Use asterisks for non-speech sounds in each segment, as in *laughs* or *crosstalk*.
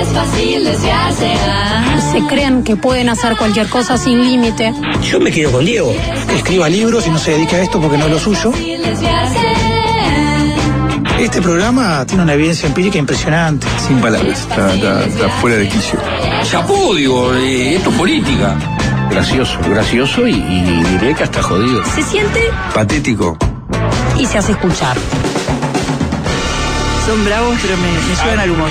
Es fácil desviarse. Ajá. se creen que pueden hacer cualquier cosa sin límite. Yo me quedo con Diego. escriba libros y no se dedica a esto porque no es lo suyo. Este programa tiene una evidencia empírica impresionante. Sin palabras. Está, fuera de quicio. Chapó, digo, eh, esto es política. Gracioso, gracioso y, y diré que hasta jodido. Se siente Patético. Y se hace escuchar. Son bravos, pero me, me suben al humor.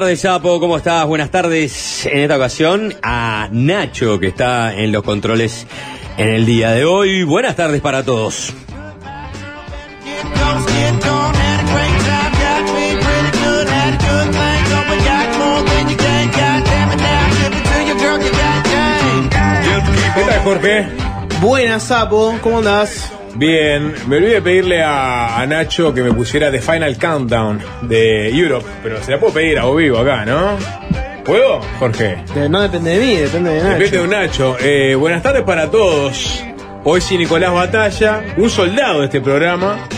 tardes, Chapo, ¿cómo estás? Buenas tardes en esta ocasión a Nacho, que está en los controles en el día de hoy. Buenas tardes para todos. ¿Qué tal, Jorge? Buenas, Sapo, ¿cómo andás? Bien, me olvidé pedirle a, a Nacho que me pusiera The Final Countdown de Europe, pero se la puedo pedir a vos vivo acá, ¿no? ¿Puedo, Jorge? No depende de mí, depende de Nacho. Depende de un Nacho. Eh, buenas tardes para todos. Hoy sí Nicolás Batalla, un soldado de este programa.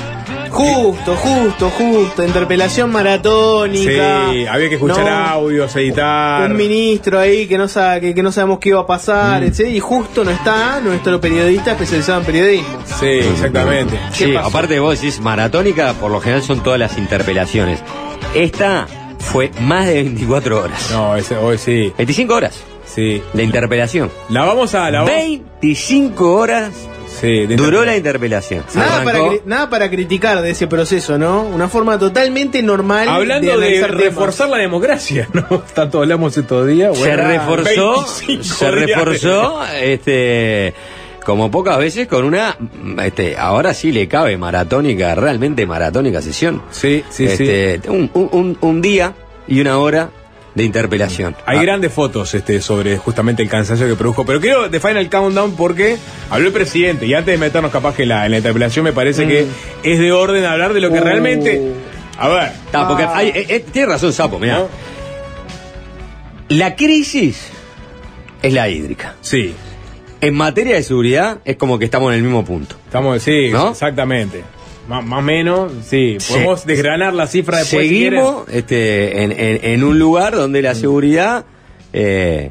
Justo, justo, justo. Interpelación maratónica. Sí, había que escuchar No, audios, editar. Un ministro ahí que no, sabe, que, que no sabemos qué iba a pasar, Mm. etc. Y justo no está nuestro periodista especializado en periodismo. Sí, exactamente. Sí, pasó? aparte vos decís maratónica, por lo general son todas las interpelaciones. Esta fue más de 24 horas. No, ese, hoy sí. 25 horas Sí. de interpelación. La vamos a. La vamos- 25 horas Sí, duró la interpelación. Nada para, nada para criticar de ese proceso, ¿no? Una forma totalmente normal Hablando de, reforzar la democracia, ¿no? *laughs* Tanto hablamos estos días. se bueno, reforzó, 25 se días de- reforzó, este, como pocas veces con una, este, ahora sí le cabe maratónica, realmente maratónica sesión. Sí, sí, Este, Un, un- un- un día y una hora de interpelación. Hay Ah, grandes fotos este, sobre justamente el cansancio que produjo. Pero quiero The Final Countdown porque habló el presidente. Y antes de meternos capaz que la, en la interpelación me parece que es de orden hablar de lo que Uh. realmente... A ver. Porque hay- eh, eh, tiene razón Sapo, mira. ¿no? La crisis es la hídrica. Sí. En materia de seguridad es como que estamos en el mismo punto. Estamos, sí, ¿No? exactamente. Más o menos, sí. Podemos desgranar la cifra después. si. Seguimos este, en, en- en un lugar donde la seguridad... eh,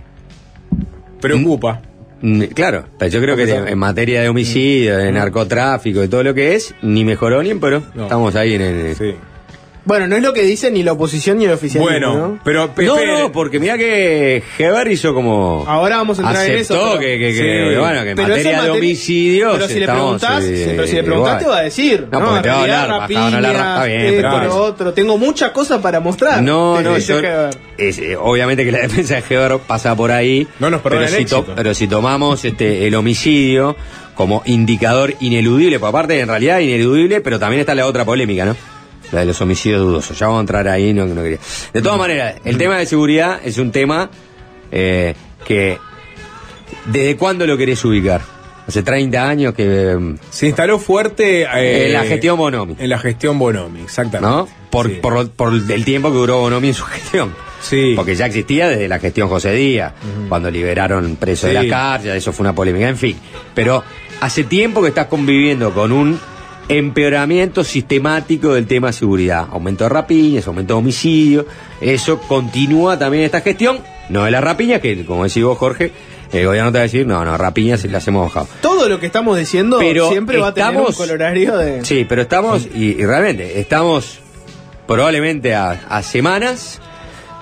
Preocupa. Mm, Claro, yo creo que de- en materia de homicidio, de narcotráfico y todo lo que es, ni mejoró ni empeoró. No. Estamos ahí en el. Sí. Bueno, no es lo que dice ni la oposición ni el oficialismo. Bueno, ¿no? pero pe- No, no, porque mira que Heber hizo como. Ahora vamos a entrar en eso. pero- que, que, que- Sí. bueno, que en Pero materia de homicidios. Pero si le estamos, preguntás, eh, pero si le preguntás te va a decir. No, No, porque te va a hablar, bajaban a la bien, pero otro. Tengo muchas cosas para mostrar. No, no, yo- es, eh, obviamente que la defensa de Heber pasa por ahí. No nos pero el si, éxito. pero si tomamos este, el homicidio como indicador ineludible, por aparte en realidad ineludible, pero también está la otra polémica, ¿no? La de los homicidios dudosos. Ya vamos a entrar ahí, no, no quería. De todas maneras, el tema de seguridad es un tema eh, que. ¿Desde cuándo lo querés ubicar? Hace 30 años que. eh, Se instaló fuerte eh, En la gestión Bonomi. En la gestión Bonomi, exactamente. ¿No? Por, Sí. por, por el tiempo que duró Bonomi en su *laughs* gestión. Sí. Porque ya existía desde la gestión José Díaz, cuando liberaron presos de la cárcel, eso fue una polémica, en fin. Pero hace tiempo que estás conviviendo con un empeoramiento sistemático del tema de seguridad. Aumento de rapiñas, aumento de homicidios. Eso continúa también esta gestión. No de las rapiñas, que como decís vos, Jorge, el gobierno te va a decir, no, no, rapiñas las hemos bajado. Todo lo que estamos diciendo Pero siempre va a tener un colorario de. Sí, pero estamos, y, y realmente, estamos probablemente a, a semanas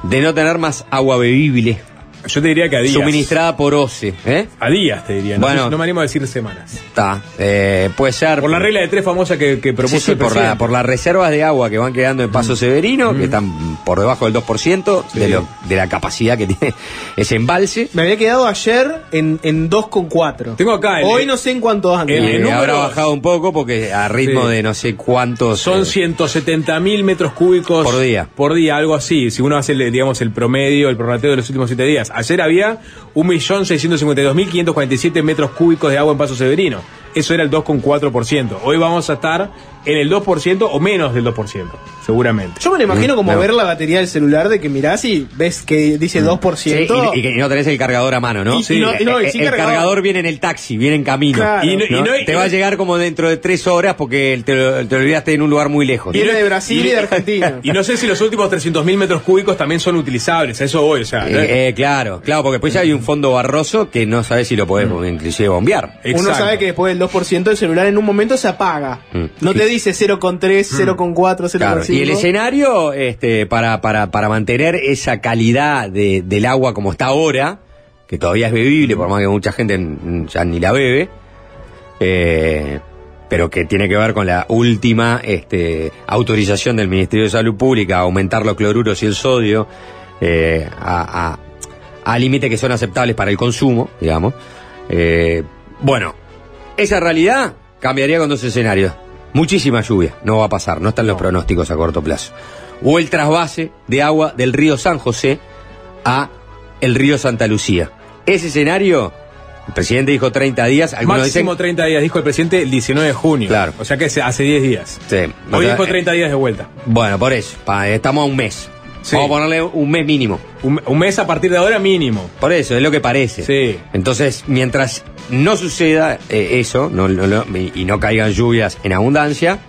de no tener más agua bebible Yo te diría que a días. suministrada por OCE. ¿eh? A días te diría. No, Bueno. no me animo a decir semanas. Está, eh, puede ser. Por la regla de tres famosa que, que Sí, propuso sí, el por, la- por las reservas de agua que van quedando en Paso Severino, que están por debajo del 2% de, lo- de la capacidad que *laughs* tiene ese embalse. Me había quedado ayer en, en 2,4. Tengo acá el- Hoy no sé en cuántos anda. el- Y número- habrá bajado un poco porque a ritmo Sí. de no sé cuántos. Son eh, 170 mil metros cúbicos Por día. Por día, algo así. Si uno hace, digamos, el promedio, el prorrateo de los últimos siete días. Ayer había 1.652.547 metros cúbicos de agua en Paso Severino. Eso era el 2,4%. Hoy vamos a estar en el 2% o menos del 2%, seguramente. Yo me lo imagino como No. ver la batería del celular de que mirás y ves que dice 2%. Sí, y, no tenés el cargador a mano, ¿no? Y- y no- y no, y el, sí el cargador. cargador viene en el taxi, viene en camino. Claro. Y no- y ¿no? no- y te va a llegar como dentro de tres horas porque te lo, te lo olvidaste en un lugar muy lejos. Viene de Brasil y de Argentina. *laughs* Y no sé si los últimos 300.000 metros cúbicos también son utilizables. A eso voy, o sea. ¿no? Eh, eh, claro, claro, porque después ya hay un fondo barroso que no sabes si lo podés inclusive bombear. Uno sabe que después del 2% el celular en un momento se apaga. Mm. No te dice 0,3, 0,4, 0,5. Claro, y el escenario, este, para, para, para mantener esa calidad de- del agua como está ahora, que todavía es bebible, por más que mucha gente ya ni la bebe, eh, pero que tiene que ver con la última este, autorización del Ministerio de Salud Pública a aumentar los cloruros y el sodio eh, a, a- a límites que son aceptables para el consumo, digamos. Eh, bueno, esa realidad cambiaría con dos escenarios. Muchísima lluvia, no va a pasar, no están los pronósticos a corto plazo. O el trasvase de agua del río San José a el río Santa Lucía. Ese escenario, el presidente dijo 30 días, Máximo dicen... 30 días, dijo el presidente el 19 de junio. Claro. O sea que hace- hace 10 días. Sí, Hoy o sea, dijo 30 días de vuelta. Bueno, por eso, pa- estamos a un mes. Sí. Vamos a ponerle un mes mínimo. Un, un mes a partir de ahora mínimo. Por eso, es lo que parece. Sí. Entonces, mientras no suceda eh, eso no, no- no- y no caigan lluvias en abundancia,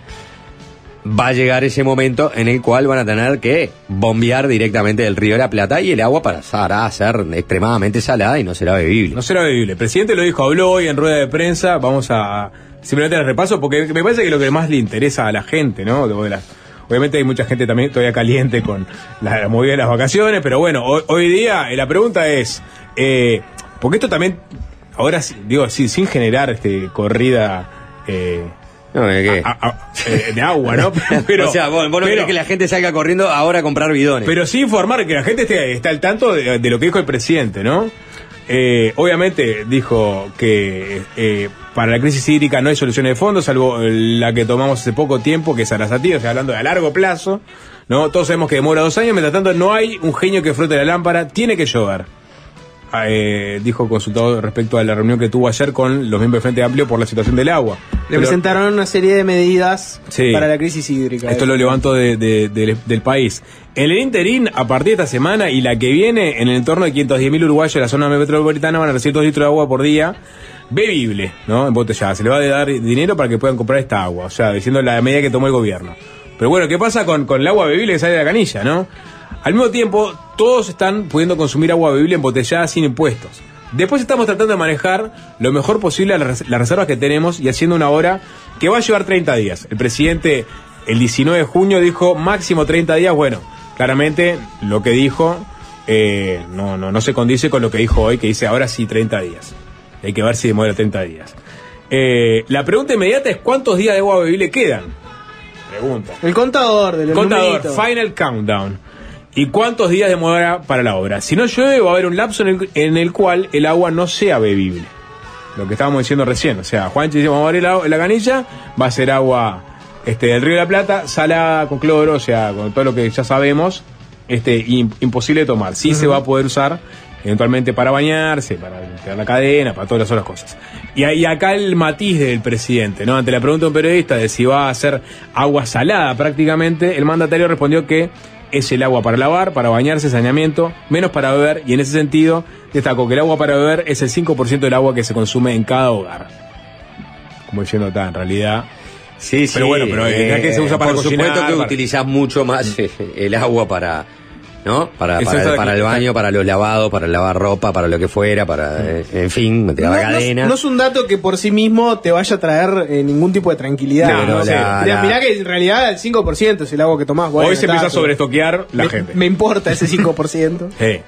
va a llegar ese momento en el cual van a tener que bombear directamente del río de la Plata y el agua pasará a ser extremadamente salada y no será bebible. No será bebible. El presidente lo dijo, habló hoy en rueda de prensa. Vamos a simplemente el repaso porque me parece que lo que más le interesa a la gente, ¿no? De- de las- obviamente hay mucha gente también todavía caliente con la, la movida de las vacaciones, pero bueno, hoy, hoy día eh, la pregunta es, eh, porque esto también, ahora digo, sí, sin generar este corrida... eh, No, ¿de qué? a- a- eh, de agua, ¿no? *laughs* Pero, o sea, vos, vos no pero- que la gente salga corriendo ahora a comprar bidones. pero sí informar que la gente esté, está al tanto de, de lo que dijo el presidente, ¿no? Eh, obviamente dijo que eh, para la crisis hídrica no hay soluciones de fondo, salvo la que tomamos hace poco tiempo, que es Arasatí, o sea, hablando de a largo plazo, ¿no? Todos sabemos que demora dos años, mientras tanto no hay un genio que frote la lámpara, tiene que llover. Ah, eh, dijo consultado respecto a la reunión que tuvo ayer con los miembros del Frente Amplio por la situación del agua. Le presentaron una serie de medidas Sí. para la crisis hídrica. Esto lo levanto de- de- del- del país. En el interín, a partir de esta semana y la que viene, en el entorno de 510.000 uruguayos de la zona metropolitana van a recibir 2 litros de agua por día, bebible, ¿no? Embotellada. Se le va a dar dinero para que puedan comprar esta agua, o sea, diciendo la medida que tomó el gobierno. Pero bueno, ¿qué pasa con, con el agua bebible que sale de la canilla, no? Al mismo tiempo, todos están pudiendo consumir agua bebible embotellada sin impuestos. Después estamos tratando de manejar lo mejor posible las res- las reservas que tenemos y haciendo una hora que va a llevar 30 días. El presidente El 19 de junio dijo máximo 30 días. Bueno, claramente lo que dijo eh, no, no, no se condice con lo que dijo hoy, que dice ahora sí 30 días. Hay que ver si demora 30 días. Eh, la pregunta inmediata es ¿cuántos días de agua bebible quedan? Pregunta. El contador del Contador, final countdown. ¿Y cuántos días demora para la obra? Si no llueve, va a haber un lapso en el, en el cual el agua no sea bebible. Lo que estábamos diciendo recién. O sea, Juanchi dice, vamos a abrir la, la canilla, va a ser agua este, del río de la Plata, salada con cloro, o sea, con todo lo que ya sabemos, este, im- imposible de tomar. Sí se va a poder usar eventualmente para bañarse, para limpiar la cadena, para todas las otras cosas. Y, ahí acá el matiz del presidente, ¿no? Ante la pregunta de un periodista de si va a hacer agua salada prácticamente, el mandatario respondió que es el agua para lavar, para bañarse, saneamiento, menos para beber, y en ese sentido destacó que el agua para beber es el 5% del agua que se consume en cada hogar. Como diciendo, está, en realidad... Sí, sí. Pero bueno, pero eh, ya que se usa para Por cocinar, supuesto que para- utilizás mucho más eh, el agua para. ¿No? Para, para, el baño, para los lavados, para lavar ropa, para lo que fuera, para. eh, en fin, No, lavar no es- cadena. no es un dato que por sí mismo te vaya a traer eh, ningún tipo de tranquilidad. No, ¿no? no, O sea, la- mirá, la- mirá que en realidad el 5% es el agua que tomás. bueno, Hoy se está, empieza a sobreestoquear la me, gente. Me importa ese 5%. *laughs* Sí.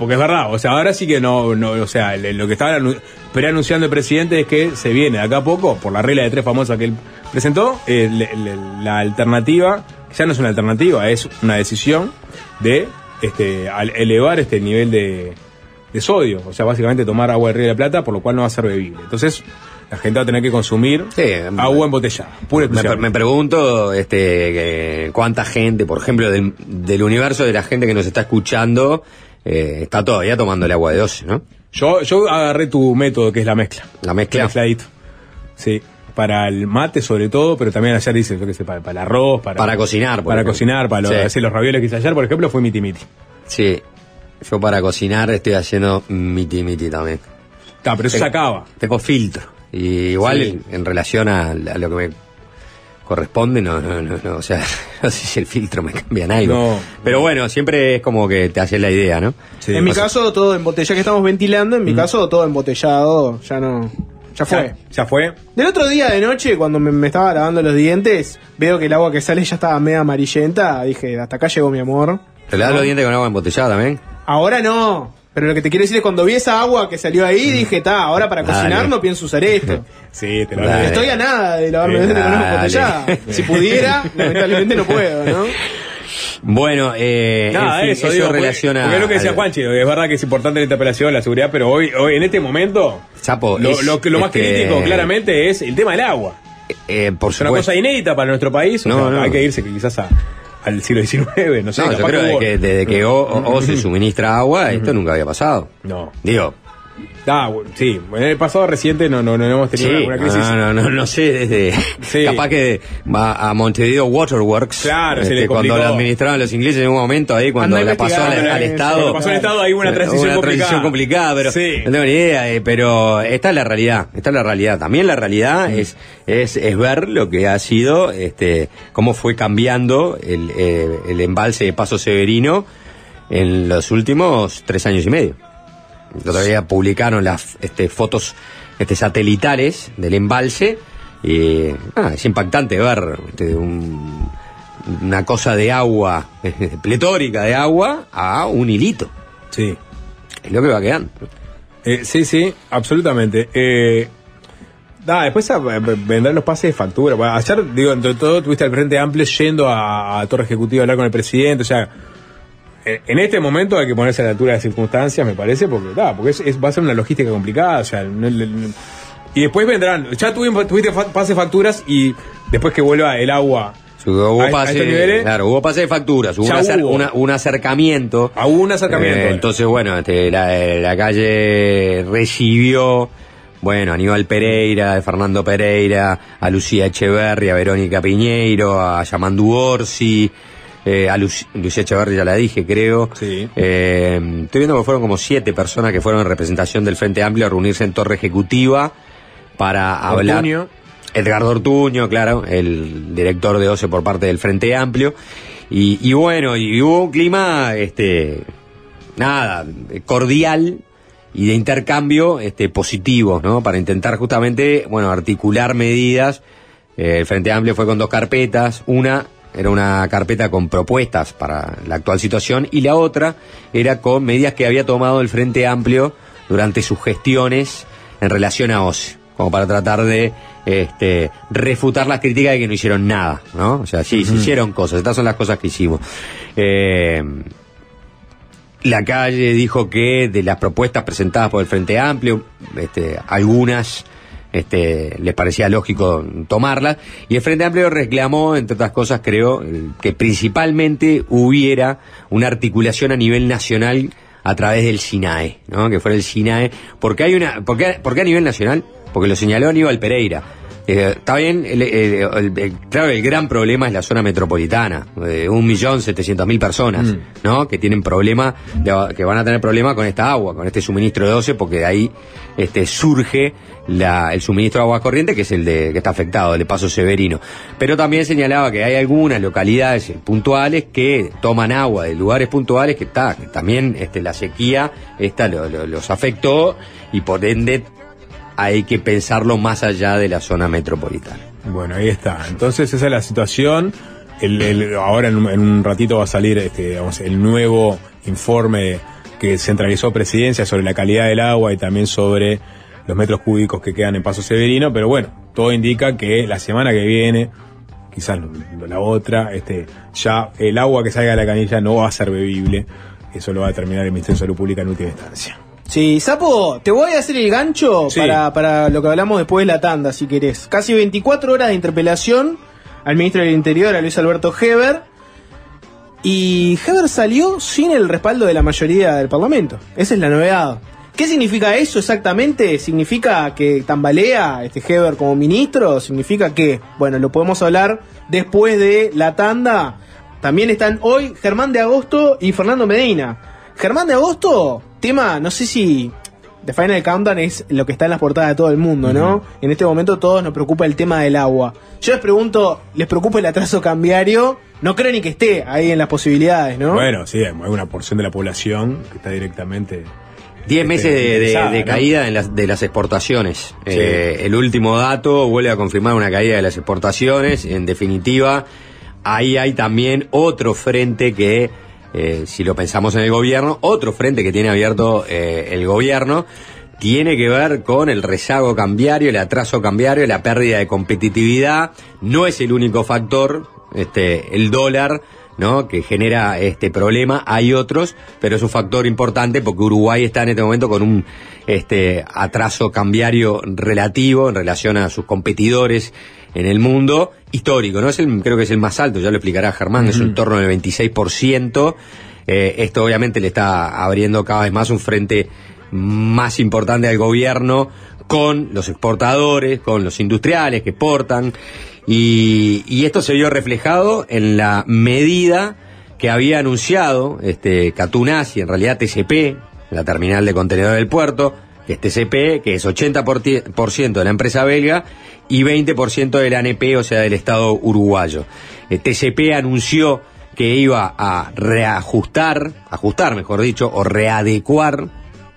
Porque es verdad, o sea, ahora sí que no, no o sea, lo que estaba anu- preanunciando el presidente es que se viene de acá a poco, por la regla de tres famosa que él presentó, eh, le- le- la alternativa, ya no es una alternativa, es una decisión de este, elevar este nivel de, de sodio, o sea, básicamente tomar agua del Río de la Plata, por lo cual no va a ser bebible. Entonces, la gente va a tener que consumir agua embotellada, pura Me, me pregunto este, cuánta gente, por ejemplo, del, del universo de la gente que nos está escuchando, eh, está todavía tomando el agua de 12, ¿no? Yo, yo agarré tu método, que es la mezcla. La mezcla. Mezcladito. Sí. Para el mate, sobre todo, pero también ayer dice, yo qué sé, para, para el arroz, para, Para cocinar, Para ejemplo. cocinar, para los, Sí. así, los ravioles que hice ayer, por ejemplo, fue miti miti. Sí. Yo para cocinar estoy haciendo miti miti también. Ah, pero eso se acaba. Tengo filtro. Y igual Sí. en, en relación a, a lo que me corresponde, no, no, no, no, o sea, *laughs* no sé si el filtro me cambia en algo. No. Pero bueno, siempre es como que te haces la idea, ¿no? en mi O sea, caso, todo embotellado, que estamos ventilando, en mi caso, todo embotellado, ya no. Ya fue. Ya, ya fue. Del otro día de noche, cuando me, me estaba lavando los dientes, veo que el agua que sale ya estaba media amarillenta. Dije, hasta acá llegó mi amor. ¿Te le das los dientes con agua embotellada también? Ahora no. Pero lo que te quiero decir es cuando vi esa agua que salió ahí, dije, está, ahora para Dale. cocinar no pienso usar esto. *laughs* Sí, te lo Dale. Estoy a nada de lavarme los dientes con agua Dale. embotellada. *laughs* Si pudiera, lamentablemente no puedo, ¿no? Bueno, eh, Nada, en fin, eso, eso digo, porque- relaciona. Porque es lo que decía al- Juanchi, es verdad que es importante la interpelación, la seguridad, pero hoy, hoy en este momento, Chapo, lo, es, lo, que- lo más este, crítico claramente es el tema del agua. eh, por Es una cosa inédita para nuestro país, o No, sea, no. hay que irse quizás a- al siglo XIX, no sé. No, yo creo que desde que O, O- O se suministra agua, esto nunca había pasado. No. Digo, Ah, bueno, sí, en el pasado reciente no, no, no hemos tenido sí, una, una crisis. no, no, no, no sé, desde Sí. capaz que va a Montevideo Waterworks, Claro, se este, le cuando complicó. la administraban los ingleses en un momento ahí, cuando la pasó al, eh, Estado. Cuando pasó al Estado ahí hubo una transición una complicada. transición complicada, pero Sí. no tengo ni idea, eh, pero esta es la realidad, esta es la realidad. También la realidad es, es, es ver lo que ha sido, este, cómo fue cambiando el, eh, el embalse de Paso Severino en los últimos tres años y medio. Todavía publicaron las este, fotos este, satelitales del embalse y ah, es impactante ver este, un- una cosa de agua, *laughs* pletórica de agua, a un hilito. Sí. Es lo que va quedando. Eh, sí, sí, absolutamente. Eh, nada, después a- a- vendrán los pases de factura. Ayer, digo, entre todo, tuviste al Frente Amplio yendo a, a Torre Ejecutiva a hablar con el presidente. O sea, en, en este momento hay que ponerse a la altura de las circunstancias, me parece, porque, nada, porque es, es- va a ser una logística complicada. O sea, no- no- y después vendrán, ya tuvimos, tuviste fa- pase de facturas y después que vuelva el agua. Hubo a- a pase, niveles, claro, hubo pase de facturas, hubo, un acer- hubo. una- un acercamiento. a hubo un acercamiento. Eh, entonces, bueno, este, la, la calle recibió, bueno, a Aníbal Pereira, a Fernando Pereira, a Lucía Echeverri, a Verónica Piñeiro, a Yamandu Orsi, eh, a Luci- Lucía Echeverri ya la dije, creo. Sí. Eh, estoy viendo que fueron como siete personas que fueron en representación del Frente Amplio a reunirse en Torre Ejecutiva para hablar. Ortuño. Edgardo Ortuño, claro, el director de OCE por parte del Frente Amplio. Y, y bueno, y hubo un clima, este, nada, cordial y de intercambio este, positivo, ¿no? Para intentar justamente, bueno, articular medidas Eh, el Frente Amplio fue con dos carpetas, una era una carpeta con propuestas para la actual situación y la otra era con medidas que había tomado el Frente Amplio durante sus gestiones en relación a OSE, como para tratar de este, refutar las críticas de que no hicieron nada, ¿no? O sea, sí, se hicieron cosas, estas son las cosas que hicimos. Eh, la calle dijo que de las propuestas presentadas por el Frente Amplio, este, algunas este, les parecía lógico tomarlas, y el Frente Amplio reclamó, entre otras cosas, creo, que principalmente hubiera una articulación a nivel nacional a través del SINAE, ¿no? que fuera el SINAE, porque hay una, ¿por qué, por qué a nivel nacional? Porque lo señaló Aníbal Pereira. Eh, está bien, el, el- el- claro, el gran problema es la zona metropolitana, de un millón setecientos mil personas, Mm. ¿no? Que tienen problema, de- que van a tener problema con esta agua, con este suministro de 12, porque de ahí este, surge la- el suministro de agua corriente, que es el de, que está afectado, el de Paso Severino. Pero también señalaba que hay algunas localidades puntuales que toman agua de lugares puntuales que está, que también este, la sequía esta lo- lo- los afectó y por ende hay que pensarlo más allá de la zona metropolitana. Bueno, ahí está. Entonces esa es la situación. El, ahora en, un- ratito va a salir este, el nuevo informe que centralizó Presidencia sobre la calidad del agua y también sobre los metros cúbicos que quedan en Paso Severino. Pero bueno, todo indica que la semana que viene, quizás la otra, este, ya el agua que salga de la canilla no va a ser bebible. Eso lo va a determinar el Ministerio de Salud Pública en última instancia. Sí, Sapo, te voy a hacer el gancho Sí. para, para lo que hablamos después de la tanda, si querés. Casi 24 horas de interpelación al ministro del Interior, a Luis Alberto Heber. Y Heber salió sin el respaldo de la mayoría del Parlamento. Esa es la novedad. ¿Qué significa eso exactamente? ¿Significa que tambalea este Heber como ministro? ¿Significa que, bueno, lo podemos hablar después de la tanda? También están hoy Germán de Agosto y Fernando Medina. Germán de Agosto, tema, no sé si The Final Countdown es lo que está en las portadas de todo el mundo, ¿no? En este momento todos nos preocupa el tema del agua. Yo les pregunto, ¿les preocupa el atraso cambiario? No creo ni que esté ahí en las posibilidades, ¿no? Bueno, sí, hay una porción de la población que está directamente 10 meses de, de- caída en las, de las exportaciones. Eh, el último dato vuelve a confirmar una caída de las exportaciones. En definitiva, ahí hay también otro frente que, eh, si lo pensamos en el gobierno, otro frente que tiene abierto eh, el gobierno, tiene que ver con el rezago cambiario, el atraso cambiario, la pérdida de competitividad. No es el único factor, este, el dólar. ¿no? que genera este problema, hay otros, pero es un factor importante porque Uruguay está en este momento con un este atraso cambiario relativo en relación a sus competidores en el mundo histórico, ¿no? Es el, creo que es el más alto, ya lo explicará Germán, es en torno del 26%. Eh, esto obviamente le está abriendo cada vez más un frente más importante al gobierno con los exportadores, con los industriales que exportan, y, y esto se vio reflejado en la medida que había anunciado este Catunasi, en realidad TCP, la terminal de contenedores del puerto, que es TCP, que es 80% de la empresa belga y 20% del ANP, o sea, del Estado uruguayo. Eh, TCP anunció que iba a reajustar, ajustar mejor dicho, o readecuar,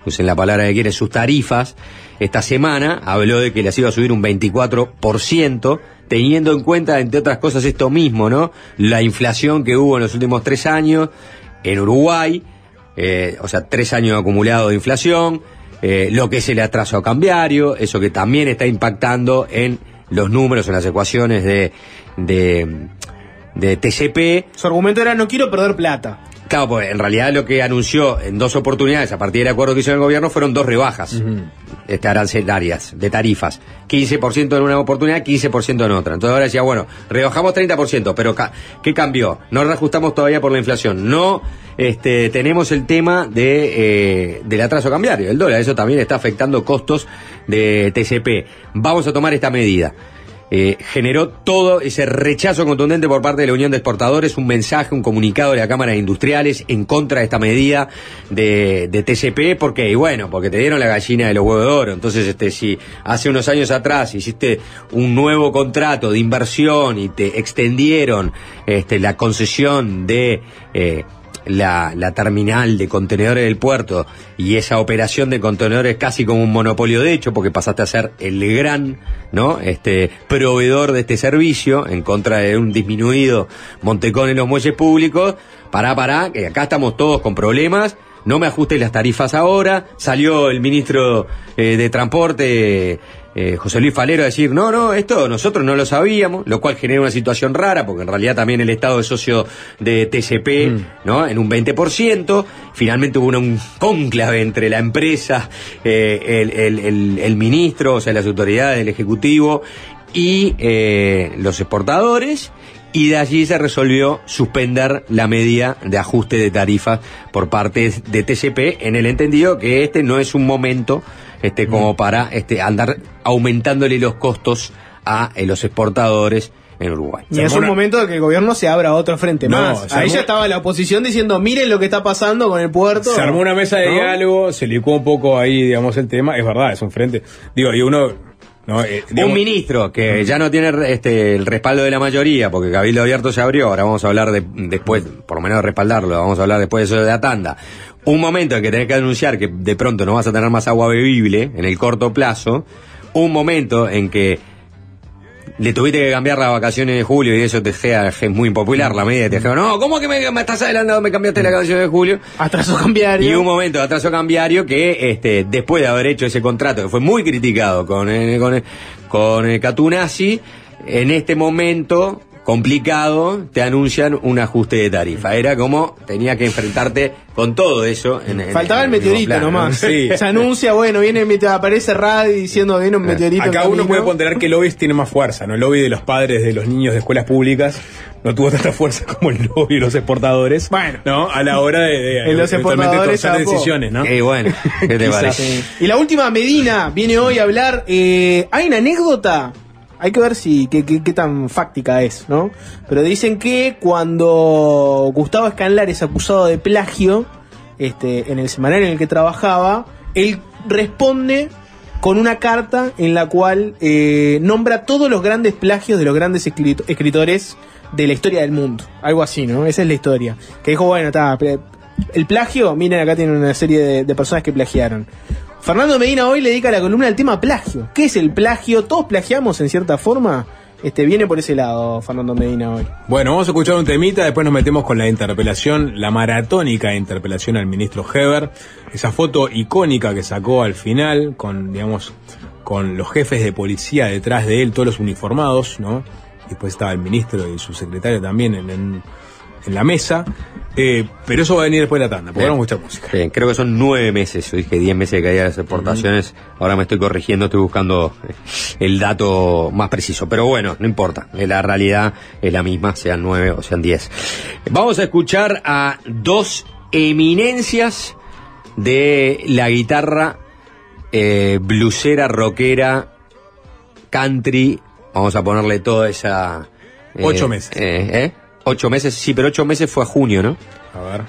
usen la palabra que quiere, sus tarifas. Esta semana habló de que las iba a subir un 24%, teniendo en cuenta, entre otras cosas, esto mismo, ¿no? La inflación que hubo en los últimos tres años en Uruguay, eh, o sea, tres años acumulados de inflación, eh, lo que es el atraso cambiario, eso que también está impactando en los números, en las ecuaciones de, de, de TCP. Su argumento era no quiero perder plata. Claro, pues en realidad lo que anunció en dos oportunidades a partir del acuerdo que hizo el gobierno fueron dos rebajas este, arancelarias de tarifas. 15% en una oportunidad, 15% en otra. Entonces ahora decía, bueno, rebajamos 30%, pero ca- ¿qué cambió? No reajustamos todavía por la inflación. No este, tenemos el tema de, eh, del atraso cambiario, el dólar. Eso también está afectando costos de TCP. Vamos a tomar esta medida. Eh, generó todo ese rechazo contundente por parte de la Unión de Exportadores, un mensaje, un comunicado de la Cámara de Industriales en contra de esta medida de, de TCP, ¿por qué? Y bueno, porque te dieron la gallina de los huevos de oro, entonces este, si hace unos años atrás hiciste un nuevo contrato de inversión y te extendieron este, la concesión de... eh, la, la terminal de contenedores del puerto y esa operación de contenedores casi como un monopolio de hecho, porque pasaste a ser el gran ¿no? este, proveedor de este servicio en contra de un disminuido Montecón en los muelles públicos, pará, pará, que acá estamos todos con problemas, no me ajustes las tarifas ahora, salió el ministro eh, de Transporte eh, José Luis Falero a decir, no, no, esto nosotros no lo sabíamos, lo cual genera una situación rara, porque en realidad también el Estado es socio de TCP, ¿no? En un 20%. Finalmente hubo un cónclave entre la empresa, eh, el, el- el- el ministro, o sea, las autoridades del Ejecutivo y eh, los exportadores. Y de allí se resolvió suspender la medida de ajuste de tarifas por parte de TCP en el entendido que este no es un momento este, como para este, andar aumentándole los costos a eh, los exportadores en Uruguay. Y es un momento de que el gobierno se abra a otro frente No, más. Ahí armó- ya estaba la oposición diciendo, miren lo que está pasando con el puerto. Se armó una mesa de ¿No? diálogo, se licuó un poco ahí, digamos, el tema. Es verdad, es un frente. Digo, y uno. No, eh, digamos- un ministro que ya no tiene este, el respaldo de la mayoría, porque Cabildo Abierto se abrió, ahora vamos a hablar de, después, por lo menos de respaldarlo, vamos a hablar después de eso de la tanda. Un momento en que tenés que anunciar que de pronto no vas a tener más agua bebible en el corto plazo, un momento en que le tuviste que cambiar las vacaciones de julio y eso te genera- es muy impopular la medida, te dijeron, no, ¿cómo que me, me estás adelantando, me cambiaste la vacaciones de julio? Atraso cambiario. Y un momento de atraso cambiario que este, después de haber hecho ese contrato, que fue muy criticado con, eh, con, eh, con eh, en este momento complicado te anuncian un ajuste de tarifa. Era como tenía que enfrentarte con todo eso. En, en- Faltaba el en mismo meteorito plano, ¿no? nomás. Sí. *laughs* Se anuncia, bueno, viene el aparece Radi diciendo viene un meteorito. Acá uno puede ponderar que el lobby tiene más fuerza, ¿no? El lobby de los padres de los niños de escuelas públicas no tuvo tanta fuerza *laughs* como el lobby de los exportadores. Bueno. ¿No? A la hora de, de *laughs* En los eventualmente exportadores tomar decisiones, ¿no? Eh, bueno, ¿qué te parece? Y la última, Medina, viene hoy a hablar. eh, hay una anécdota. Hay que ver si qué, tan fáctica es, ¿no? Pero dicen que cuando Gustavo Escanlar es acusado de plagio, este, en el semanario en el que trabajaba, él responde con una carta en la cual eh, nombra todos los grandes plagios de los grandes escrito- escritores de la historia del mundo. Algo así, ¿no? Esa es la historia. Que dijo, bueno, está, el plagio, miren acá tienen una serie de personas que plagiaron. Fernando Medina hoy le dedica la columna al tema plagio. ¿Qué es el plagio? Todos plagiamos en cierta forma. Este viene por ese lado Fernando Medina hoy. Bueno, vamos a escuchar un temita, después nos metemos con la interpelación, la maratónica interpelación al ministro Heber, esa foto icónica que sacó al final con, digamos, con los jefes de policía detrás de él, todos los uniformados, ¿no? Después estaba el ministro y su secretario también en, en- en la mesa, Eh, pero eso va a venir después de la tanda, porque Bien. vamos a escuchar música. Bien, creo que son nueve meses. Yo dije diez meses de caída de las exportaciones. Ahora me estoy corrigiendo, estoy buscando eh, el dato más preciso. Pero bueno, no importa. Eh, La realidad es la misma, sean nueve o sean diez. Vamos a escuchar a dos eminencias de la guitarra eh, blusera, rockera, country. Vamos a ponerle toda esa. eh, Ocho meses. ¿eh? Ocho meses, sí, pero ocho meses fue a junio, ¿no? A ver.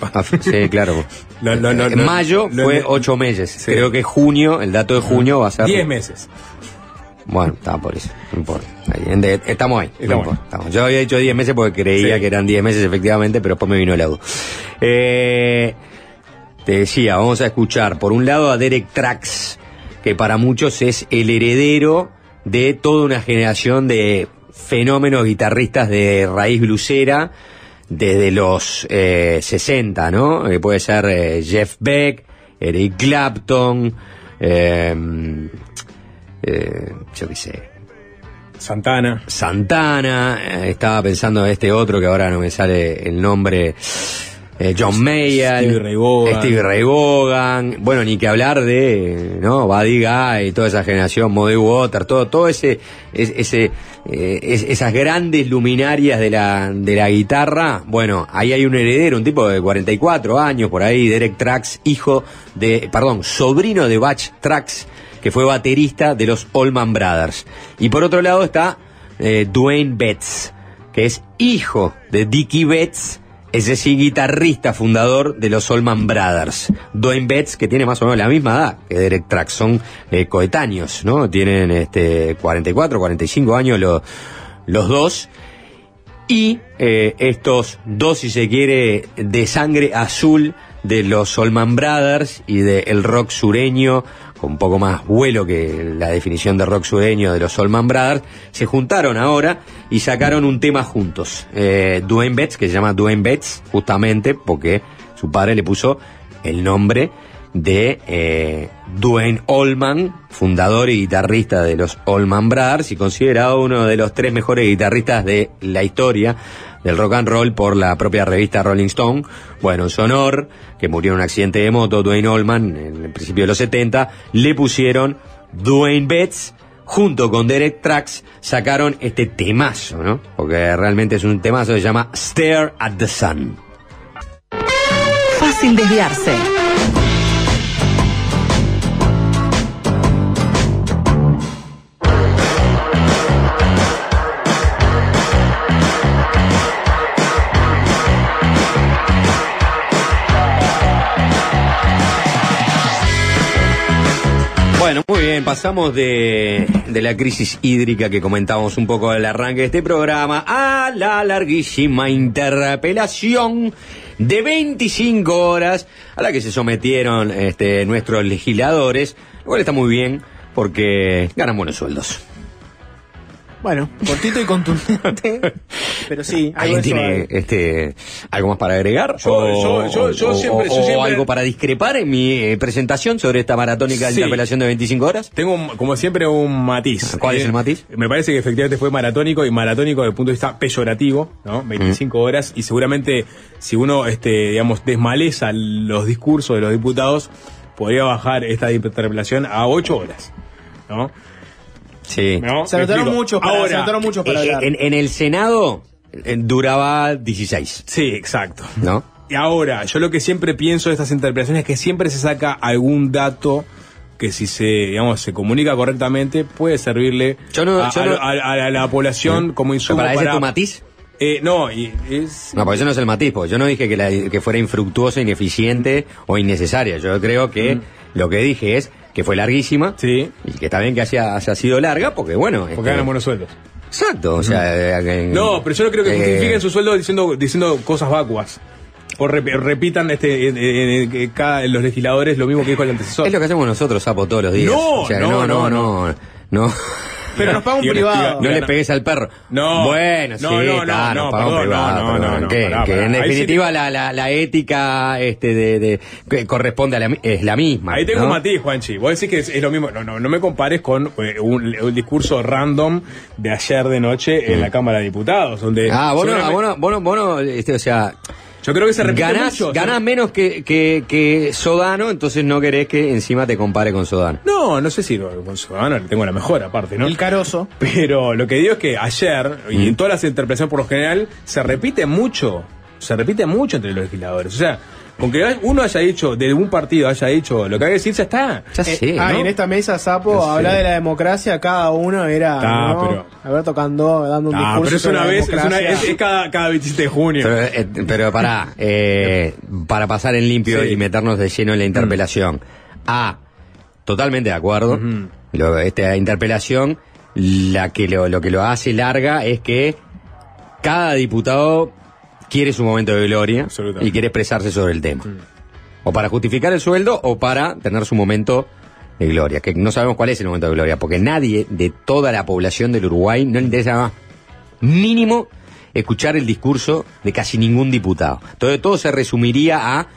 Ah, sí, claro. *laughs* No, no, no, En no, mayo fue ocho meses. Sí. Creo que junio, el dato de junio va a ser. Diez meses. Bueno, está por eso, no importa. Estamos ahí. Estamos estamos. Yo había dicho 10 meses porque creía Sí. que eran 10 meses efectivamente, pero después me vino el audio. Eh, te decía, vamos a escuchar por un lado a Derek Trax, que para muchos es el heredero de toda una generación de fenómenos guitarristas de raíz blusera desde los eh, 60, ¿no? Que puede ser eh, Jeff Beck, Eric Clapton, eh, eh, yo qué sé, Santana. Santana, eh, estaba pensando en este otro que ahora no me sale el nombre, eh, John Mayer, Stevie Ray Vaughan. Stevie Ray Vaughan, bueno, ni que hablar de, ¿no? Buddy Guy, toda esa generación, Muddy Water, todo, todo ese, es- ese, eh, es- esas grandes luminarias de la, de la guitarra, bueno, ahí hay un heredero, un tipo de 44 años, por ahí, Derek Trax, hijo de, perdón, sobrino de Batch Trax, que fue baterista de los Allman Brothers. Y por otro lado está eh, Dwayne Betts, que es hijo de Dickie Betts, ese sí guitarrista fundador de los Allman Brothers. Dwayne Betts, que tiene más o menos la misma edad que Derek Trax, son eh, coetáneos, ¿no? Tienen este 44, 45 años los, dos. Y eh, estos dos, si se quiere, de sangre azul de los Solman Brothers y del rock sureño, con un poco más vuelo que la definición de rock sureño de los Solman Brothers, se juntaron ahora y sacaron un tema juntos. Eh, Dwayne Betts, que se llama Dwayne Betts, justamente porque su padre le puso el nombre de eh, Dwayne Allman, fundador y guitarrista de los Allman Brothers y considerado uno de los tres mejores guitarristas de la historia del rock and roll por la propia revista Rolling Stone. Bueno, en su honor, que murió en un accidente de moto, Dwayne Allman, en el principio de los 70, le pusieron Dwayne Betts, junto con Derek Trax, sacaron este temazo, ¿no? Porque realmente es un temazo que se llama Stare at the Sun. Fácil desviarse. Pasamos de, de la crisis hídrica que comentábamos un poco al arranque de este programa a la larguísima interpelación de 25 horas a la que se sometieron este, nuestros legisladores, lo cual está muy bien porque ganan buenos sueldos. Bueno, cortito y contundente, *laughs* pero sí. ¿Alguien tiene este, algo más para agregar? Yo- o, yo- yo- yo o- siempre- o- yo o siempre- algo para discrepar en mi eh, presentación sobre esta maratónica Sí. interpelación de 25 horas? Tengo, un- como siempre, un matiz. ¿Cuál es Eh, el matiz? Me parece que efectivamente fue maratónico y maratónico desde el punto de vista peyorativo, ¿no? 25 horas y seguramente si uno, este, digamos, desmaleza los discursos de los diputados, podría bajar esta interpelación a 8 horas, ¿no? Sí. ¿No? Se ¿Me anotaron muchos para, Ahora, se anotaron muchos para Eh, hablar. en, en el Senado eh, duraba 16, Sí, exacto. ¿no? Y ahora, yo lo que siempre pienso de estas interpelaciones es que siempre se saca algún dato que si se, digamos, se comunica correctamente puede servirle Yo no- a, yo a- no- a- a la población como insumo ¿Para ese para... tu matiz? Eh, no, y es... No, porque eso no es el matiz, porque yo no dije que, la- que fuera infructuosa, ineficiente o innecesaria. Yo creo que lo que dije es que fue larguísima Sí. y que está bien que haya, haya sido larga, porque bueno... Porque este, ganan buenos sueldos. Exacto, o sea... eh, que- No, pero yo no creo que eh, justifiquen su sueldo diciendo, diciendo cosas vacuas. O rep- repitan este, en- en- en- cada, los legisladores lo mismo que dijo el antecesor. Es lo que hacemos nosotros, Sapo, todos los días. No, O sea, no, no, no, no, no, no. Pero nos paga un privado. No le pegues al perro. No. Bueno, No, sí, no, no, no, no, no, no, no, que, en definitiva la, la, la ética este de, que corresponde a la, es la misma. Ahí tengo un matiz, Juanchi. Vos decís que es, lo mismo. No, no, no me compares con eh, un, discurso random de ayer de noche en la Cámara de Diputados. Donde Mm. Ah, vos no, ah, seguramente- vos no, vos no- vos no, este, o sea, Yo creo que se repite ganás, mucho. ganás menos que, que, que Sodano, entonces no querés que encima te compare con Sodano. No, no sé si con Ciudadano le tengo la mejor aparte, ¿no? El carozo. Pero lo que digo es que ayer, y Mm. en todas las interpretaciones por lo general, se repite mucho. Se repite mucho entre los legisladores. O sea, con que uno haya dicho, de un partido haya dicho lo que hay que decir, ya está. Ya Eh, sé, ah, ¿no? en esta mesa, Sapo, Ya sé. hablar de la democracia, cada uno era. Ah, ¿no? pero- Alberto Candó dando un Ah, discurso. pero es una vez, es, una, es, es cada, cada 27 de junio. Pero, eh, pero pará, *laughs* eh, para pasar en limpio Sí. y meternos de lleno en la interpelación. A, totalmente de acuerdo. Lo- esta interpelación, la que lo, lo que lo hace larga es que cada diputado quiere su momento de gloria y quiere expresarse sobre el tema. O para justificar el sueldo o para tener su momento de gloria. Que no sabemos cuál es el momento de gloria, porque nadie de toda la población del Uruguay no le interesa más mínimo escuchar el discurso de casi ningún diputado. Entonces todo se resumiría a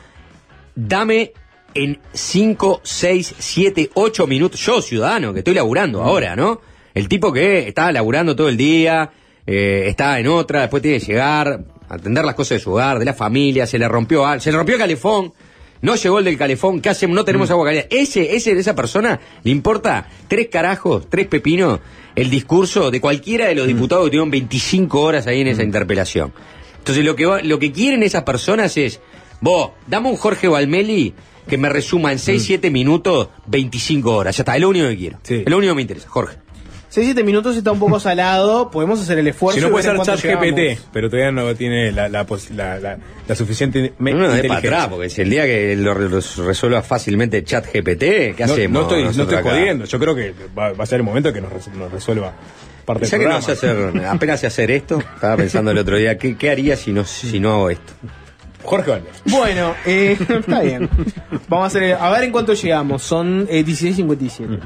dame en 5, 6, 7, 8 minutos, yo ciudadano, que estoy laburando ahora, ¿no? El tipo que está laburando todo el día, eh, está en otra, después tiene que llegar, atender las cosas de su hogar, de la familia, se le rompió algo, se le rompió el calefón, no llegó el del calefón, ¿qué hacemos? No tenemos agua caliente. Ese, ese, esa persona le importa tres carajos, tres pepinos, el discurso de cualquiera de los diputados que tuvieron 25 horas ahí en esa interpelación. Entonces lo que, va- lo que quieren esas personas es, vos, dame un Jorge Valmeli que me resuma en 6, 7 minutos 25 horas. Ya está, es lo único que quiero. Sí. Es lo único que me interesa, Jorge. 6-7 minutos está un poco *laughs* salado. Podemos hacer el esfuerzo. Si no puede ser en cuánto chat GPT, llegamos. pero todavía no tiene la, la, la, la- la suficiente No, no, de para inteligencia. atrás, porque si el día que lo, resuelva fácilmente chat GPT, ¿qué No, hacemos? no estoy, no estoy jodiendo. Yo creo que va, va a ser el momento que nos, res- nos resuelva parte del Ya que no sé hacer, apenas sé hacer esto, estaba pensando el otro día, ¿qué, qué haría si no, si no hago esto? Jorge Valver. Bueno, eh, *laughs* está bien. Vamos a hacer. A ver en cuánto llegamos. Son eh, 16.57.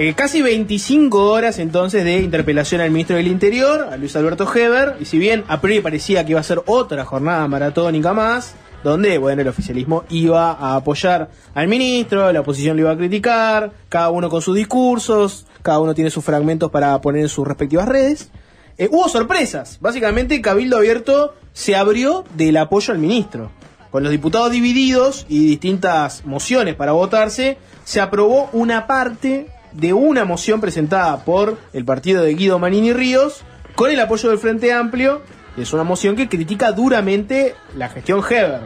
Eh, casi 25 horas entonces de interpelación al ministro del Interior, a Luis Alberto Heber. Y si bien a priori parecía que iba a ser otra jornada maratónica más, donde, bueno, el oficialismo iba a apoyar al ministro, la oposición lo iba a criticar, cada uno con sus discursos, cada uno tiene sus fragmentos para poner en sus respectivas redes. Eh, hubo sorpresas. Básicamente, Cabildo Abierto se abrió del apoyo al ministro. Con los diputados divididos y distintas mociones para votarse, se aprobó una parte de una moción presentada por el partido de Guido Manini Ríos con el apoyo del Frente Amplio. Es una moción que critica duramente la gestión Heber.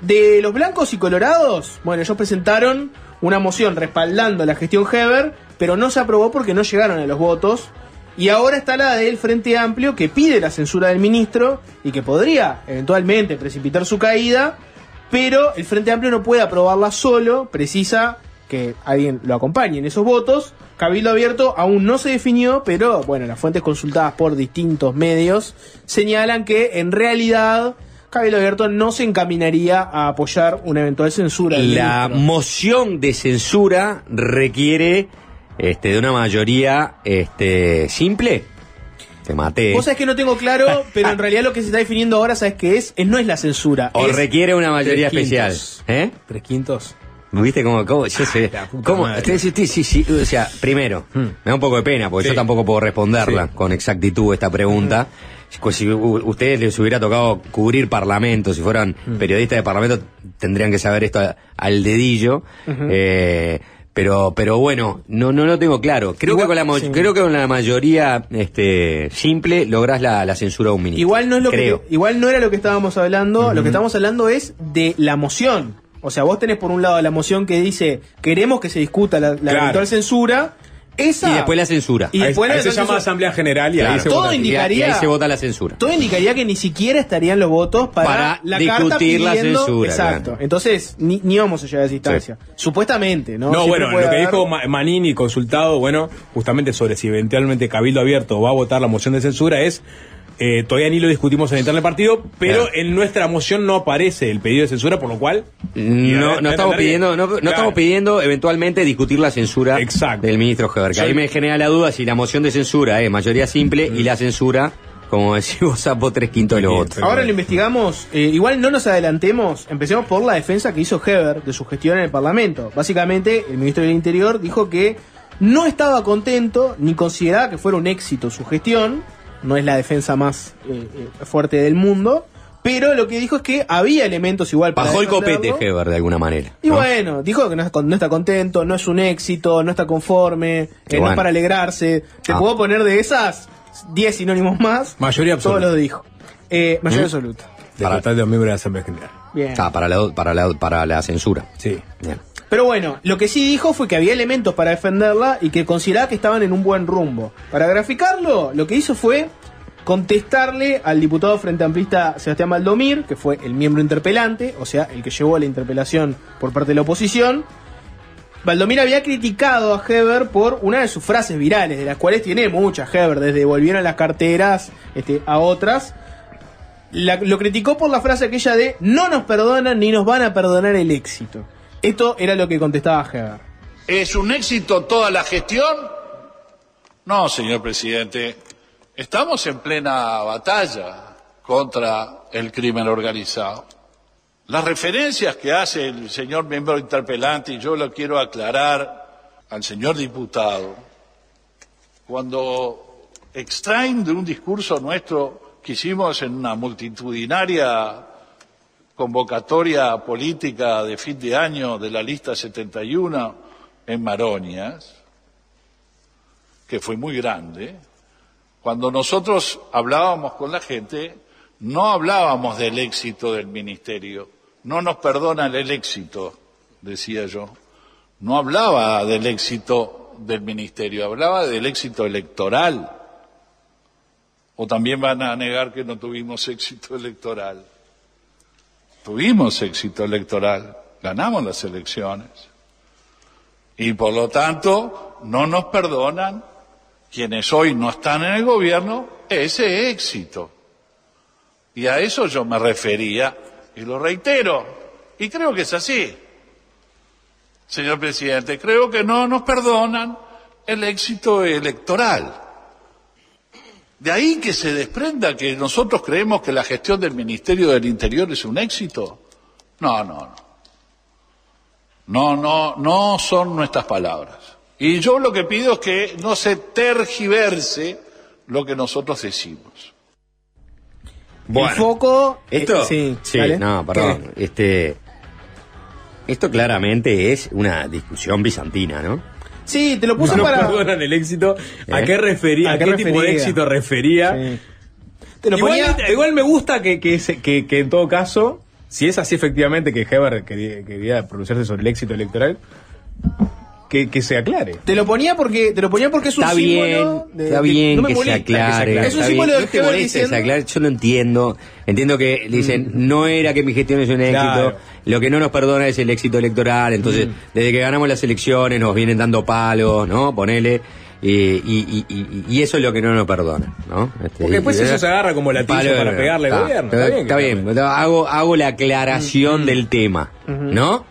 De los blancos y colorados, bueno, ellos presentaron una moción respaldando la gestión Heber, pero no se aprobó porque no llegaron a los votos. Y ahora está la del Frente Amplio que pide la censura del ministro y que podría eventualmente precipitar su caída, pero el Frente Amplio no puede aprobarla solo, precisa que alguien lo acompañe en esos votos. Cabildo Abierto aún no se definió, pero bueno, las fuentes consultadas por distintos medios señalan que en realidad Cabildo Abierto no se encaminaría a apoyar una eventual censura. La moción de censura requiere este, de una mayoría este, simple. Te maté. Vos sabés que no tengo claro, *laughs* pero en realidad lo que se está definiendo ahora, ¿sabes qué es? Es no es la censura. O es requiere una mayoría especial. quintos. ¿Eh? Tres quintos. ¿Viste cómo? cómo yo sé. *laughs* ¿Cómo? Sí, sí, o sea, primero, Hmm. me da un poco de pena, porque Sí. yo tampoco puedo responderla Sí. con exactitud esta pregunta. Pues Si ustedes les hubiera tocado cubrir parlamentos, si fueran Hmm. periodistas de parlamento, tendrían que saber esto a- al dedillo. Eh, pero, pero bueno, no, no lo tengo claro. Creo Igual- que con la, sí. creo que con la mayoría este, simple lográs la, la censura de un ministro. Igual no es lo creo. que igual no era lo que estábamos hablando, lo que estamos hablando es de la moción. O sea, vos tenés por un lado la moción que dice queremos que se discuta la, la Claro. eventual censura, esa Y después la censura. Y Ahí- después ahí la se censura- llama Asamblea General y ahí se Todo vota. indi- Y, indicaría- ahí se vota la censura. todo indicaría que ni siquiera estarían los votos para, Para la carta discutir la pidiendo- censura, Exacto. claro. Entonces, ni, ni vamos a llegar a esa instancia. Supuestamente, ¿no? No, Siempre bueno, lo que dijo Ma- Manini consultado, bueno, justamente sobre si eventualmente Cabildo Abierto va a votar la moción de censura es, eh, todavía ni lo discutimos en el interno del partido, pero Claro. en nuestra moción no aparece el pedido de censura, por lo cual... No, no estamos pidiendo, no, no Claro. estamos pidiendo eventualmente discutir la censura Exacto. del ministro Heber. Que Yo- ahí me genera la duda si la moción de censura es mayoría simple Mm. y la censura, como decís vos, sapo tres quintos de los votos. Ahora lo investigamos. eh, igual no nos adelantemos. Empecemos por la defensa que hizo Heber de su gestión en el Parlamento. Básicamente, el ministro del Interior dijo que no estaba contento ni consideraba que fuera un éxito su gestión. No es la defensa más eh, eh, fuerte del mundo. Pero lo que dijo es que había elementos igual para. Bajó el copete. Heber de alguna manera. Y ¿no? bueno, dijo que no, está con- no está contento, no es un éxito, no está conforme, Qué eh, no es para alegrarse. Te Ah. puedo poner de esas 10 sinónimos más. Mayoría absoluta. los dijo. Eh, mayoría ¿Mm? absoluta. Para- total de los miembros de la Asamblea General. Bien. Ah, para la, para la, para la censura. Sí. Bien. Pero bueno, lo que sí dijo fue que había elementos para defenderla y que consideraba que estaban en un buen rumbo. Para graficarlo, lo que hizo fue contestarle al diputado frente amplista Sebastián Valdomir, que fue el miembro interpelante, o sea, el que llevó la interpelación por parte de la oposición. Valdomir había criticado a Heber por una de sus frases virales, de las cuales tiene muchas Heber, desde volvieron las carteras este, a otras. Lo criticó por la frase aquella de no nos perdonan ni nos van a perdonar el éxito. Esto era lo que contestaba Heber. ¿Es un éxito toda la gestión? No, señor presidente. Estamos en plena batalla contra el crimen organizado. Las referencias que hace el señor miembro interpelante, y yo lo quiero aclarar al señor diputado, cuando extraen de un discurso nuestro que hicimos en una multitudinaria convocatoria política de fin de año de la lista 71 en Maroñas, que fue muy grande, cuando nosotros hablábamos con la gente, no hablábamos del éxito del ministerio, no nos perdonan el éxito, decía yo, no hablaba del éxito del ministerio, hablaba del éxito electoral. O también van a negar que no tuvimos *laughs* éxito electoral. Tuvimos éxito electoral, ganamos las elecciones. Y por lo tanto, no nos perdonan quienes hoy no están en el gobierno ese éxito. Y a eso yo me refería y lo reitero. Y creo que es así. Señor presidente, creo que no nos perdonan el éxito electoral. De ahí que se desprenda que nosotros creemos que la gestión del Ministerio del Interior es un éxito. No, no, no. No, no, no son nuestras palabras. Y yo lo que pido es que no se tergiverse lo que nosotros decimos. el foco. Esto, eh, sí, sí, dale. no, perdón. Este, esto claramente es una discusión bizantina, ¿no? Sí, te lo puse no para. perdonan el éxito. ¿A ¿Eh? qué refería? ¿A ¿A qué tipo de éxito refería? Te lo igual, ponía- igual me gusta que, que, se- que- que en todo caso, si es así efectivamente que Heber quería, quería pronunciarse sobre el éxito electoral, que, que se aclare. Te lo ponía porque te lo ponía porque es un Está símbolo bien, de- está de- bien no me que se aclare. Es un está símbolo bien. del no te se aclare, yo lo entiendo. Entiendo que dicen, no era que mi gestión es un éxito, Claro. lo que no nos perdona es el éxito electoral, entonces desde que ganamos las elecciones nos vienen dando palos, ¿no? Ponele. Y, y, y, y- y eso es lo que no nos perdona, ¿no? Este, Porque después eso se agarra como latillo Palo, para pegarle al gobierno. Está, Está bien que- bien, hago, hago la aclaración del tema, ¿no?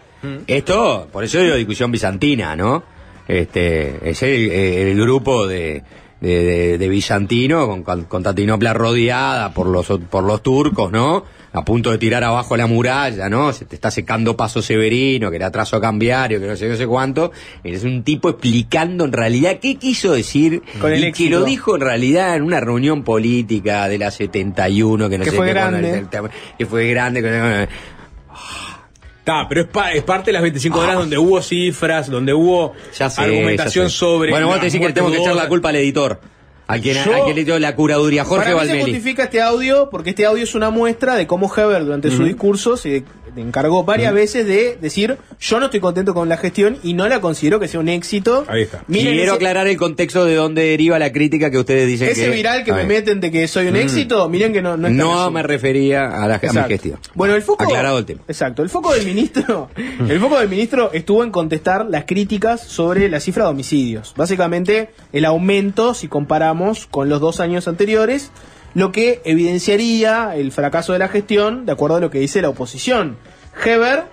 Esto, por eso digo discusión bizantina, ¿no? Este, es el, el grupo de, de, de- de bizantino con, con Constantinopla rodeada por los, por los turcos, ¿no? A punto de tirar abajo la muralla, ¿no? Se te está secando Paso Severino, que era trazo cambiario, que no sé, no sé cuánto. Es un tipo explicando en realidad qué quiso decir Con el y que éxito. lo dijo en realidad en una reunión política de la 71, que no Que sé fue qué, grande. que fue grande, que- Está, pero es, pa- es parte de las 25 horas donde hubo cifras, donde hubo Ya sé, argumentación ya sobre. Bueno, vos te decís que tengo que echar la culpa al editor. A quien, Yo- a quien le dio la curaduría, Jorge Para mí se justifica este audio porque este audio es una muestra de cómo Heber durante su discurso se encargó varias veces de decir yo no estoy contento con la gestión y no la considero que sea un éxito. Ahí está. Miren Quiero ese, aclarar el contexto de dónde deriva la crítica que ustedes dicen ese que... viral que me meten de que soy un Mm. éxito, miren que no, no No me refería a, la, a mi gestión. Bueno, el foco. Aclarado el tema. Exacto. El foco del ministro. *laughs* el foco del ministro estuvo en contestar las críticas sobre la cifra de homicidios. Básicamente, el aumento, si comparamos con los dos años anteriores, lo que evidenciaría el fracaso de la gestión, de acuerdo a lo que dice la oposición. Heber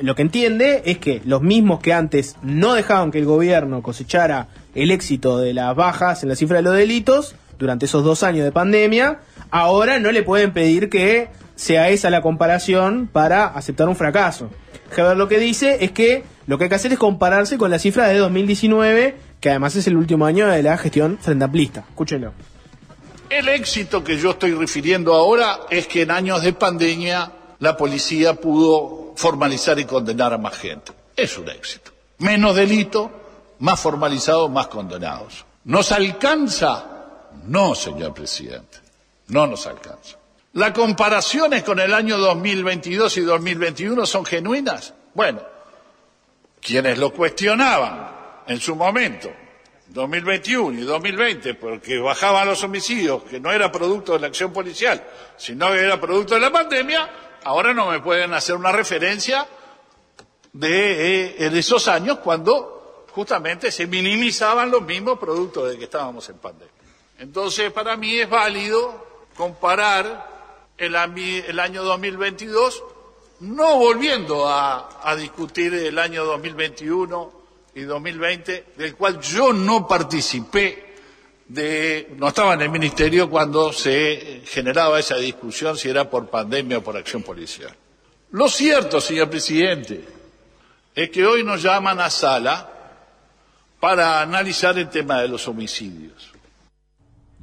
lo que entiende es que los mismos que antes no dejaban que el gobierno cosechara el éxito de las bajas en la cifra de los delitos durante esos dos años de pandemia, ahora no le pueden pedir que sea esa la comparación para aceptar un fracaso. Heber lo que dice es que lo que hay que hacer es compararse con la cifra de 2019, que además es el último año de la gestión frente amplista. Escúchenlo. El éxito que yo estoy refiriendo ahora es que en años de pandemia la policía pudo formalizar y condenar a más gente. Es un éxito. Menos delito, más formalizados, más condenados. ¿Nos alcanza? No, señor presidente. No nos alcanza. ¿Las comparaciones con el año 2022 y 2021 son genuinas? Bueno, quienes lo cuestionaban en su momento, 2021 y 2020, porque bajaban los homicidios, que no era producto de la acción policial, sino que era producto de la pandemia, ahora no me pueden hacer una referencia de, eh, esos años cuando justamente se minimizaban los mismos productos de que estábamos en pandemia. Entonces, para mí es válido comparar el, el año 2022, no volviendo a, a discutir el año 2021 y 2020, del cual yo no participé, de, no estaba en el ministerio cuando se generaba esa discusión si era por pandemia o por acción policial. Lo cierto, señor presidente, es que hoy nos llaman a sala para analizar el tema de los homicidios.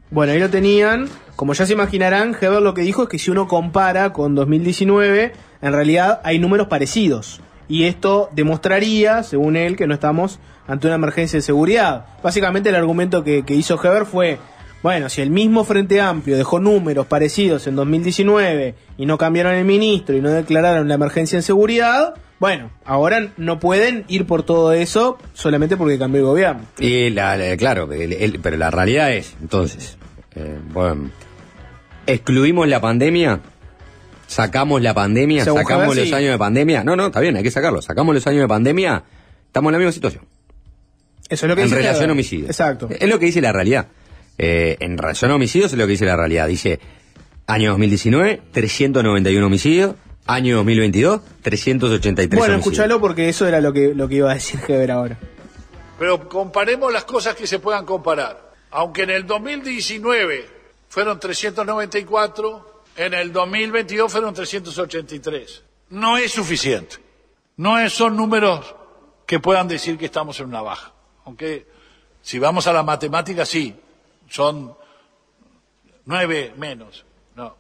Bueno, ahí lo tenían. Como ya se imaginarán, Heber lo que dijo es que si uno compara con 2019, en realidad hay números parecidos. Y esto demostraría, según él, que no estamos ante una emergencia de seguridad. Básicamente el argumento que, hizo Heber fue, bueno, si el mismo Frente Amplio dejó números parecidos en 2019 y no cambiaron el ministro y no declararon la emergencia en seguridad, bueno, ahora no pueden ir por todo eso solamente porque cambió el gobierno. Y la, la- claro, pero la realidad es, entonces, eh, bueno, excluimos la pandemia, sacamos la pandemia, Según sacamos Javier, los sí. años de pandemia. No, no, está bien, hay que sacarlo. Sacamos los años de pandemia, estamos en la misma situación. Eso es lo que en dice relación a homicidios. Exacto. Es lo que dice la realidad. Eh, en relación a homicidios es lo que dice la realidad. Dice, año 2019, 391 homicidios. Año 2022, 383 Bueno, homicidios. escúchalo porque eso era lo que, lo que iba a decir *laughs* Heber ahora. Pero comparemos las cosas que se puedan comparar. Aunque en el 2019 fueron 394, en el 2022 fueron 383. No es suficiente. No son números que puedan decir que estamos en una baja. Aunque si vamos a la matemática, sí, son nueve menos. No,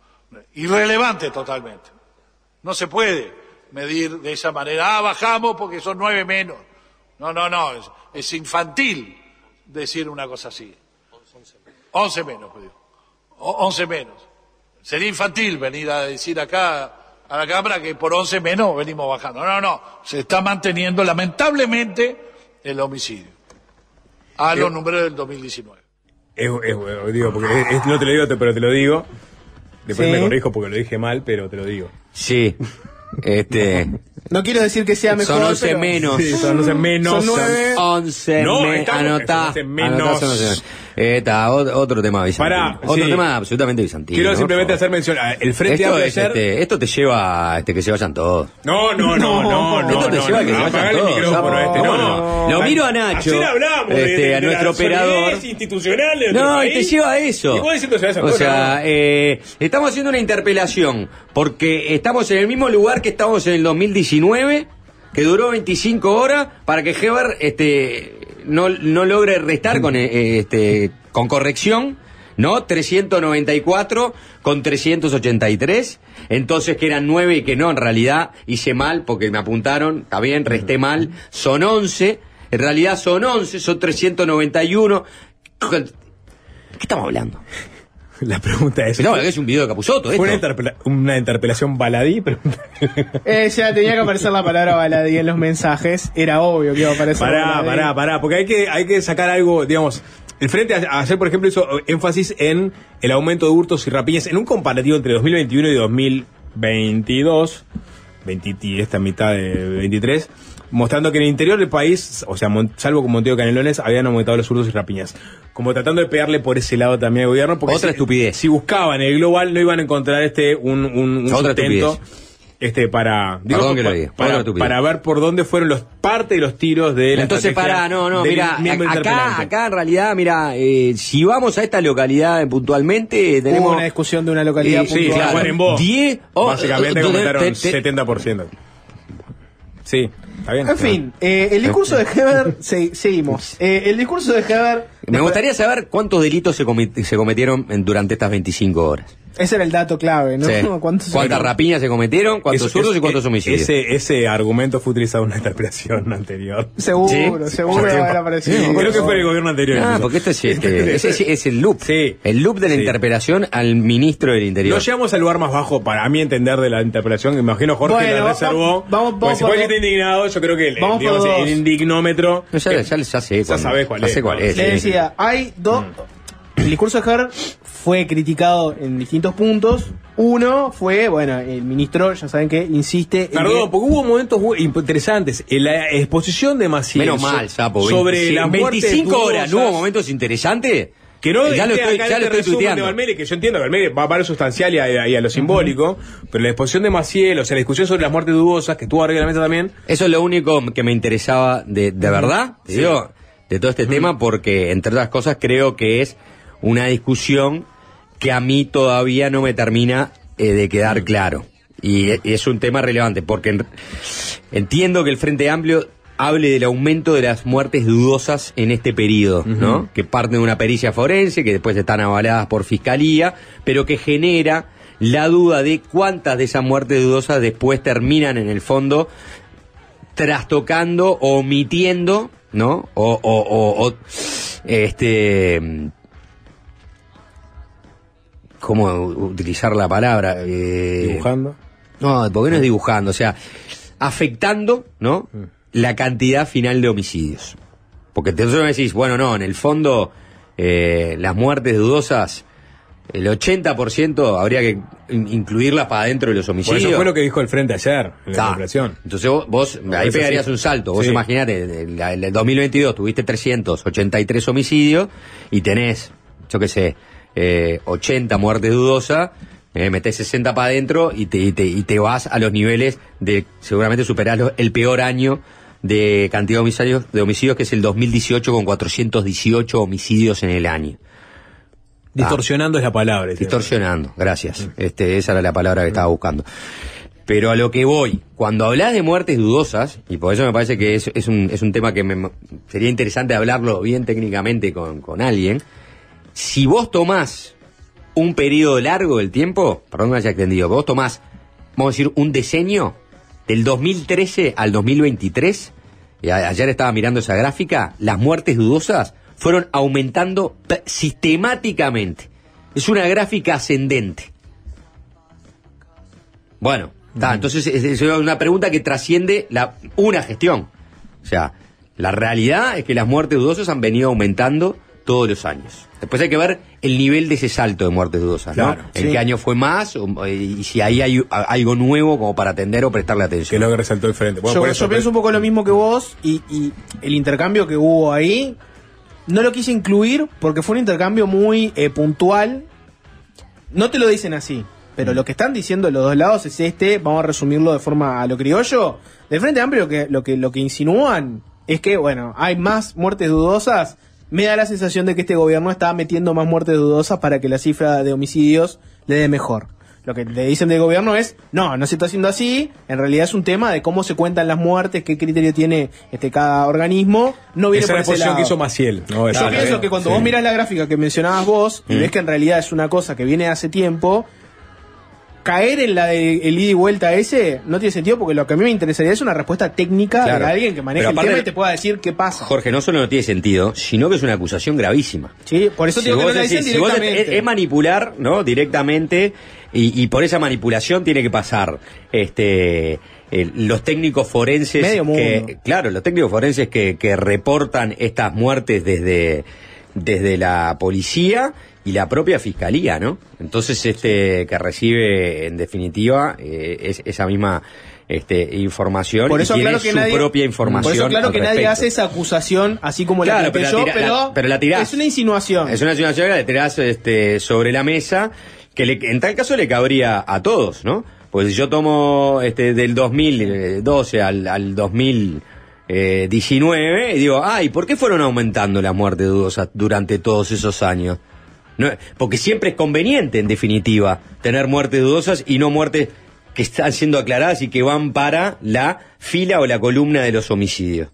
irrelevante totalmente. No se puede medir de esa manera. Ah, bajamos porque son nueve menos. No, no, no. Es, es infantil decir una cosa así. Once menos, pues digo. O- once menos. Sería infantil venir a decir acá a la Cámara que por once menos venimos bajando. No, no. Se está manteniendo lamentablemente el homicidio. A los números del 2019. Es, es- digo, porque es- es- no te lo digo, pero te lo digo. Después Sí. me corrijo porque lo dije mal, pero te lo digo. Sí. Este. *laughs* No quiero decir que sea mejor. Son 11 pero- menos. Sí, son 11 menos. Son nueve. 11 No, me- anotá, son 11 menos. anotá, son 11 menos. Está, ot- otro tema bizantino. Pará, otro sí. tema absolutamente bizantino. Quiero simplemente hacer mención. El. Frente esto, Amplio es, ayer- este, esto te lleva a este, que se vayan todos. No, no, no, no, no. Esto te no, lleva a no, que se no, vayan apagale el todos. micrófono este, ¿Cómo no. Lo miro a Nacho. Ayer hablamos de- este, de, a de nuestro la operador. institucional de nuestro No, y te país. lleva a eso. Y vos diciendo se vayan o todos, sea, no. eh, estamos haciendo una interpelación porque estamos en el mismo lugar que estamos en el 2019, que duró 25 horas, para que Heber este, no, no logre restar con, eh, este, con corrección. ¿No? 394 con 383. Entonces que eran 9 y que no, en realidad hice mal porque me apuntaron. Está bien, resté mal. Son 11. En realidad son 11, son 391. ¿Qué estamos hablando? *laughs* La pregunta es. No, es un video de Capusotto, Fue una, interpela- una interpelación baladí, pero. *laughs* Eh, ya tenía que aparecer la palabra baladí en los mensajes. Era obvio que iba a aparecer Pará, baladí. pará, pará, porque hay que, hay que sacar algo, digamos. El Frente a- ayer, por ejemplo, hizo énfasis en el aumento de hurtos y rapiñas en un comparativo entre 2021 y 2022, 20 y esta mitad de 23, mostrando que en el interior del país, o sea, Mon- salvo con Monteo Canelones, habían aumentado los hurtos y rapiñas. Como tratando de pegarle por ese lado también al gobierno, porque Otra si, estupidez. si buscaban el global no iban a encontrar este un, un, un Otra sustento estupidez. este para Perdón que pa- para, para ver por dónde fueron los parte de los tiros de la Entonces, pará, no, no, mira, acá, acá en realidad, mira, eh, si vamos a esta localidad puntualmente, tenemos... Hubo una discusión de una localidad Eh, Sí, puntual. claro, Guarembó. 10 oh, Básicamente eh, comentaron te- te- 70%. Sí, está bien. En fin, eh, el discurso de Heber, *laughs* se- seguimos. *laughs* Eh, el discurso de Heber, Me gustaría saber cuántos delitos se, comi- se cometieron en- durante estas 25 horas. Ese era el dato clave, ¿no? Sí. *laughs* ¿Cuántos- ¿Cuántas rapiñas se cometieron? ¿Cuántos Eso- zurdos es- y cuántos homicidios? Ese, ese argumento fue utilizado en una interpelación anterior. Seguro, Sí. seguro va a haber aparecido. Creo que fue el gobierno anterior. Ah, porque este es, este, *laughs* ese es- es el loop. Sí. El loop de la Sí. interpelación al ministro del Interior. No llegamos al lugar más bajo, para mí entender, de la interpelación. Me imagino Jorge Bueno, la reservó. vamos- vamos si Jorge dos. está indignado, yo creo que el, Vamos digamos, por dos. el indignómetro. No, ya, ya, ya sé. Ya cuál- sabés cuál ya es, sé cuál es. Le decía, hay dos. El discurso de Heber fue criticado en distintos puntos. Uno fue, bueno, el ministro, ya saben que insiste. en Perdón, que- porque hubo momentos interesantes. En la exposición de Maciel Menos so- mal, Sapo. sobre 25 las muertes 25 horas, ¿no hubo momentos interesantes? Que no ya lo esté estoy, ya lo estoy resumen de tuiteando. Valmeli, que yo entiendo que Valmeli va para lo sustancial y a, y a lo simbólico, pero la exposición de Maciel, o sea, la discusión sobre las muertes dudosas, que estuvo arriba de la mesa también, Eso es lo único que me interesaba de, de verdad, Sí. digo, de todo este tema, porque entre otras cosas creo que es una discusión que a mí todavía no me termina eh, de quedar claro. Y, e- es un tema relevante, porque en- entiendo que el Frente Amplio hable del aumento de las muertes dudosas en este periodo, ¿no? Que parten de una pericia forense, que después están avaladas por fiscalía, pero que genera la duda de cuántas de esas muertes dudosas después terminan en el fondo trastocando o omitiendo, ¿no? O, o, o- o, este ¿cómo utilizar la palabra? Eh, dibujando. No, porque no es dibujando, o sea, afectando, ¿no? La cantidad final de homicidios. Porque entonces me decís, bueno, no, en el fondo, eh, las muertes dudosas el 80% habría que in- incluirla para adentro de los Por homicidios. eso fue lo que dijo el Frente ayer en la interpelación. Entonces vos, vos ahí pegarías sí. un salto. Vos Sí. imaginate, en en el 2022 tuviste 383 homicidios y tenés, yo qué sé, eh, 80 muertes dudosas, eh, metés 60 para adentro y te, y, te, y te vas a los niveles de, seguramente superás lo- el peor año de cantidad de homicidios, de homicidios que es el 2018 con 418 homicidios en el año. Distorsionando es la palabra. Distorsionando, gracias. Este, esa era la palabra que estaba buscando. Pero a lo que voy, cuando hablas de muertes dudosas, y por eso me parece que es, es un, es un tema que me- sería interesante hablarlo bien técnicamente con, con alguien, si vos tomás un periodo largo del tiempo, perdón que me haya extendido, vos tomás, vamos a decir, un decenio, del 2013 al 2023, y a- ayer estaba mirando esa gráfica, las muertes dudosas fueron aumentando sistemáticamente. Es una gráfica ascendente. Bueno, entonces es, es una pregunta que trasciende la, una gestión. O sea, la realidad es que las muertes dudosas han venido aumentando todos los años. Después hay que ver el nivel de ese salto de muertes dudosas, ¿no? Claro, en sí. qué año fue más o- y si ahí hay a- algo nuevo como para atender o prestarle Que atención. es lo que resaltó el Frente. Bueno, yo por yo eso, pienso un poco lo mismo que vos y, y el intercambio que hubo ahí no lo quise incluir porque fue un intercambio muy eh, puntual. No te lo dicen así, pero lo que están diciendo los dos lados es este, vamos a resumirlo de forma a lo criollo. Del Frente Amplio que, lo, que, lo que insinúan es que, bueno, hay más muertes dudosas. Me da la sensación de que este gobierno está metiendo más muertes dudosas para que la cifra de homicidios le dé mejor. Lo que le dicen del gobierno es, no, no se está haciendo así, en realidad es un tema de cómo se cuentan las muertes, qué criterio tiene este cada organismo, no viene Esa por es la ese lado. que hizo Maciel. ¿no? Yo pienso que cuando sí. vos mirás la gráfica que mencionabas vos y Mm. ves que en realidad es una cosa que viene hace tiempo, caer en la de el ida y vuelta ese no tiene sentido porque lo que a mí me interesaría es una respuesta técnica Claro. de alguien que maneje el tema y te pueda decir qué pasa. Jorge, no solo no tiene sentido, sino que es una acusación gravísima. Sí, por eso Si digo que no la dicen si vos directamente. es, es manipular, ¿no? Directamente, y, y por esa manipulación tiene que pasar este el- los técnicos forenses Medio mundo. que, claro, los técnicos forenses que, que reportan estas muertes desde, desde la policía y la propia fiscalía, ¿no? Entonces, este que recibe en definitiva eh, es, esa misma este, información Por y eso tiene claro que su nadie, propia información. Por eso claro que nadie hace esa acusación así como Claro, la pero planteé la yo, tira- pero, la- pero la tirás. es una insinuación. Es una situación que la tirás este, sobre la mesa, que le- en tal caso le cabría a todos, ¿no? Pues si yo tomo este, del 2012 al, al 2019 y digo, ay, ¿por qué fueron aumentando las muertes dudosas durante todos esos años? No, porque siempre es conveniente, en definitiva, tener muertes dudosas y no muertes que están siendo aclaradas y que van para la fila o la columna de los homicidios.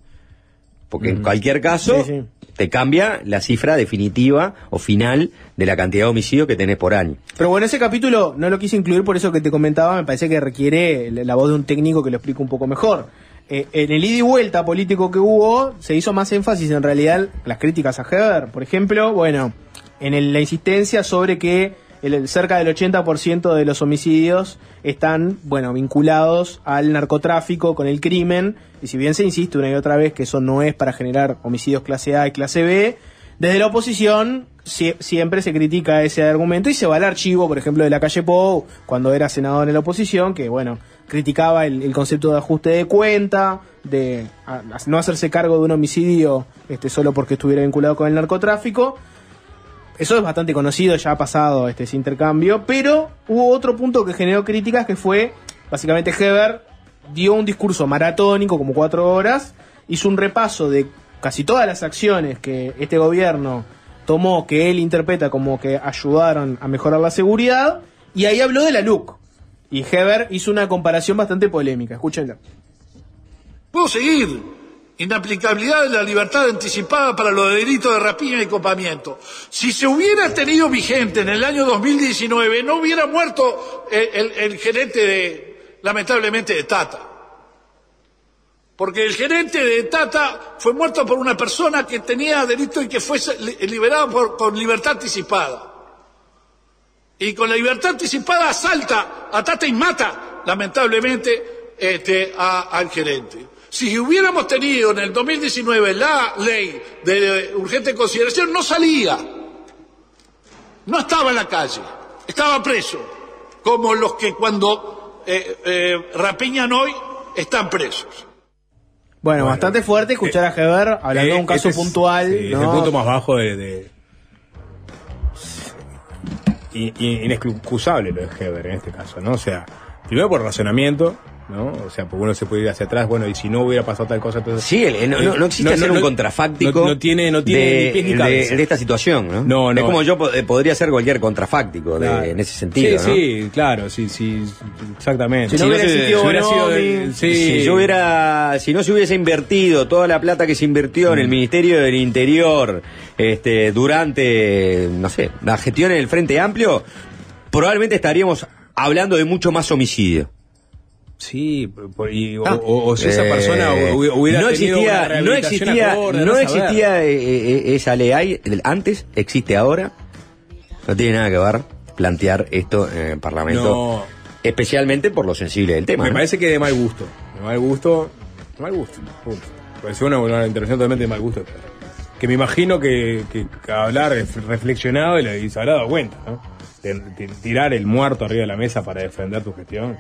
Porque en cualquier caso, Sí, sí. te cambia la cifra definitiva o final de la cantidad de homicidios que tenés por año. Pero bueno, ese capítulo no lo quise incluir por eso que te comentaba, me parece que requiere la la voz de un técnico que lo explique un poco mejor. Eh, en el ida y vuelta político que hubo, se hizo más énfasis en realidad las críticas a Heber. Por ejemplo, bueno, en el- la insistencia sobre que el, cerca del 80% de los homicidios están, bueno, vinculados al narcotráfico, con el crimen, y si bien se insiste una y otra vez que eso no es para generar homicidios clase A y clase B, desde la oposición sie- siempre se critica ese argumento y se va al archivo, por ejemplo, de la calle Pou, cuando era senador en la oposición, que bueno, criticaba el, concepto de ajuste de cuenta, de a no hacerse cargo de un homicidio este, solo porque estuviera vinculado con el narcotráfico. Eso es bastante conocido, ya ha pasado este, ese intercambio, pero hubo otro punto que generó críticas que fue, básicamente Heber dio un discurso maratónico, como cuatro horas, hizo un repaso de casi todas las acciones que este gobierno tomó, que él interpreta como que ayudaron a mejorar la seguridad, y ahí habló de la LUC. Y Heber hizo una comparación bastante polémica, escúchenla. Puedo seguir. Inaplicabilidad de la libertad anticipada para los delitos de rapiña y copamiento. Si se hubiera tenido vigente en el año 2019, no hubiera muerto el, el- gerente de, lamentablemente, de Tata. Porque el gerente de Tata fue muerto por una persona que tenía delito y que fue li- liberado por- con libertad anticipada. Y con la libertad anticipada asalta a Tata y mata, lamentablemente, este, al gerente. Si hubiéramos tenido en el 2019 la ley de urgente consideración, no salía. no estaba en la calle, estaba preso, como los que cuando eh, eh, rapiñan hoy están presos. Bueno, bastante fuerte escuchar a Heber hablando de un caso Este es- puntual. sí, ¿no? Es el punto más bajo de. inexcusable lo de Heber en este caso, ¿no? O sea, primero por razonamiento, ¿no? O sea, porque uno se puede ir hacia atrás, bueno, y si no hubiera pasado tal cosa, entonces. Sí, no, no- no existe hacer un contrafáctico No, no tiene, no tiene de, ni pies ni de- cabeza. de esta situación, ¿no? No, no. Es como yo po- eh, podría hacer cualquier contrafáctico de- Claro. en ese sentido, sí, ¿no? sí, claro, sí, sí, exactamente. Si no hubiera existido Bonomi, si yo hubiera, si no se hubiese invertido toda la plata que se invirtió Mm. en el Ministerio del Interior, este, durante, no sé, la gestión en el Frente Amplio, probablemente estaríamos hablando de mucho más homicidio. Sí, y- o, Ah, o- o si esa eh, persona hubiera hubiera no tenido una existía, no rehabilitación existía, acorde, no existía eh, eh, esa ley ahí, antes, existe ahora, no tiene nada que ver plantear esto en el Parlamento, No. especialmente por lo sensible del tema. Me ¿no? parece que de mal gusto. De mal gusto. De mal gusto. Punto. Parece una, una intervención totalmente de mal gusto. Que me imagino que, que, que hablar ref- reflexionado y, le- y se habrá dado cuenta, ¿no? De- de tirar el muerto arriba de la mesa para defender tu gestión.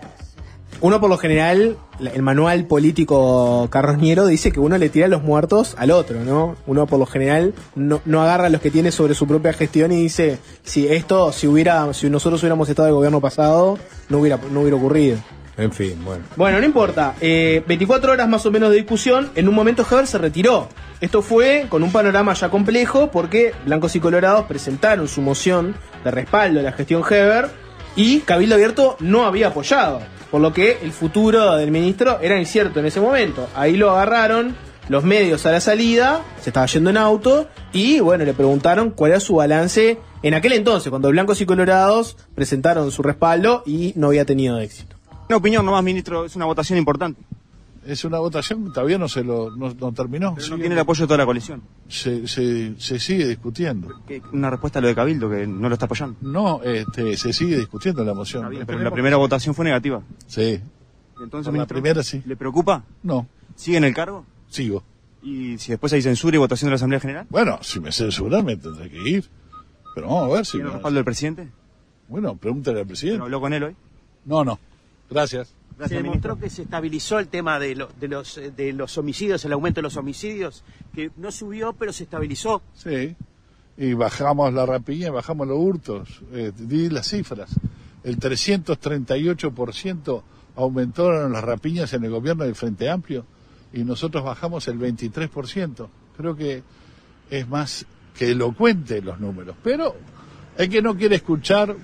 Uno por lo general, el manual político carroñero dice que uno le tira los muertos al otro, ¿no? Uno por lo general no, no agarra los que tiene sobre su propia gestión y dice, si esto, si hubiera, si nosotros hubiéramos estado en el gobierno pasado, no hubiera, no hubiera ocurrido. En fin, bueno. Bueno, no importa. Eh, 24 horas más o menos de discusión. En un momento Heber se retiró. Esto fue con un panorama ya complejo porque Blancos y Colorados presentaron su moción de respaldo a la gestión Heber y Cabildo Abierto no había apoyado. Por lo que el futuro del ministro era incierto en ese momento. Ahí lo agarraron los medios a la salida, se estaba yendo en auto y bueno, le preguntaron cuál era su balance en aquel entonces, cuando Blancos y Colorados presentaron su respaldo y no había tenido éxito. Una opinión nomás, ministro, es una votación importante. Es una votación que todavía no se lo no, no terminó. Pero no tiene el apoyo de toda la coalición. Se, se, se sigue discutiendo. ¿Qué- Una respuesta a lo de Cabildo, que no lo está apoyando. No, este, se sigue discutiendo la moción. Pero la primera votación fue negativa. Sí. Entonces, Por la ministro, primera sí. ¿le preocupa? No. ¿Sigue en el cargo? Sigo. ¿Y si después hay censura y votación de la Asamblea General? Bueno, si me censuran me tendré que ir. Pero vamos a ver si... ¿Tiene el respaldo del presidente? Bueno, pregúntale al presidente. ¿Pero habló con él hoy? No, no. Gracias. Se demostró que se estabilizó el tema de, lo- de los, eh, de los homicidios, el aumento de los homicidios, que no subió, pero se estabilizó. Sí. Y bajamos la rapiña, bajamos los hurtos. Eh, di las cifras. El 338% aumentaron las rapiñas en el gobierno del Frente Amplio y nosotros bajamos el 23%. Creo que es más que elocuente los números. Pero el que no quiere escuchar,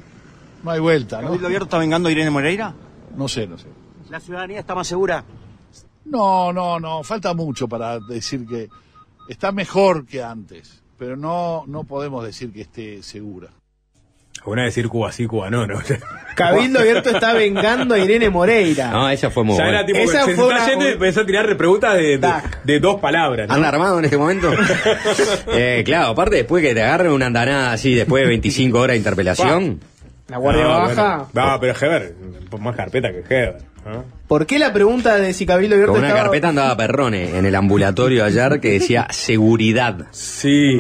no hay vuelta, ¿no? ¿Cabildo Abierto está vengando a Irene Moreira? No sé, no sé. La ciudadanía está más segura. No, no, no, falta mucho para decir que está mejor que antes, pero no, no podemos decir que esté segura. Una decir Cuba sí, Cuba no, ¿no? *laughs* Cabildo Abierto está vengando a Irene Moreira. No, esa fue muy Ya buena. era tipo, Esa se fue una- yendo y empezó a tirar preguntas de, de, de dos palabras. ¿no? ¿Anda armado en este momento? *laughs* eh, claro, aparte después que te agarren una andanada así después de 25 horas de interpelación. La Guardia No, Baja. bueno. No, pero Heber, más carpeta que Heber. ¿No? ¿Por qué la pregunta de si Cabildo Abierto Con una estaba... carpeta andaba Perrone en el ambulatorio ayer que decía seguridad. Sí,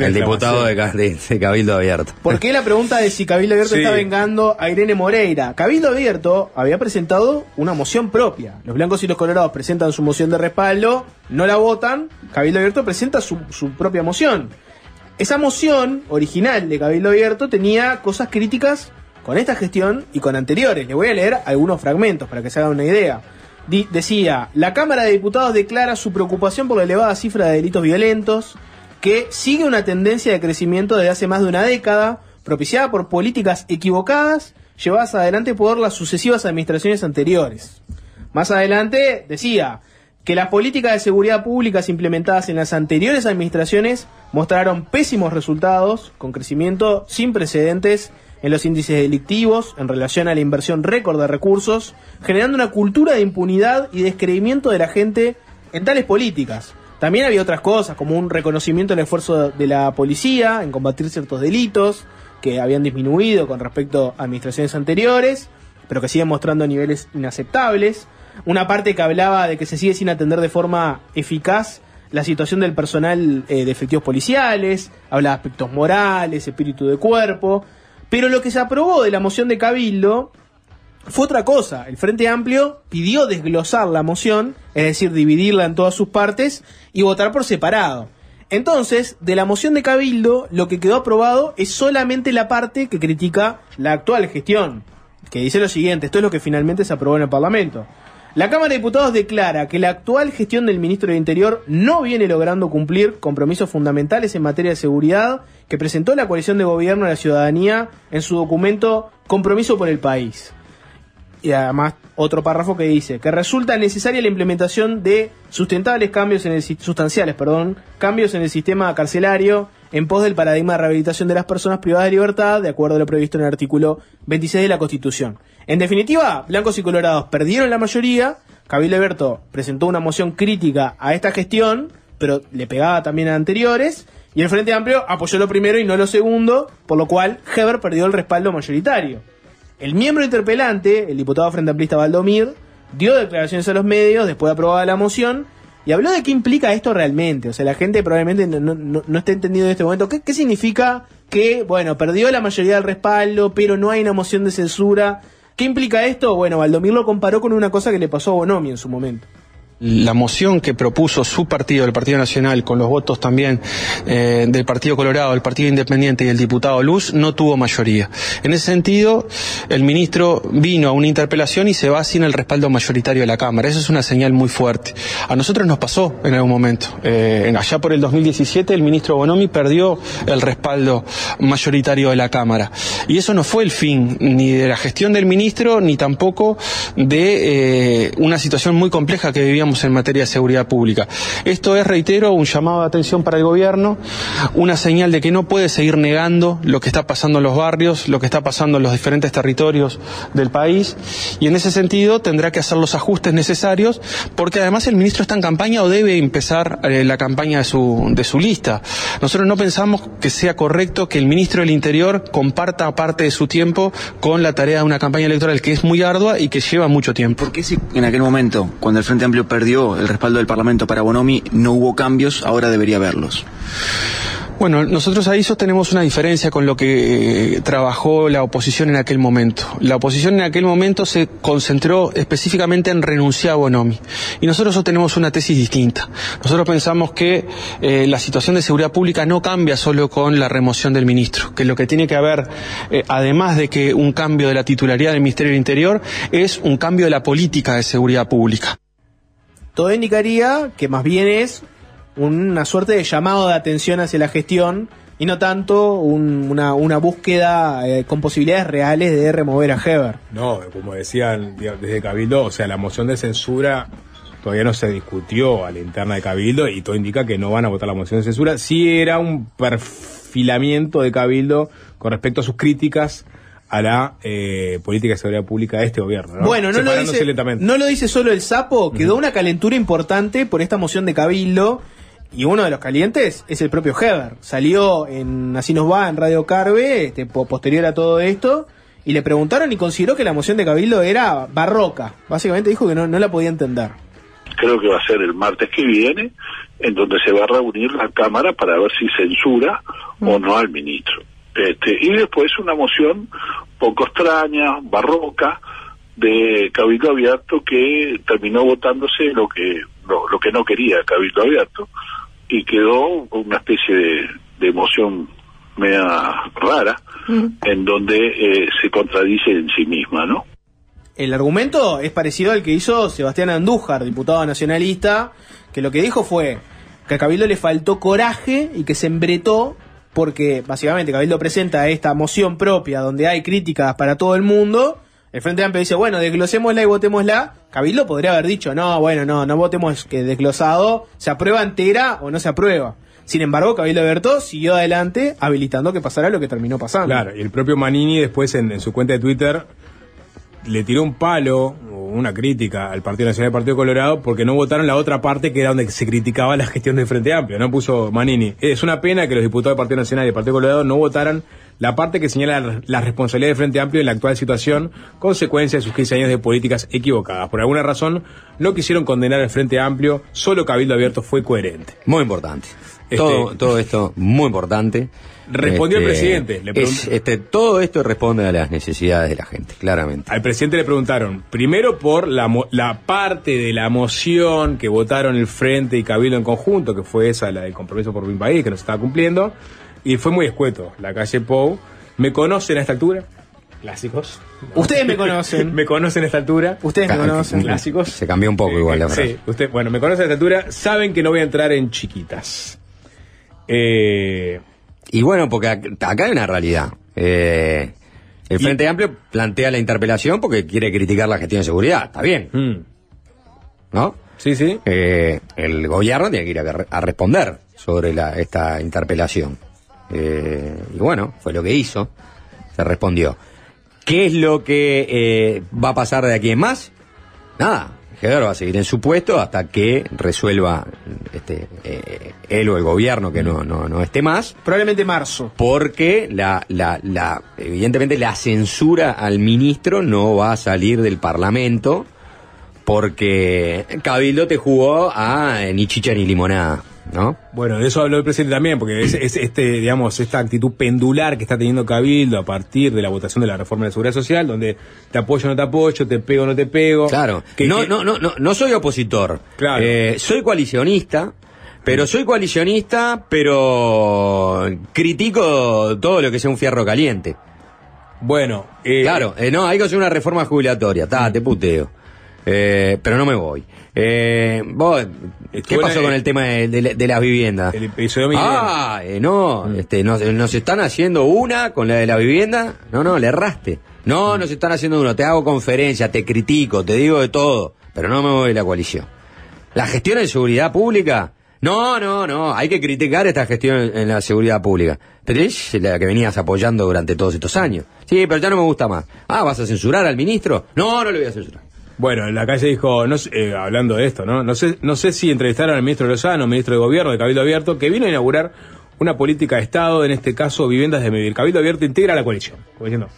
El diputado de, Ca- de- de Cabildo Abierto. ¿Por qué la pregunta de si Cabildo Abierto Sí. está vengando a Irene Moreira? Cabildo Abierto había presentado una moción propia. Los blancos y los colorados presentan su moción de respaldo, no la votan. Cabildo Abierto presenta su, su propia moción. Esa moción original de Cabildo Abierto tenía cosas críticas con esta gestión y con anteriores. Le voy a leer algunos fragmentos para que se hagan una idea. Decía, la Cámara de Diputados declara su preocupación por la elevada cifra de delitos violentos, que sigue una tendencia de crecimiento desde hace más de una década, propiciada por políticas equivocadas llevadas adelante por las sucesivas administraciones anteriores. Más adelante decía que las políticas de seguridad públicas implementadas en las anteriores administraciones mostraron pésimos resultados, con crecimiento sin precedentes en los índices delictivos en relación a la inversión récord de recursos, generando una cultura de impunidad y descreimiento de la gente en tales políticas. También había otras cosas, como un reconocimiento del esfuerzo de la policía en combatir ciertos delitos que habían disminuido con respecto a administraciones anteriores, pero que siguen mostrando niveles inaceptables. Una parte que hablaba de que se sigue sin atender de forma eficaz la situación del personal eh, de efectivos policiales, habla de aspectos morales, espíritu de cuerpo, pero lo que se aprobó de la moción de Cabildo fue otra cosa. El Frente Amplio pidió desglosar la moción, es decir, dividirla en todas sus partes y votar por separado. Entonces, de la moción de Cabildo, lo que quedó aprobado es solamente la parte que critica la actual gestión, que dice lo siguiente, esto es lo que finalmente se aprobó en el Parlamento. La Cámara de Diputados declara que la actual gestión del ministro del Interior no viene logrando cumplir compromisos fundamentales en materia de seguridad que presentó la coalición de gobierno a la ciudadanía en su documento Compromiso por el País y además otro párrafo que dice que resulta necesaria la implementación de sustentables cambios en el sustanciales, perdón, cambios en el sistema carcelario en pos del paradigma de rehabilitación de las personas privadas de libertad, de acuerdo a lo previsto en el artículo 26 de la Constitución. En definitiva, blancos y colorados perdieron la mayoría. Cabildo Alberto presentó una moción crítica a esta gestión, pero le pegaba también a anteriores. Y el Frente Amplio apoyó lo primero y no lo segundo, por lo cual Heber perdió el respaldo mayoritario. El miembro interpelante, el diputado frente amplista Valdomir, dio declaraciones a los medios después de aprobada la moción y habló de qué implica esto realmente. O sea, la gente probablemente no, no, no esté entendiendo en este momento. ¿Qué, ¿Qué significa que, bueno, perdió la mayoría del respaldo, pero no hay una moción de censura? ¿Qué implica esto? Bueno, Valdomir lo comparó con una cosa que le pasó a Bonomi en su momento. La moción que propuso su partido, el Partido Nacional, con los votos también eh, del Partido Colorado, el Partido Independiente y el diputado Luz, no tuvo mayoría. En ese sentido, el ministro vino a una interpelación y se va sin el respaldo mayoritario de la Cámara. Eso es una señal muy fuerte. A nosotros nos pasó en algún momento. Eh, allá por el 2017, el ministro Bonomi perdió el respaldo mayoritario de la Cámara. Y eso no fue el fin ni de la gestión del ministro, ni tampoco de eh, una situación muy compleja que vivíamos en materia de seguridad pública. Esto es, reitero, un llamado de atención para el gobierno, una señal de que no puede seguir negando lo que está pasando en los barrios, lo que está pasando en los diferentes territorios del país, y en ese sentido tendrá que hacer los ajustes necesarios, porque además el ministro está en campaña o debe empezar eh, la campaña de su, de su lista. Nosotros no pensamos que sea correcto que el ministro del Interior comparta parte de su tiempo con la tarea de una campaña electoral que es muy ardua y que lleva mucho tiempo. ¿Por qué si en aquel momento, cuando el Frente Amplio perdió el respaldo del Parlamento para Bonomi, no hubo cambios, ahora debería haberlos? Bueno, nosotros ahí sostenemos una diferencia con lo que eh, trabajó la oposición en aquel momento. La oposición en aquel momento se concentró específicamente en renunciar a Bonomi. Y nosotros sostenemos una tesis distinta. Nosotros pensamos que eh, la situación de seguridad pública no cambia solo con la remoción del ministro, que lo que tiene que haber, eh, además de que un cambio de la titularidad del Ministerio del Interior, es un cambio de la política de seguridad pública. Todo indicaría que más bien es una suerte de llamado de atención hacia la gestión y no tanto un- una, búsqueda eh, con posibilidades reales de remover a Heber. No, como decían desde Cabildo, o sea, la moción de censura todavía no se discutió a la interna de Cabildo y todo indica que no van a votar la moción de censura. Sí era un perfilamiento de Cabildo con respecto a sus críticas a la eh, política de seguridad pública de este gobierno. ¿no? Bueno, no lo, dice, lentamente. no lo dice solo el sapo, quedó una calentura importante por esta moción de Cabildo. Y uno de los calientes es el propio Heber. Salió en Así nos va, en Radio Carve, este, po- posterior a todo esto, y le preguntaron y consideró que la moción de Cabildo era barroca. Básicamente dijo que no, no la podía entender. creo que va a ser el martes que viene, en donde se va a reunir la Cámara para ver si censura o no al ministro. Este, y después una moción poco extraña, barroca, de Cabildo Abierto que terminó votándose lo que lo, lo que no quería Cabildo Abierto y quedó una especie de, de moción media rara en donde eh, se contradice en sí misma, ¿no? El argumento es parecido al que hizo Sebastián Andújar, diputado nacionalista, que lo que dijo fue que a Cabildo le faltó coraje y que se embretó porque básicamente Cabildo presenta esta moción propia donde hay críticas para todo el mundo. El Frente Amplio dice, bueno, desglosémosla y votémosla. Cabildo podría haber dicho, no, bueno, no, no votemos que desglosado, se aprueba entera o no se aprueba. Sin embargo, Cabildo Alberto siguió adelante habilitando que pasara lo que terminó pasando. Claro, y el propio Manini después en, en su cuenta de Twitter le tiró un palo, o una crítica al Partido Nacional y al Partido Colorado porque no votaron la otra parte que era donde se criticaba la gestión del Frente Amplio, no puso Manini. Es una pena que los diputados del Partido Nacional y del Partido Colorado no votaran la parte que señala la responsabilidad del Frente Amplio en la actual situación, consecuencia de sus 15 años de políticas equivocadas. Por alguna razón, no quisieron condenar al Frente Amplio, solo Cabildo Abierto fue coherente. Muy importante. Este- Todo, todo esto muy importante. Respondió el presidente, le es- preguntó- este, todo esto responde a las necesidades de la gente, claramente. Al presidente le preguntaron, primero por la parte de la moción que votaron el Frente y Cabildo en conjunto, que fue esa, la del compromiso por mi país, que no se estaba cumpliendo, y fue muy escueto. La calle Pou, ¿me conocen a esta altura? Clásicos. Ustedes me conocen. *laughs* ¿Me conocen a esta altura? Ustedes me conocen. Clásicos. Se cambió un poco igual la frase. Sí, usted, bueno, me conocen a esta altura, saben que no voy a entrar en chiquitas. Eh, Y bueno, porque ac- acá hay una realidad. Eh, el Frente Amplio plantea la interpelación porque quiere criticar la gestión de seguridad. Está bien. ¿No? Mm. Sí, sí. el gobierno tiene que ir a, a responder sobre la, esta interpelación. Eh, y bueno, fue lo que hizo. Se respondió. ¿Qué es lo que eh, va a pasar de aquí en más? Nada. Heber va a seguir en su puesto hasta que resuelva este, eh, él o el gobierno que no, no, no esté más. Probablemente marzo. Porque la, la, la, evidentemente la censura al ministro no va a salir del Parlamento porque Cabildo te jugó a eh, ni chicha ni limonada, ¿no? Bueno, de eso habló el presidente también, porque es, es este, digamos, esta actitud pendular que está teniendo Cabildo a partir de la votación de la reforma de la seguridad social, donde te apoyo o no te apoyo, te pego o no te pego. Claro. Que- no, que- no, no, no, no soy opositor. Claro. Eh, soy coalicionista. Pero soy coalicionista, pero critico todo lo que sea un fierro caliente. Bueno, claro, eh, no, hay que hacer una reforma jubilatoria, está, te puteo. Eh, pero no me voy. Eh, vos, ¿Qué pasó con el tema de, de- de las viviendas? El episodio. Ah, eh, no, este, nos, nos están haciendo una con la de la vivienda. No, no, le erraste. No, nos están haciendo uno. Te hago conferencia, te critico, te digo de todo, pero no me voy de la coalición. La gestión en seguridad pública. No, no, no. Hay que criticar esta gestión en, en la seguridad pública. Pero es la que venías apoyando durante todos estos años. Sí, pero ya no me gusta más. Ah, ¿vas a censurar al ministro? No, no le voy a censurar. Bueno, en la calle dijo, no sé, eh, hablando de esto, ¿no? No sé, no sé si entrevistaron al ministro Lozano, ministro de Gobierno de Cabildo Abierto, que vino a inaugurar una política de Estado, en este caso viviendas de vivir. Cabildo Abierto integra la coalición, como diciendo,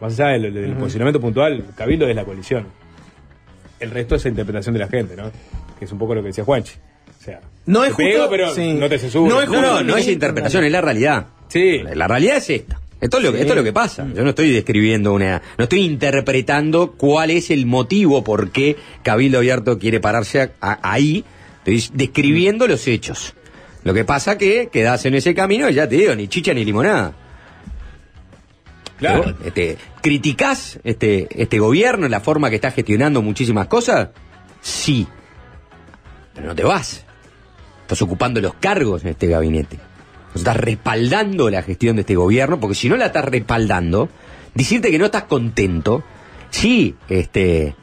más allá del, del posicionamiento puntual, Cabildo es la coalición. El resto es la interpretación de la gente, ¿no? Que es un poco lo que decía Juanchi. O sea, No es pego, justo- pero sí. no te censuro. No es No, no, no es interpretación, es la realidad. Sí. La realidad es esta. Esto es, lo, que- Sí. esto es lo que pasa. Yo no estoy describiendo una. No estoy interpretando cuál es el motivo por qué Cabildo Abierto quiere pararse a- a- ahí. Estoy describiendo los hechos. Lo que pasa que quedás en ese camino y ya te digo, ni chicha ni limonada. Claro. Este, ¿Criticás este, este gobierno, la forma que está gestionando muchísimas cosas? Sí. Pero no te vas. Estás ocupando los cargos en este gabinete. Estás respaldando la gestión de este gobierno, porque si no la estás respaldando, decirte que no estás contento, sí, este,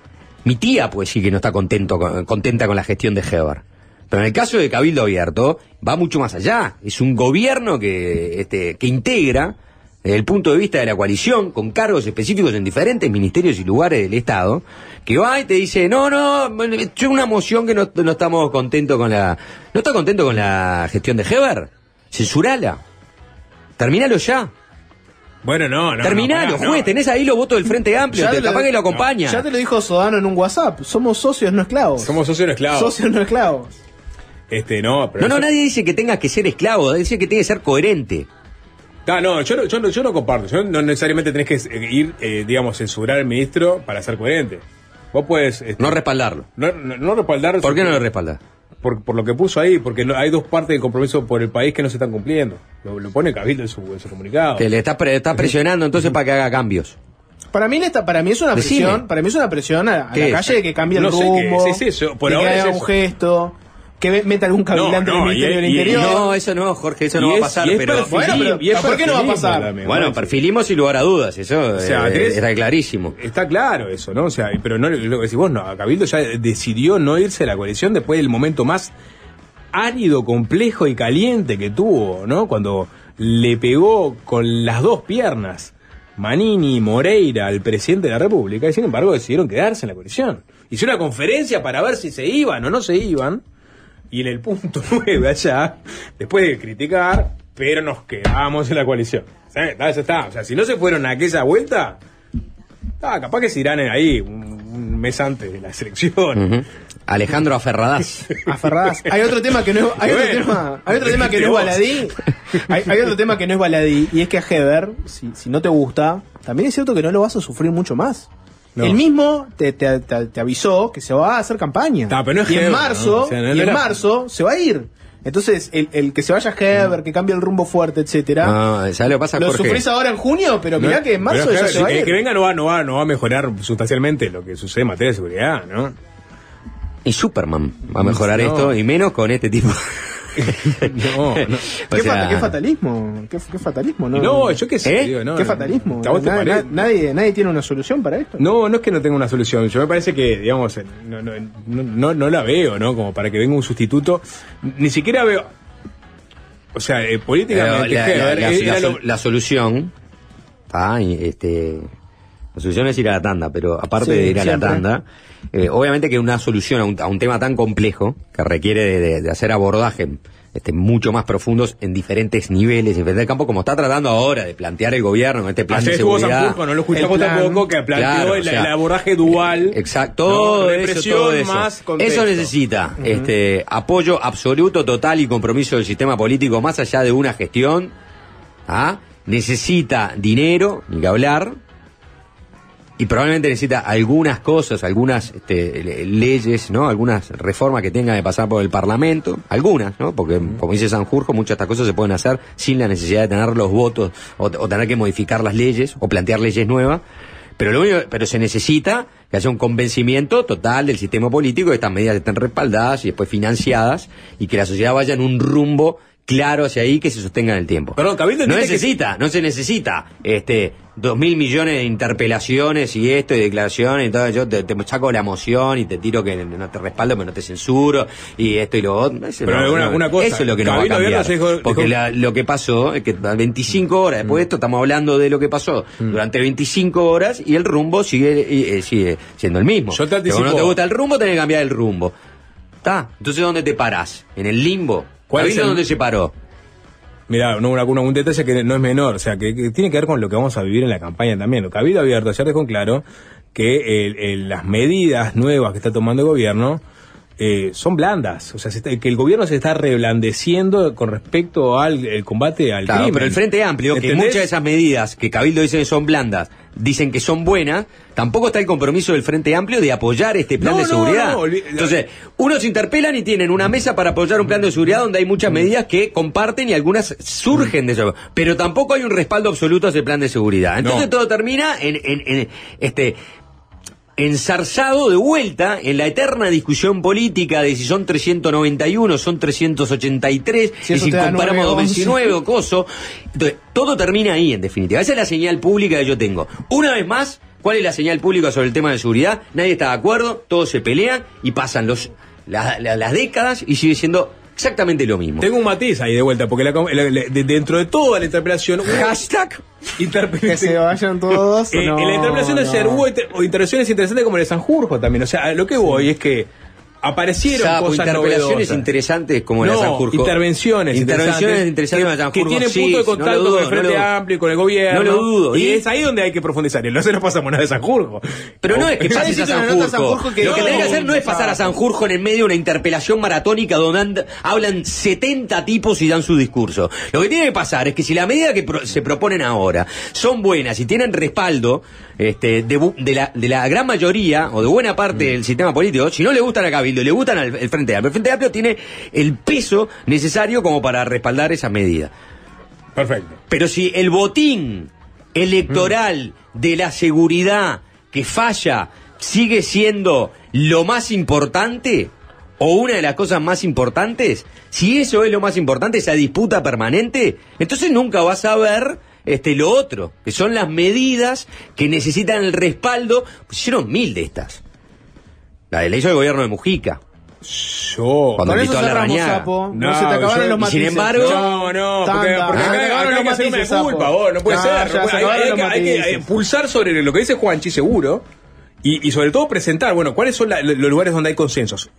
mi tía pues sí que no está contento, con- contenta con la gestión de Heber. Pero en el caso de Cabildo Abierto, va mucho más allá. Es un gobierno que, este, que integra, desde el punto de vista de la coalición, con cargos específicos en diferentes ministerios y lugares del Estado, que va y te dice, no, no, es una moción que no, no estamos contentos con la... ¿No está contento con la gestión de Heber? Censurala. Terminalo ya. Bueno, no, no. Terminalo, no, pará, juez, no. tenés ahí los votos del Frente Amplio, te, capaz que lo acompaña. Ya te lo dijo Sodano en un WhatsApp. Somos socios, no esclavos. Somos socios no esclavos. Socios, no esclavos. Este, no, pero No, no, eso- nadie dice que tengas que ser esclavo, dice que tiene que ser coherente. Ah, no, yo no, yo no, yo no comparto. Yo no necesariamente tenés que eh, ir, eh, digamos, censurar al ministro para ser coherente. Vos puedes. este, No respaldarlo. no, no, no respaldar. ¿Por qué no lo respaldas? Por, por lo que puso ahí, porque no- hay dos partes del compromiso por el país que no se están cumpliendo. Lo, lo pone Cabildo en su, en su comunicado. Que le estás pre- estás presionando entonces para que haga cambios. Para mí, esta, para mí es una Decime. presión, para mí es una presión a, a ¿Qué la es? calle de que cambie el No sé qué rumbo, es, es eso, por de ahora que es haga un gesto, que ve- meta algún cabilante No, no, en el Ministerio y- del y- Interior. No, eso no, Jorge, eso no va a pasar, y es pero... perfil- Bueno, pero y es ¿por qué no va a pasar? Bueno, perfilismo sin lugar a dudas, eso O sea, eh, tenés- está clarísimo. Está claro eso, ¿no? O sea, pero no lo que decís vos, no. Cabildo ya decidió no irse de la coalición después del momento más árido, complejo y caliente que tuvo, ¿no? Cuando le pegó con las dos piernas Manini, Moreira, el presidente de la República, y sin embargo decidieron quedarse en la coalición. Hicieron una conferencia para ver si se iban o no se iban, y en el punto *laughs* 9 allá, después de criticar, pero nos quedamos en la coalición. Está, eso está. O sea, si no se fueron a aquella vuelta, ah, capaz que se irán ahí un, un mes antes de la selección. Alejandro Aferradás. *laughs* Aferradas. Hay otro tema que no es, hay otro Bueno, tema, hay otro tema que no es baladí. Hay, hay otro tema que no es baladí. Y es que a Heber, si, si no te gusta, también es cierto que no lo vas a sufrir mucho más. No. Él mismo te, te- te- te avisó que se va a hacer campaña. Ta, pero no es y en Heber, marzo, ¿no? O sea, no- y no en marzo se va a ir. Entonces, el, el que se vaya Heber, que cambie el rumbo fuerte, etcétera. No, ¿sabes lo pasa, lo Jorge? sufrís ahora en junio, pero mirá No, que en marzo pero ya claro, se va a el ir. que venga no va, no, va, no va a mejorar sustancialmente lo que sucede en materia de seguridad, ¿no? Y Superman va a mejorar No. esto, y menos con este tipo. *laughs* No, no. O ¿Qué, sea, fa- qué fatalismo? ¿Qué, qué fatalismo? No, No, yo qué sé, ¿Eh? digo, no, ¿Qué fatalismo? Nadie, nadie tiene una solución para esto. No, no es que no tenga una solución. Yo me parece que, digamos, eh, no, no, no, la veo, ¿no? Como para que venga un sustituto. Ni siquiera veo. O sea, eh, eh, políticamente, la, la- la- era la solución. ah, este, la solución es ir a la tanda, pero aparte Sí, de ir a siempre. la tanda, eh, obviamente que una solución a un, a un tema tan complejo, que requiere de, de- de hacer abordaje este, mucho más profundos en diferentes niveles, en diferentes campos, como está tratando ahora de plantear el gobierno con este plan Ayer de seguridad. Sanjurjo, no lo escuchamos plan, tampoco, que planteó claro, el, o sea, el abordaje dual. Exacto, ¿no? todo eso, Represión todo eso. más. Eso necesita este apoyo absoluto, total y compromiso del sistema político más allá de una gestión. ¿ah? Necesita dinero, ni que hablar. Y probablemente necesita algunas cosas, algunas este, le- leyes, ¿no? Algunas reformas que tengan que pasar por el Parlamento. Algunas, ¿no? Porque, como dice Sanjurjo, muchas de estas cosas se pueden hacer sin la necesidad de tener los votos o, o tener que modificar las leyes o plantear leyes nuevas. Pero lo único, pero se necesita que haya un convencimiento total del sistema político que estas medidas estén respaldadas y después financiadas y que la sociedad vaya en un rumbo claro hacia ahí que se sostenga en el tiempo. Perdón, Cabildo no que- necesita, no se necesita este dos mil millones de interpelaciones y esto y declaraciones y todo, yo te, te saco la moción y te tiro que no te respaldo pero no te censuro y esto y lo otro. Eso, Pero no, no, cosa, eso es lo que nos va a cambiar. Porque la- lo que pasó es que a 25 horas después de esto estamos hablando de lo que pasó Mm. durante 25 horas y el rumbo sigue eh, sigue siendo el mismo. Yo te anticipo- no te gusta el rumbo, tenés que cambiar el rumbo. ¿Está? Entonces, ¿dónde te parás? ¿En el limbo? ¿Cuál es ¿Cabildo el- dónde se paró? Mirá, no, una, un detalle que no es menor, o sea, que, que tiene que ver con lo que vamos a vivir en la campaña también. Lo que ha habido abierto ayer dejó claro que el- el- las medidas nuevas que está tomando el gobierno eh, son blandas. O sea, se está- que el gobierno se está reblandeciendo con respecto al el combate al Claro, crimen. pero el Frente Amplio, que muchas de esas medidas que Cabildo dice que son blandas, dicen que son buenas, tampoco está el compromiso del Frente Amplio de apoyar este plan No, de seguridad. no, Entonces, unos interpelan y tienen una mesa para apoyar un plan de seguridad donde hay muchas medidas que comparten y algunas surgen de eso. Pero tampoco hay un respaldo absoluto a ese plan de seguridad. Entonces todo termina en, en- en, este ensarzado de vuelta en la eterna discusión política de si son 391, son 383, Si y si comparamos 9, 19 o coso. Entonces, todo termina ahí, en definitiva. Esa es la señal pública que yo tengo. Una vez más, ¿cuál es la señal pública sobre el tema de seguridad? Nadie está de acuerdo, todos se pelean y pasan los, la- la- las décadas y sigue siendo exactamente lo mismo. Tengo un matiz ahí de vuelta, porque la, la- la- de- dentro de toda la interpelación Hashtag Que se vayan todos. *laughs* Eh, no, en la interpelación de no. ayer hubo inter- o intervenciones interesantes como el de Sanjurjo también. O sea, lo que voy es que aparecieron Sapo, cosas interpelaciones novedosas. interesantes como la No, de Sanjurjo. intervenciones Intervenciones interesantes como la de que, tienen punto de no contacto dudo, con el no Frente lo- Amplio y con el gobierno. No lo dudo. Y, ¿Y? es ahí donde hay que profundizar. Y no se nos pasamos nada de Sanjurjo. Pero no es que *laughs* pases a Sanjurjo. Que- Lo que No, tenés que hacer no es no, pasar a Sanjurjo en el medio de una interpelación maratónica donde and- hablan 70 tipos y dan su discurso. Lo que tiene que pasar es que si la medida que pro- se proponen ahora son buenas y tienen respaldo este, de, de la, de la gran mayoría o de buena parte del sistema político, si no le gustan a Cabildo, le gustan al el Frente Amplio. El Frente Amplio tiene el peso necesario como para respaldar esa medida. Perfecto. Pero si el botín electoral de la seguridad que falla sigue siendo lo más importante, o una de las cosas más importantes, si eso es lo más importante, esa disputa permanente, entonces nunca vas a ver este, lo otro, que son las medidas que necesitan el respaldo. Pues hicieron mil de estas. La de la hizo el gobierno de Mujica. Yo. Cuando invitó eso a la. Sapo. No, No, se te acabaron yo- los matices. sin embargo- No, no, porque, porque Se acá, acá hay los matices, culpa, Sapo. vos, no puede No, ser. ya no se puede- hay, hay que, hay que matices. pulsar sobre lo que dice Juanchi seguro y, y sobre todo presentar, bueno, cuáles son la- los lugares donde hay consensos.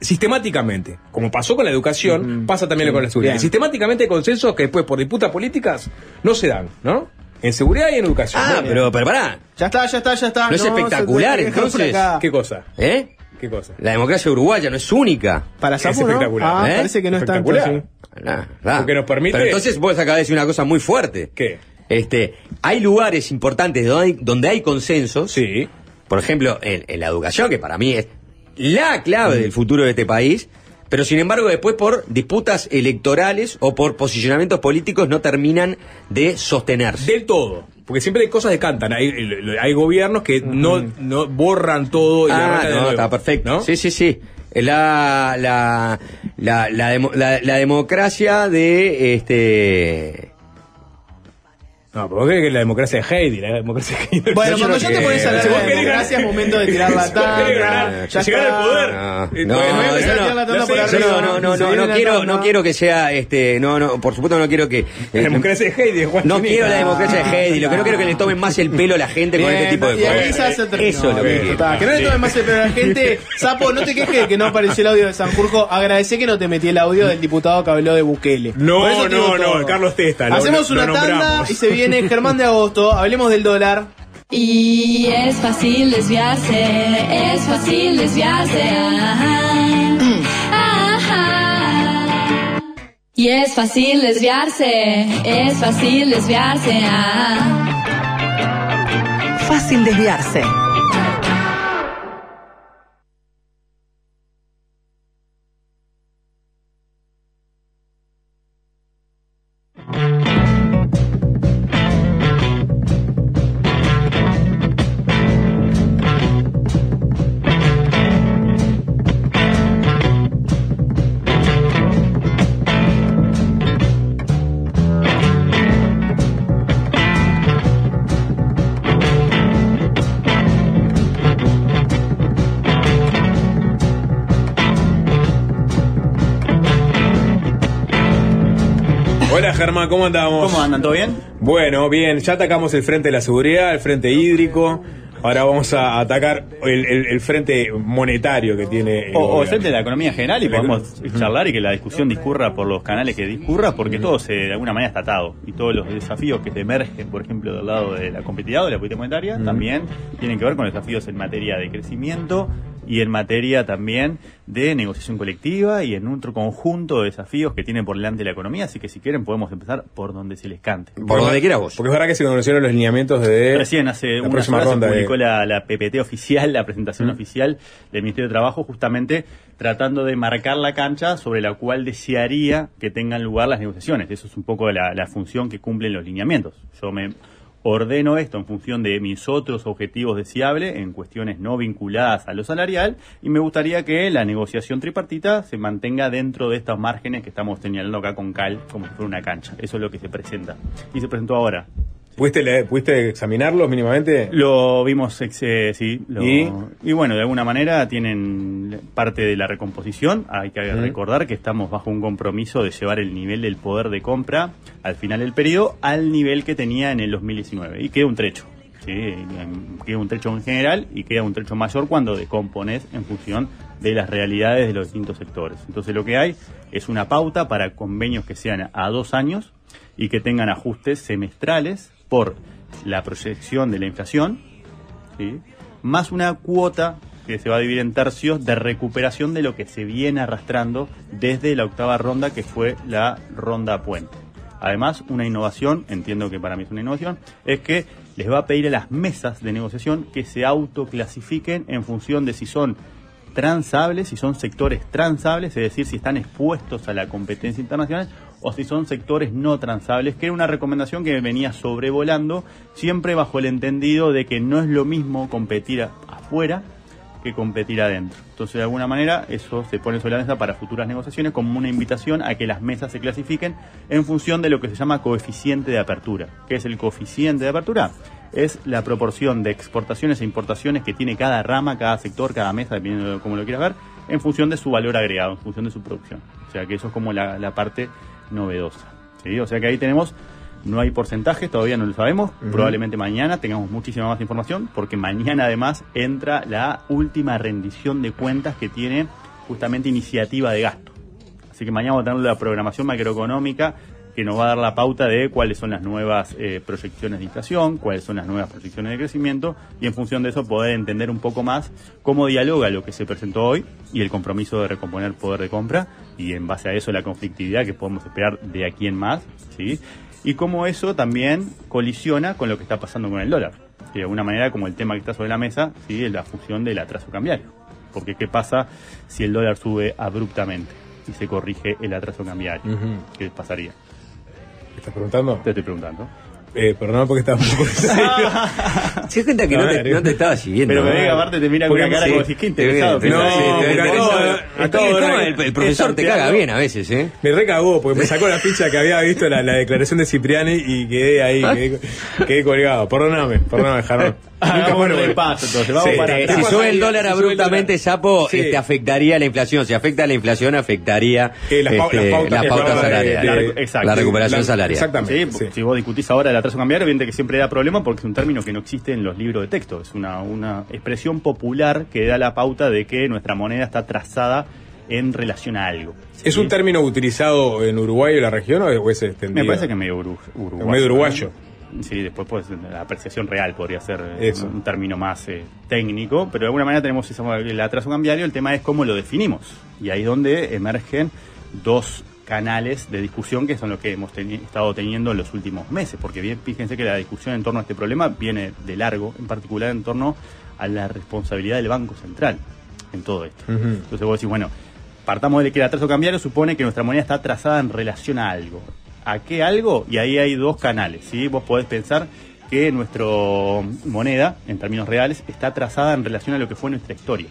Sistemáticamente, como pasó con la educación, pasa también con la seguridad. Bien. Sistemáticamente hay consensos que después por disputas políticas no se dan, ¿no? En seguridad y en educación. Ah, ¿no? pero, pero pará. Ya está, ya está, ya está. ¿No es espectacular, entonces? ¿Qué cosa? ¿Eh? ¿Qué cosa? La democracia uruguaya no es única. Para Es Sapo, ¿no? espectacular. Ah, ¿Eh? parece que no es tanto Espectacular. así. Nah, nah. Porque nos permite- Pero entonces vos acabas de decir una cosa muy fuerte. ¿Qué? Este, hay lugares importantes donde hay, donde hay consensos. Sí. Por ejemplo, en, en la educación, que para mí es la clave del futuro de este país. Pero sin embargo, después por disputas electorales o por posicionamientos políticos no terminan de sostenerse. Del todo. Porque siempre hay cosas que cantan. Hay, hay gobiernos que no, no borran todo y Ah, de no, está perfecto. ¿No? Sí, sí, sí. La, la, la, la, demo- la- la democracia de este. No, pero vos crees que la democracia de Heidi, la democracia de Heidi. Bueno, Yo cuando ya te pones a hablar de querés democracia es momento de tirar *laughs* la tanda. Ya llegar al poder. No, no, no, no, la no no, no, no, Se no, viene no la quiero, no quiero que sea, este, no, no, por supuesto no quiero que. La eh, democracia de Heidi, Juan no quiero la democracia de Heidi, lo que no quiero que le tomen más el pelo a la gente con este tipo de cosas. Eso es lo que quiero. Está, que no le tome más el pelo a la gente. Sapo, no te quejes de que no apareció el audio de Sanjurjo. Agradecé que no te metí el audio del diputado que habló de Bukele. No, no, no. Carlos Testa, Hacemos una tanda y se viene *laughs* Germán de Agosto. Hablemos del dólar. Y es fácil desviarse, es fácil desviarse. ajá, ajá. *clears throat* Y es fácil desviarse, es fácil desviarse. ajá. Fácil desviarse. Hola Germán, ¿cómo andamos? ¿Cómo andan? ¿Todo bien? Bueno, bien, ya atacamos el frente de la seguridad, el frente hídrico. Ahora vamos a atacar el, el- el frente monetario que tiene. el O, o el frente de la economía general y podemos charlar y que la discusión discurra por los canales que discurra, porque todo se, de alguna manera está atado. Y todos los desafíos que emergen, por ejemplo, del lado de la competitividad o de la política monetaria, también tienen que ver con los desafíos en materia de crecimiento y en materia también de negociación colectiva y en otro conjunto de desafíos que tiene por delante la economía. Así que si quieren podemos empezar por donde se les cante. Por donde quieras vos. Porque es verdad que se conocieron los lineamientos de. Recién hace la unas próxima se de- publicó la, la PPT oficial, la presentación Mm. oficial del Ministerio de Trabajo, justamente tratando de marcar la cancha sobre la cual desearía que tengan lugar las negociaciones. Eso es un poco la, la función que cumplen los lineamientos. Yo me ordeno esto en función de mis otros objetivos deseables en cuestiones no vinculadas a lo salarial y me gustaría que la negociación tripartita se mantenga dentro de estos márgenes que estamos señalando acá con cal como si fuera una cancha. Eso es lo que se presenta. Y se presentó ahora. ¿Pudiste, leer- ¿Pudiste examinarlos mínimamente? Lo vimos, eh, sí. lo- ¿Y? ¿Y? bueno, de alguna manera tienen parte de la recomposición. Hay que Mm. recordar que estamos bajo un compromiso de llevar el nivel del poder de compra al final del periodo al nivel que tenía en el 2019. Y queda un trecho. ¿sí? Queda un trecho en general y queda un trecho mayor cuando decompones en función de las realidades de los distintos sectores. Entonces lo que hay es una pauta para convenios que sean a dos años y que tengan ajustes semestrales por la proyección de la inflación, más una cuota que se va a dividir en tercios de recuperación de lo que se viene arrastrando desde la octava ronda que fue la ronda puente. Además, una innovación, entiendo que para mí es una innovación, es que les va a pedir a las mesas de negociación que se autoclasifiquen en función de si son transables, si son sectores transables, es decir, si están expuestos a la competencia internacional o si son sectores no transables, que era una recomendación que venía sobrevolando, siempre bajo el entendido de que no es lo mismo competir afuera que competir adentro. Entonces, de alguna manera, eso se pone sobre la mesa para futuras negociaciones como una invitación a que las mesas se clasifiquen en función de lo que se llama coeficiente de apertura. ¿Qué es el coeficiente de apertura? Es la proporción de exportaciones e importaciones que tiene cada rama, cada sector, cada mesa, dependiendo de cómo lo quieras ver, en función de su valor agregado, en función de su producción. O sea que eso es como la, la parte novedosa. ¿sí? O sea que ahí tenemos, no hay porcentajes, todavía no lo sabemos, probablemente mañana tengamos muchísima más información, porque mañana además entra la última rendición de cuentas que tiene justamente iniciativa de gasto. Así que mañana vamos a tener la programación macroeconómica que nos va a dar la pauta de cuáles son las nuevas eh, proyecciones de inflación, cuáles son las nuevas proyecciones de crecimiento y en función de eso poder entender un poco más cómo dialoga lo que se presentó hoy y el compromiso de recomponer poder de compra y en base a eso la conflictividad que podemos esperar de aquí en más, ¿sí? Y cómo eso también colisiona con lo que está pasando con el dólar. De alguna manera como el tema que está sobre la mesa, ¿sí? es la función del atraso cambiario. Porque ¿qué pasa si el dólar sube abruptamente y se corrige el atraso cambiario? ¿Qué pasaría? ¿Me estás preguntando? Te estoy preguntando. Eh, perdón porque estaba un poco Se *laughs* cuenta que no, te, no te estaba siguiendo. Pero ¿no? Vega aparte te mira con una cara como si, qué interesado. Te- No, te- te- porque te- acabo de- te- acabo te- de ¿cómo ver- el, el profesor te caga bien a veces, ¿eh? Me recagó porque me sacó la ficha que había visto la, la declaración de Cipriani y quedé ahí, quedé, quedé colgado. Perdóname, perdóname, Jarón. *laughs* Hagamos bueno, repaso, entonces, vamos para Eh, atrás. si sube el dólar si sube el abruptamente, dólar- Sapo, Sí. este, afectaría la inflación. Si afecta la inflación, afectaría Eh, las este, pautas la que pauta hablaba de- salarial. de- La la recuperación La- salarial. Exactamente. Sí, sí. Si vos discutís ahora el atraso cambiario, evidente que siempre da problema porque es un término que no existe en los libros de texto. Es una, una expresión popular que da la pauta de que nuestra moneda está trazada en relación a algo. ¿Es un término utilizado en Uruguay o la región o es extendido? Me parece que es medio uru- uruguayo. Medio uruguayo. ¿no? Sí, después pues, la apreciación real podría ser eh, Eso. un término más eh, técnico, pero de alguna manera tenemos esa- el atraso cambiario, el tema es cómo lo definimos. Y ahí es donde emergen dos canales de discusión que son los que hemos teni- estado teniendo en los últimos meses, porque bien, fíjense que la discusión en torno a este problema viene de largo, en particular en torno a la responsabilidad del Banco Central en todo esto. Entonces vos decís, bueno, partamos de que el atraso cambiario supone que nuestra moneda está trazada en relación a algo. ¿A qué algo? Y ahí hay dos canales, ¿sí? Vos podés pensar que nuestra moneda, en términos reales, está trazada en relación a lo que fue nuestra historia.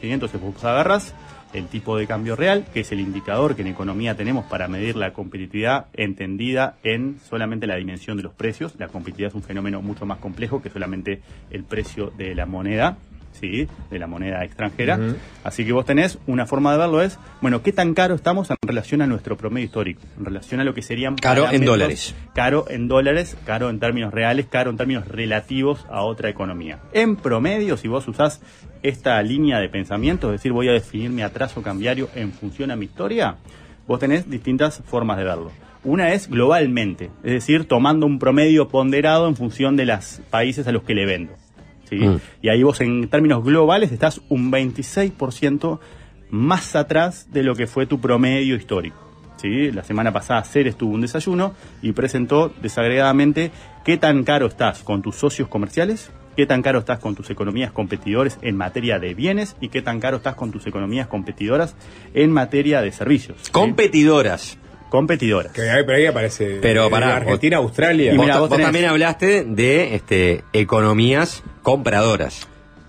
¿sí? Entonces vos agarras el tipo de cambio real, que es el indicador que en economía tenemos para medir la competitividad entendida en solamente la dimensión de los precios. La competitividad es un fenómeno mucho más complejo que solamente el precio de la moneda, ¿sí? de la moneda extranjera. Así que vos tenés una forma de verlo es, bueno, ¿qué tan caro estamos en relación a nuestro promedio histórico? En relación a lo que serían... Caro en dólares. Caro en dólares, caro en términos reales, caro en términos relativos a otra economía. En promedio, si vos usás esta línea de pensamiento, es decir, voy a definir mi atraso cambiario en función a mi historia, vos tenés distintas formas de verlo. Una es globalmente, es decir, tomando un promedio ponderado en función de los países a los que le vendo. ¿sí? Mm. Y ahí vos en términos globales estás un 26% más atrás de lo que fue tu promedio histórico. ¿sí? La semana pasada Ceres tuvo un desayuno y presentó desagregadamente qué tan caro estás con tus socios comerciales, qué tan caro estás con tus economías competidores en materia de bienes y qué tan caro estás con tus economías competidoras en materia de servicios. ¿sí? Competidoras. Competidoras. Que ahí, pero ahí aparece. Pero eh, pará, Argentina, Australia. Y Vos, mira, vos vos tenés- también hablaste de este, economías compradoras.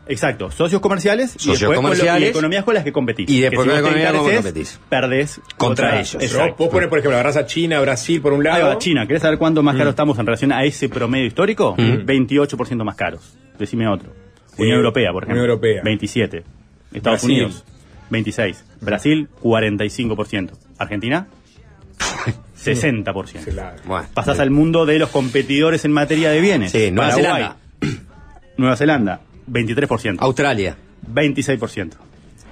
Exacto, socios comerciales y Socios después con lo- comerciales. y economías con las que competís. Y después Que economía con competís. Perdés Contra ellos. Exacto. vos pones, por ejemplo, agarrás a China, Brasil por un Ahí lado. va, China, ¿querés saber cuánto más caro estamos en relación a ese promedio histórico? Mm. 28% más caros. Decime otro. Sí, Unión Europea, por ejemplo. Unión Europea. 27. Estados Brasil. Unidos, 26. Brasil, 45%. Argentina, *laughs* 60%. Claro. Bueno, Pasás al mundo de los competidores en materia de bienes. Sí, Nueva Paraguay, Zelanda. Nueva Zelanda, 23%. Australia. 26%.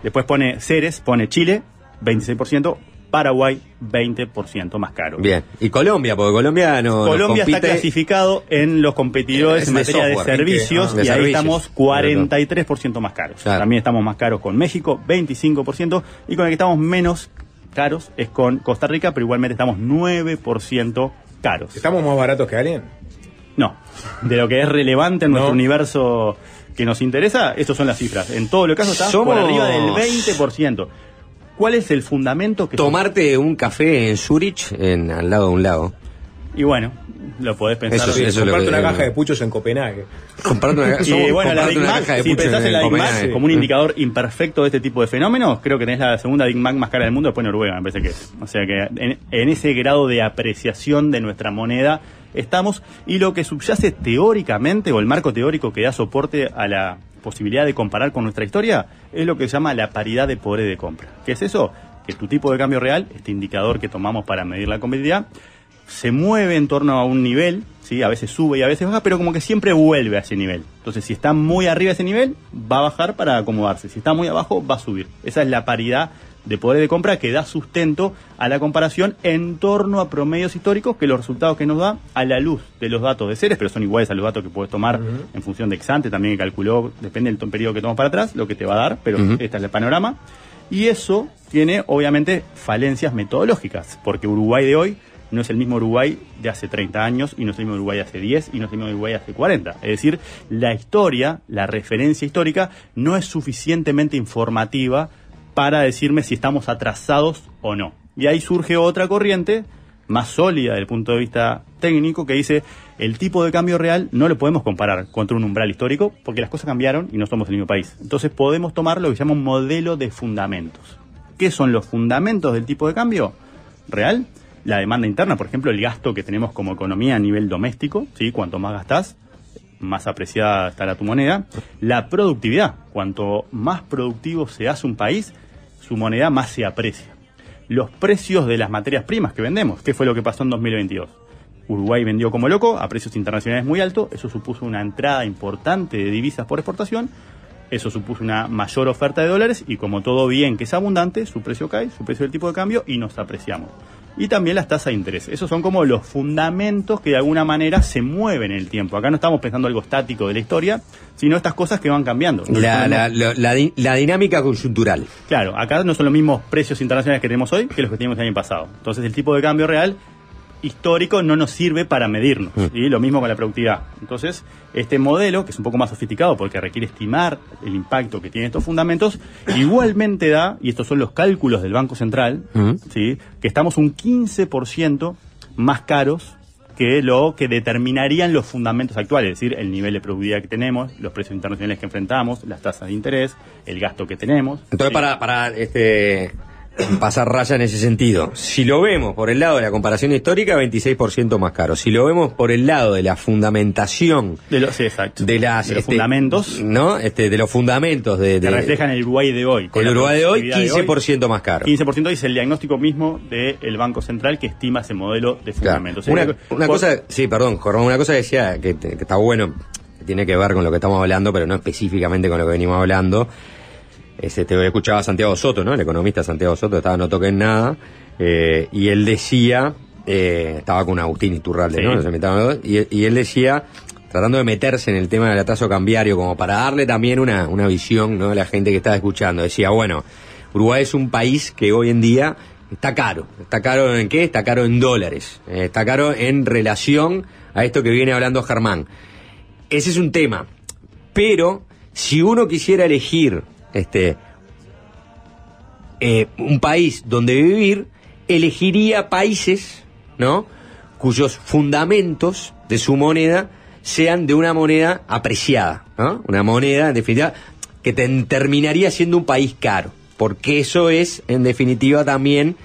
Después pone Ceres, pone Chile, 26%. Paraguay, 20% más caro. Bien. Y Colombia, porque Colombia no. Colombia está clasificado en los competidores Es en de materia de software, servicios. Ah, de y ahí servicios. estamos 43% más caros. Claro. También estamos más caros con México, 25%, y con el que estamos menos caros es con Costa Rica, pero igualmente estamos 9% caros. ¿Estamos más baratos que alguien? No, de lo que es relevante en nuestro universo que nos interesa, estas son las cifras. En todo lo caso está Somos- por arriba del 20%. ¿Cuál es el fundamento que... Tomarte un café en Zurich, en, al lado de un lago. Y bueno, lo podés pensar. Eso sí, eso Comprarte que- una caja de puchos en Copenhague. Comprarte una, *laughs* Y somos- bueno, la Big una Mac, caja de si pucho pensás en la Big Mac como un indicador imperfecto de este tipo de fenómenos, creo que tenés la segunda Big Mac más cara del mundo después Noruega, me parece que es. O sea que en, en ese grado de apreciación de nuestra moneda estamos y lo que subyace teóricamente o el marco teórico que da soporte a la posibilidad de comparar con nuestra historia es lo que se llama la paridad de poder de compra. ¿Qué es eso? Que tu tipo de cambio real, este indicador que tomamos para medir la competitividad, se mueve en torno a un nivel, ¿sí? a veces sube y a veces baja, pero como que siempre vuelve a ese nivel. Entonces, si está muy arriba ese nivel, va a bajar para acomodarse. Si está muy abajo, va a subir. Esa es la paridad de poder de compra que da sustento a la comparación en torno a promedios históricos que los resultados que nos da a la luz de los datos de seres, pero son iguales a los datos que puedes tomar en función de Exante, también que calculó, depende del periodo que tomas para atrás, lo que te va a dar, pero este es el panorama. Y eso tiene obviamente falencias metodológicas, porque Uruguay de hoy no es el mismo Uruguay de hace 30 años y no es el mismo Uruguay de hace 10 y no es el mismo Uruguay de hace 40. Es decir, la historia, la referencia histórica no es suficientemente informativa para decirme si estamos atrasados o no. Y ahí surge otra corriente más sólida desde el punto de vista técnico que dice el tipo de cambio real no lo podemos comparar contra un umbral histórico porque las cosas cambiaron y no somos el mismo país. Entonces podemos tomar lo que se llama un modelo de fundamentos. ¿Qué son los fundamentos del tipo de cambio real? La demanda interna, por ejemplo, el gasto que tenemos como economía a nivel doméstico, ¿sí? Cuanto más gastás, más apreciada estará tu moneda. La productividad, cuanto más productivo se hace un país, su moneda más se aprecia. Los precios de las materias primas que vendemos, ¿qué fue lo que pasó en 2022? Uruguay vendió como loco a precios internacionales muy altos, eso supuso una entrada importante de divisas por exportación, eso supuso una mayor oferta de dólares y como todo bien que es abundante, su precio cae, su precio del tipo de cambio y nos apreciamos. Y también las tasas de interés. Esos son como los fundamentos que de alguna manera se mueven en el tiempo. Acá no estamos pensando algo estático de la historia, sino estas cosas que van cambiando. La, la dinámica coyuntural. Claro, acá no son los mismos precios internacionales que tenemos hoy que los que teníamos el año pasado. Entonces el tipo de cambio real histórico no nos sirve para medirnos. ¿sí? Lo mismo con la productividad. Entonces, este modelo, que es un poco más sofisticado porque requiere estimar el impacto que tienen estos fundamentos, igualmente da, y estos son los cálculos del Banco Central, ¿sí? que estamos un 15% más caros que lo que determinarían los fundamentos actuales, es decir, el nivel de productividad que tenemos, los precios internacionales que enfrentamos, las tasas de interés, el gasto que tenemos. Entonces, para, para este, *clears throat* pasar raya en ese sentido, si lo vemos por el lado de la comparación histórica, 26% más caro. Si lo vemos por el lado de la fundamentación De los, sí, exacto. de las De los este, fundamentos. ¿no? Este, de los fundamentos de, que de- reflejan el Uruguay de hoy. con el Uruguay de hoy, productividad de 15% más caro. 15% es el diagnóstico mismo del Banco Central que estima ese modelo de Claro. fundamentos. Una, Sería- una por- cosa, sí, perdón, Jorge, una cosa que decía que, que está bueno, que tiene que ver con lo que estamos hablando, pero no específicamente con lo que venimos hablando. Es, este, escuchaba a Santiago Soto, ¿no? El economista Santiago Soto, estaba no toquen nada, eh, y él decía, eh, estaba con Agustín Iturralde, Sí. ¿no? Los y, y él decía, tratando de meterse en el tema del atraso cambiario, como para darle también una, una visión, ¿no? A la gente que estaba escuchando, decía, bueno, Uruguay es un país que hoy en día está caro. ¿Está caro en qué? Está caro en dólares. Eh, está caro en relación a esto que viene hablando Germán. Ese es un tema. Pero si uno quisiera elegir este eh, un país donde vivir, elegiría países, ¿no? Cuyos fundamentos de su moneda sean de una moneda apreciada, ¿no? Una moneda, en definitiva, que te- terminaría siendo un país caro. Porque eso es, en definitiva, también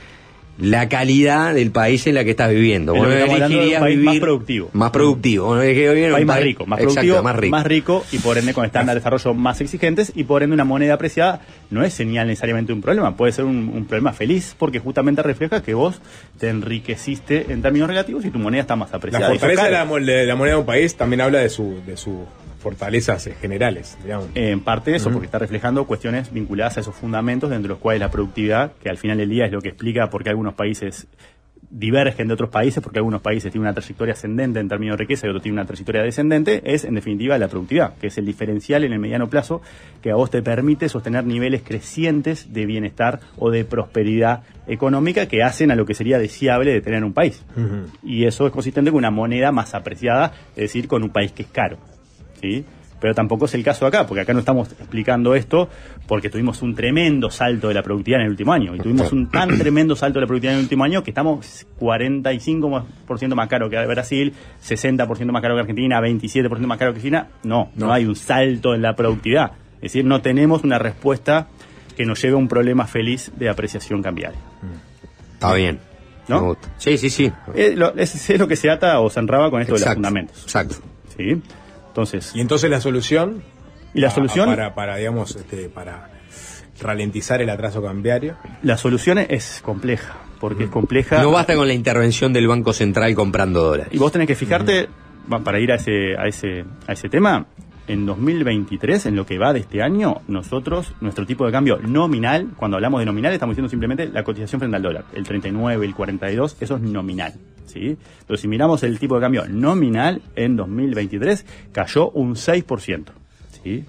la calidad del país en la que estás viviendo. Vos elegirías más productivo. Más productivo. Vivir país más rico, más Exacto, productivo, más rico. más rico y por ende con estándares de desarrollo más exigentes y por ende una moneda apreciada no es señal necesariamente un problema, puede ser un, un problema feliz porque justamente refleja que vos te enriqueciste en términos relativos y tu moneda está más apreciada. La fortaleza de la, la moneda de un país también habla de su de sus fortalezas generales, digamos. En parte eso, Ujú. porque está reflejando cuestiones vinculadas a esos fundamentos, dentro de los cuales la productividad, que al final del día es lo que explica por qué algunos países divergen de otros países, porque algunos países tienen una trayectoria ascendente en términos de riqueza y otros tienen una trayectoria descendente, es en definitiva la productividad, que es el diferencial en el mediano plazo que a vos te permite sostener niveles crecientes de bienestar o de prosperidad económica que hacen a lo que sería deseable de tener un país. Y eso es consistente con una moneda más apreciada, es decir, con un país que es caro. ¿Sí? Pero tampoco es el caso acá, porque acá no estamos explicando esto porque tuvimos un tremendo salto de la productividad en el último año. Y tuvimos un tan tremendo salto de la productividad en el último año que estamos 45% más caro que Brasil, 60% más caro que Argentina, 27% más caro que China. No, no, hay un salto en la productividad. Es decir, no tenemos una respuesta que nos lleve a un problema feliz de apreciación cambiaria. Está bien. ¿No? Me gusta. Sí, sí, sí. Es lo, es- es lo que se ata o se enraba con esto de los fundamentos. Exacto. ¿Sí? Entonces. Y entonces la solución ¿Y la a- solución? para, para, digamos, este, para ralentizar el atraso cambiario. La solución es compleja, porque es compleja. No basta con la intervención del Banco Central comprando dólares. Y vos tenés que fijarte, va, para ir a ese, a ese, a ese tema, en 2023, en lo que va de este año, nosotros, nuestro tipo de cambio nominal, cuando hablamos de nominal, estamos diciendo simplemente la cotización frente al dólar. El 39, el 42, eso es nominal. Entonces, si miramos el tipo de cambio nominal en 2023, cayó un 6%. ¿sí?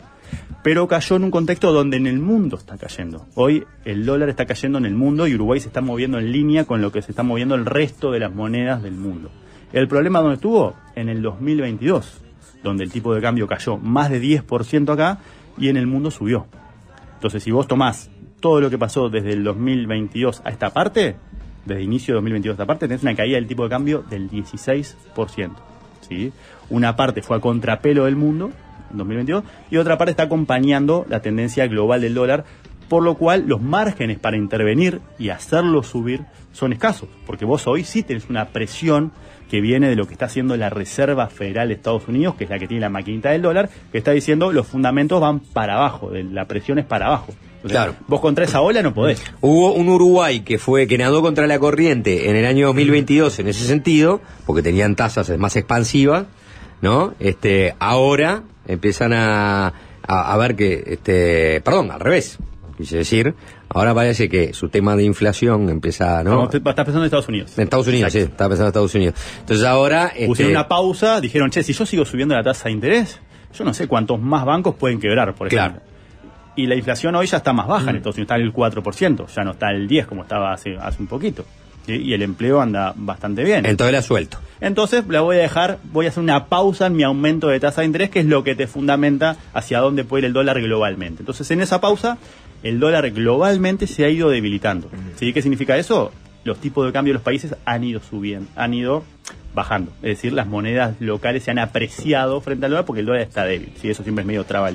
pero cayó en un contexto donde en el mundo está cayendo. Hoy el dólar está cayendo en el mundo y Uruguay se está moviendo en línea con lo que se está moviendo el resto de las monedas del mundo. El problema donde estuvo en el 2022, donde el tipo de cambio cayó más de 10% acá y en el mundo subió. Entonces, si vos tomás todo lo que pasó desde el 2022 a esta parte, desde inicio de 2022 a esta parte, tenés una caída del tipo de cambio del 16%. ¿sí? Una parte fue a contrapelo del mundo, en 2022, y otra parte está acompañando la tendencia global del dólar, por lo cual los márgenes para intervenir y hacerlo subir son escasos, porque vos hoy sí tenés una presión que viene de lo que está haciendo la Reserva Federal de Estados Unidos, que es la que tiene la maquinita del dólar, que está diciendo los fundamentos van para abajo, la presión es para abajo. O sea, Claro. Vos contra esa ola no podés. Hubo un Uruguay que fue que nadó contra la corriente en el año 2022 en ese sentido, porque tenían tasas más expansivas, ¿no? Este, ahora empiezan a, a, a ver que, este, perdón, al revés, quise decir, ahora parece que su tema de inflación empieza, ¿no? Estás pensando en Estados Unidos. En Estados Unidos, sí, estaba pensando en Estados Unidos. Entonces ahora, Pusieron este, una pausa, dijeron, che, si yo sigo subiendo la tasa de interés, yo no sé cuántos más bancos pueden quebrar, por ejemplo. Claro. Y la inflación hoy ya está más baja en Estados Unidos, está en el 4%, ya no está el 10% como estaba hace, hace un poquito. ¿sí? Y el empleo anda bastante bien. entonces la suelto. Entonces la voy a dejar, voy a hacer una pausa en mi aumento de tasa de interés, que es lo que te fundamenta hacia dónde puede ir el dólar globalmente. Entonces en esa pausa, el dólar globalmente se ha ido debilitando. ¿Sí? ¿Qué significa eso? Los tipos de cambio de los países han ido subiendo, han ido bajando. Es decir, las monedas locales se han apreciado frente al dólar porque el dólar está débil. ¿sí? Eso siempre es medio traba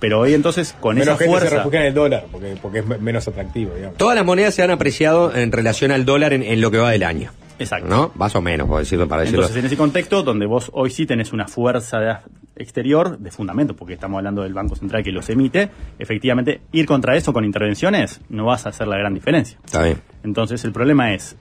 Pero hoy entonces, con Menos esa gente se fuerza... refugia en el dólar, porque, porque es me- menos atractivo, digamos. Todas las monedas se han apreciado en relación al dólar en, en lo que va del año. Exacto. ¿No? Más o menos, por decirlo, para decirlo. Entonces, en ese contexto, donde vos hoy sí tenés una fuerza de- exterior de fundamento, porque estamos hablando del Banco Central que los emite, efectivamente, ir contra eso con intervenciones no vas a hacer la gran diferencia. Está bien. Entonces, el problema es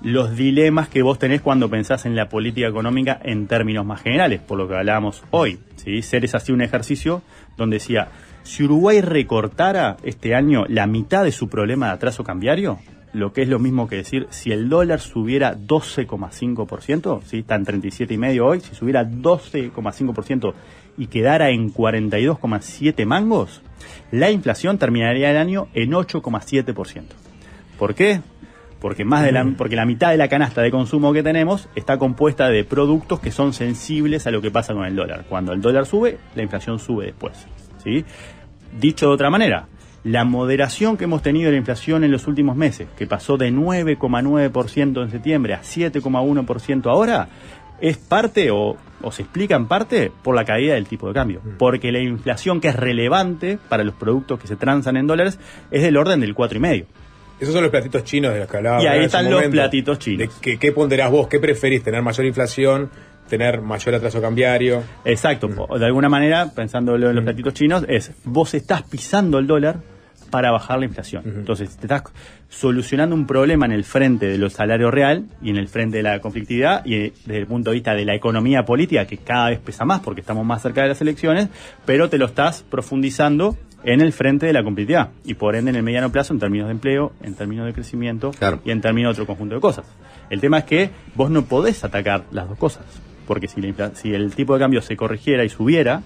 los dilemas que vos tenés cuando pensás en la política económica en términos más generales, por lo que hablábamos hoy. ¿sí? Ceres hacía un ejercicio donde decía, si Uruguay recortara este año la mitad de su problema de atraso cambiario, lo que es lo mismo que decir, si el dólar subiera 12,5%, ¿sí? está en 37,5 hoy, si subiera 12,5% y quedara en 42,7 mangos, la inflación terminaría el año en 8,7%. ¿Por qué? Porque más de la, porque la mitad de la canasta de consumo que tenemos está compuesta de productos que son sensibles a lo que pasa con el dólar. Cuando el dólar sube, la inflación sube después. ¿sí? Dicho de otra manera, la moderación que hemos tenido de la inflación en los últimos meses, que pasó de 9,9% en septiembre a 7,1% ahora, es parte o, o se explica en parte por la caída del tipo de cambio. Porque la inflación que es relevante para los productos que se transan en dólares es del orden del 4,5%. Esos son los platitos chinos de los que. Y ahí están los momento. platitos chinos. ¿Qué, ¿Qué ponderás vos? ¿Qué preferís? ¿Tener mayor inflación? ¿Tener mayor atraso cambiario? Exacto. O De alguna manera, pensándolo en los platitos chinos, es vos estás pisando el dólar para bajar la inflación. Entonces, te estás solucionando un problema en el frente de los salarios real y en el frente de la conflictividad y eh, desde el punto de vista de la economía política, que cada vez pesa más porque estamos más cerca de las elecciones, pero te lo estás profundizando en el frente de la competitividad y por ende en el mediano plazo en términos de empleo, en términos de crecimiento y en términos de otro conjunto de cosas. El tema es que vos no podés atacar las dos cosas, porque si, la si el tipo de cambio se corrigiera y subiera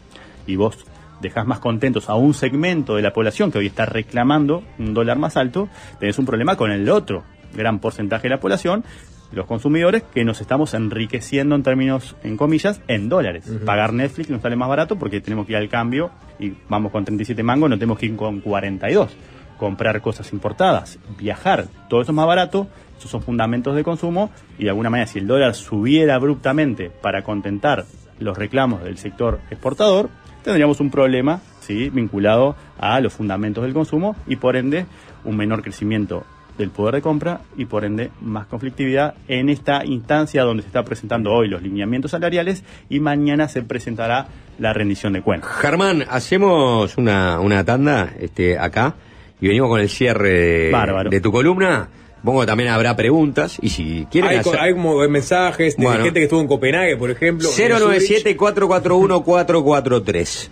y vos dejás más contentos a un segmento de la población que hoy está reclamando un dólar más alto, tenés un problema con el otro gran porcentaje de la población, los consumidores, que nos estamos enriqueciendo en términos, en comillas, en dólares. Pagar Netflix nos sale más barato porque tenemos que ir al cambio y vamos con 37 mangos, no tenemos que ir con 42. Comprar cosas importadas, viajar, todo eso es más barato, esos son fundamentos de consumo y de alguna manera si el dólar subiera abruptamente para contentar los reclamos del sector exportador, tendríamos un problema ¿sí? vinculado a los fundamentos del consumo y por ende un menor crecimiento del poder de compra y por ende más conflictividad en esta instancia donde se está presentando hoy los lineamientos salariales y mañana se presentará la rendición de cuentas. Germán, hacemos una, una tanda este, acá y venimos con el cierre de, Bárbaro. de tu columna. Supongo que también habrá preguntas y si quieren Hay, hacer... hay mensajes de Bueno. gente que estuvo en Copenhague, por ejemplo. en Zurich. 097-441-443.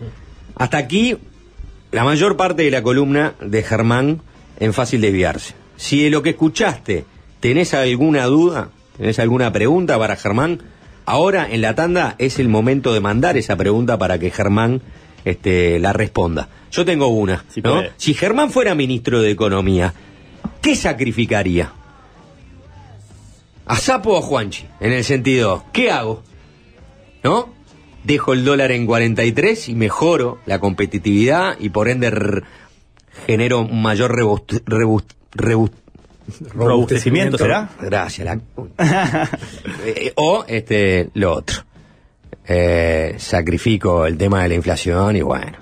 Hasta aquí la mayor parte de la columna de Germán en Fácil Desviarse. Si de lo que escuchaste tenés alguna duda, tenés alguna pregunta para Germán, ahora en la tanda es el momento de mandar esa pregunta para que Germán este, la responda. Yo tengo una. ¿no? Si Germán fuera ministro de Economía, ¿qué sacrificaría? ¿A Sapo o a Juanchi? En el sentido, ¿qué hago? ¿No? Dejo el dólar en 43 y mejoro la competitividad y por ende genero un mayor rebust- rebust- Robustecimiento, ¿será? Gracias. la- *laughs* Eh, o este lo otro. Eh, sacrifico el tema de la inflación y bueno.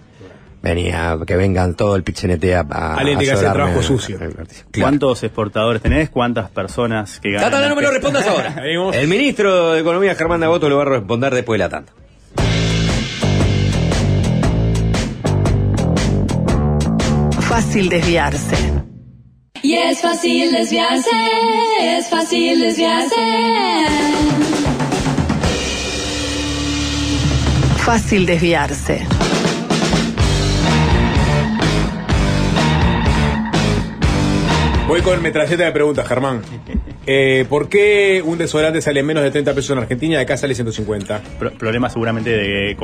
Venía, que vengan todo el pichenete a, a Alguien tiene que hacer trabajo sucio. Claro. ¿Cuántos exportadores tenés? ¿Cuántas personas que ganan? Tata, no me lo respondas ahora. *laughs* El ministro de Economía, Germán Dagoto, lo va a responder después de la tanda. Fácil desviarse. Y es fácil desviarse, es fácil desviarse. Fácil desviarse. Voy con metralleta de preguntas, Germán. *laughs* Eh, ¿Por qué un desodorante sale menos de 30 pesos en Argentina y acá sale 150? Pro- problema seguramente de,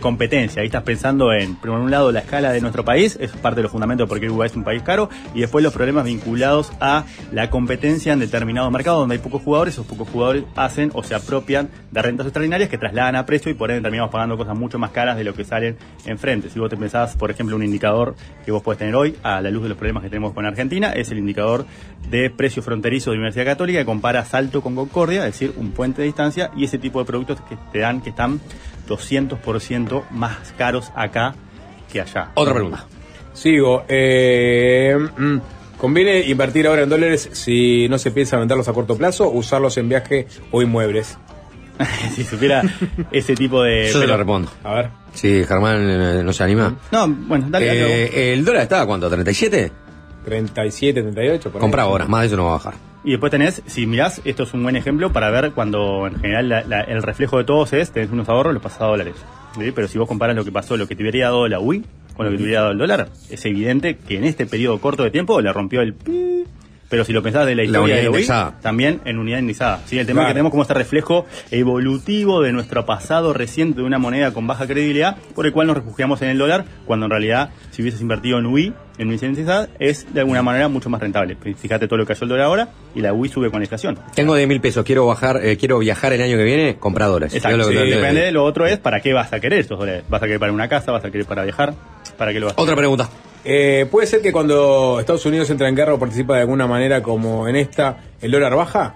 competencia. Ahí estás pensando en, por un lado, la escala de nuestro país, es parte de los fundamentos porque Uruguay es un país caro, y después los problemas vinculados a la competencia en determinados mercados donde hay pocos jugadores, esos pocos jugadores hacen o se apropian de rentas extraordinarias que trasladan a precio y por ende terminamos pagando cosas mucho más caras de lo que salen enfrente. Si vos te pensás, por ejemplo, un indicador que vos podés tener hoy, a la luz de los problemas que tenemos con Argentina, es el indicador de precio fronterizo de Universidad Católica que compara Salto con Concordia, es decir, un puente de distancia, y ese tipo de productos que te dan que están 200% más caros acá que allá. Otra pregunta. Sigo. Eh, mm, ¿Conviene invertir ahora en dólares si no se piensa venderlos a corto plazo o usarlos en viaje o inmuebles? *laughs* si supiera ese tipo de... Yo te lo respondo. A ver. Si Germán eh, no se anima. No, bueno, dale. Eh, ¿El dólar está a cuánto? ¿37? 37, 38. por ahí. Compra ahora, más de eso no va a bajar. Y después tenés, si mirás, esto es un buen ejemplo para ver cuando en general el reflejo de todos es, tenés unos ahorros, los pasás a dólares. Pero si vos comparas lo que pasó, lo que te hubiera dado la UI con lo que te hubiera dado el dólar, es evidente que en este periodo corto de tiempo le rompió el pi. Pero si lo pensás de la historia de la UI, indexada. también en unidad indexada. ¿sí? El tema es que tenemos como este reflejo evolutivo de nuestro pasado reciente de una moneda con baja credibilidad, por el cual nos refugiamos en el dólar, cuando en realidad, si hubieses invertido en UI, en unidad indexada, es de alguna manera mucho más rentable. Fíjate todo lo que cayó el dólar ahora y la UI sube con la inflación. Tengo 10 mil pesos, quiero bajar, eh, quiero viajar el año que viene, compra dólares. Exacto, sí, depende. Lo otro es para qué vas a querer estos dólares. ¿Vas a querer para una casa? ¿Vas a querer para viajar? ¿Para qué lo vas a Otra pregunta. Eh, ¿Puede ser que cuando Estados Unidos entra en guerra o participa de alguna manera como en esta, el dólar baja?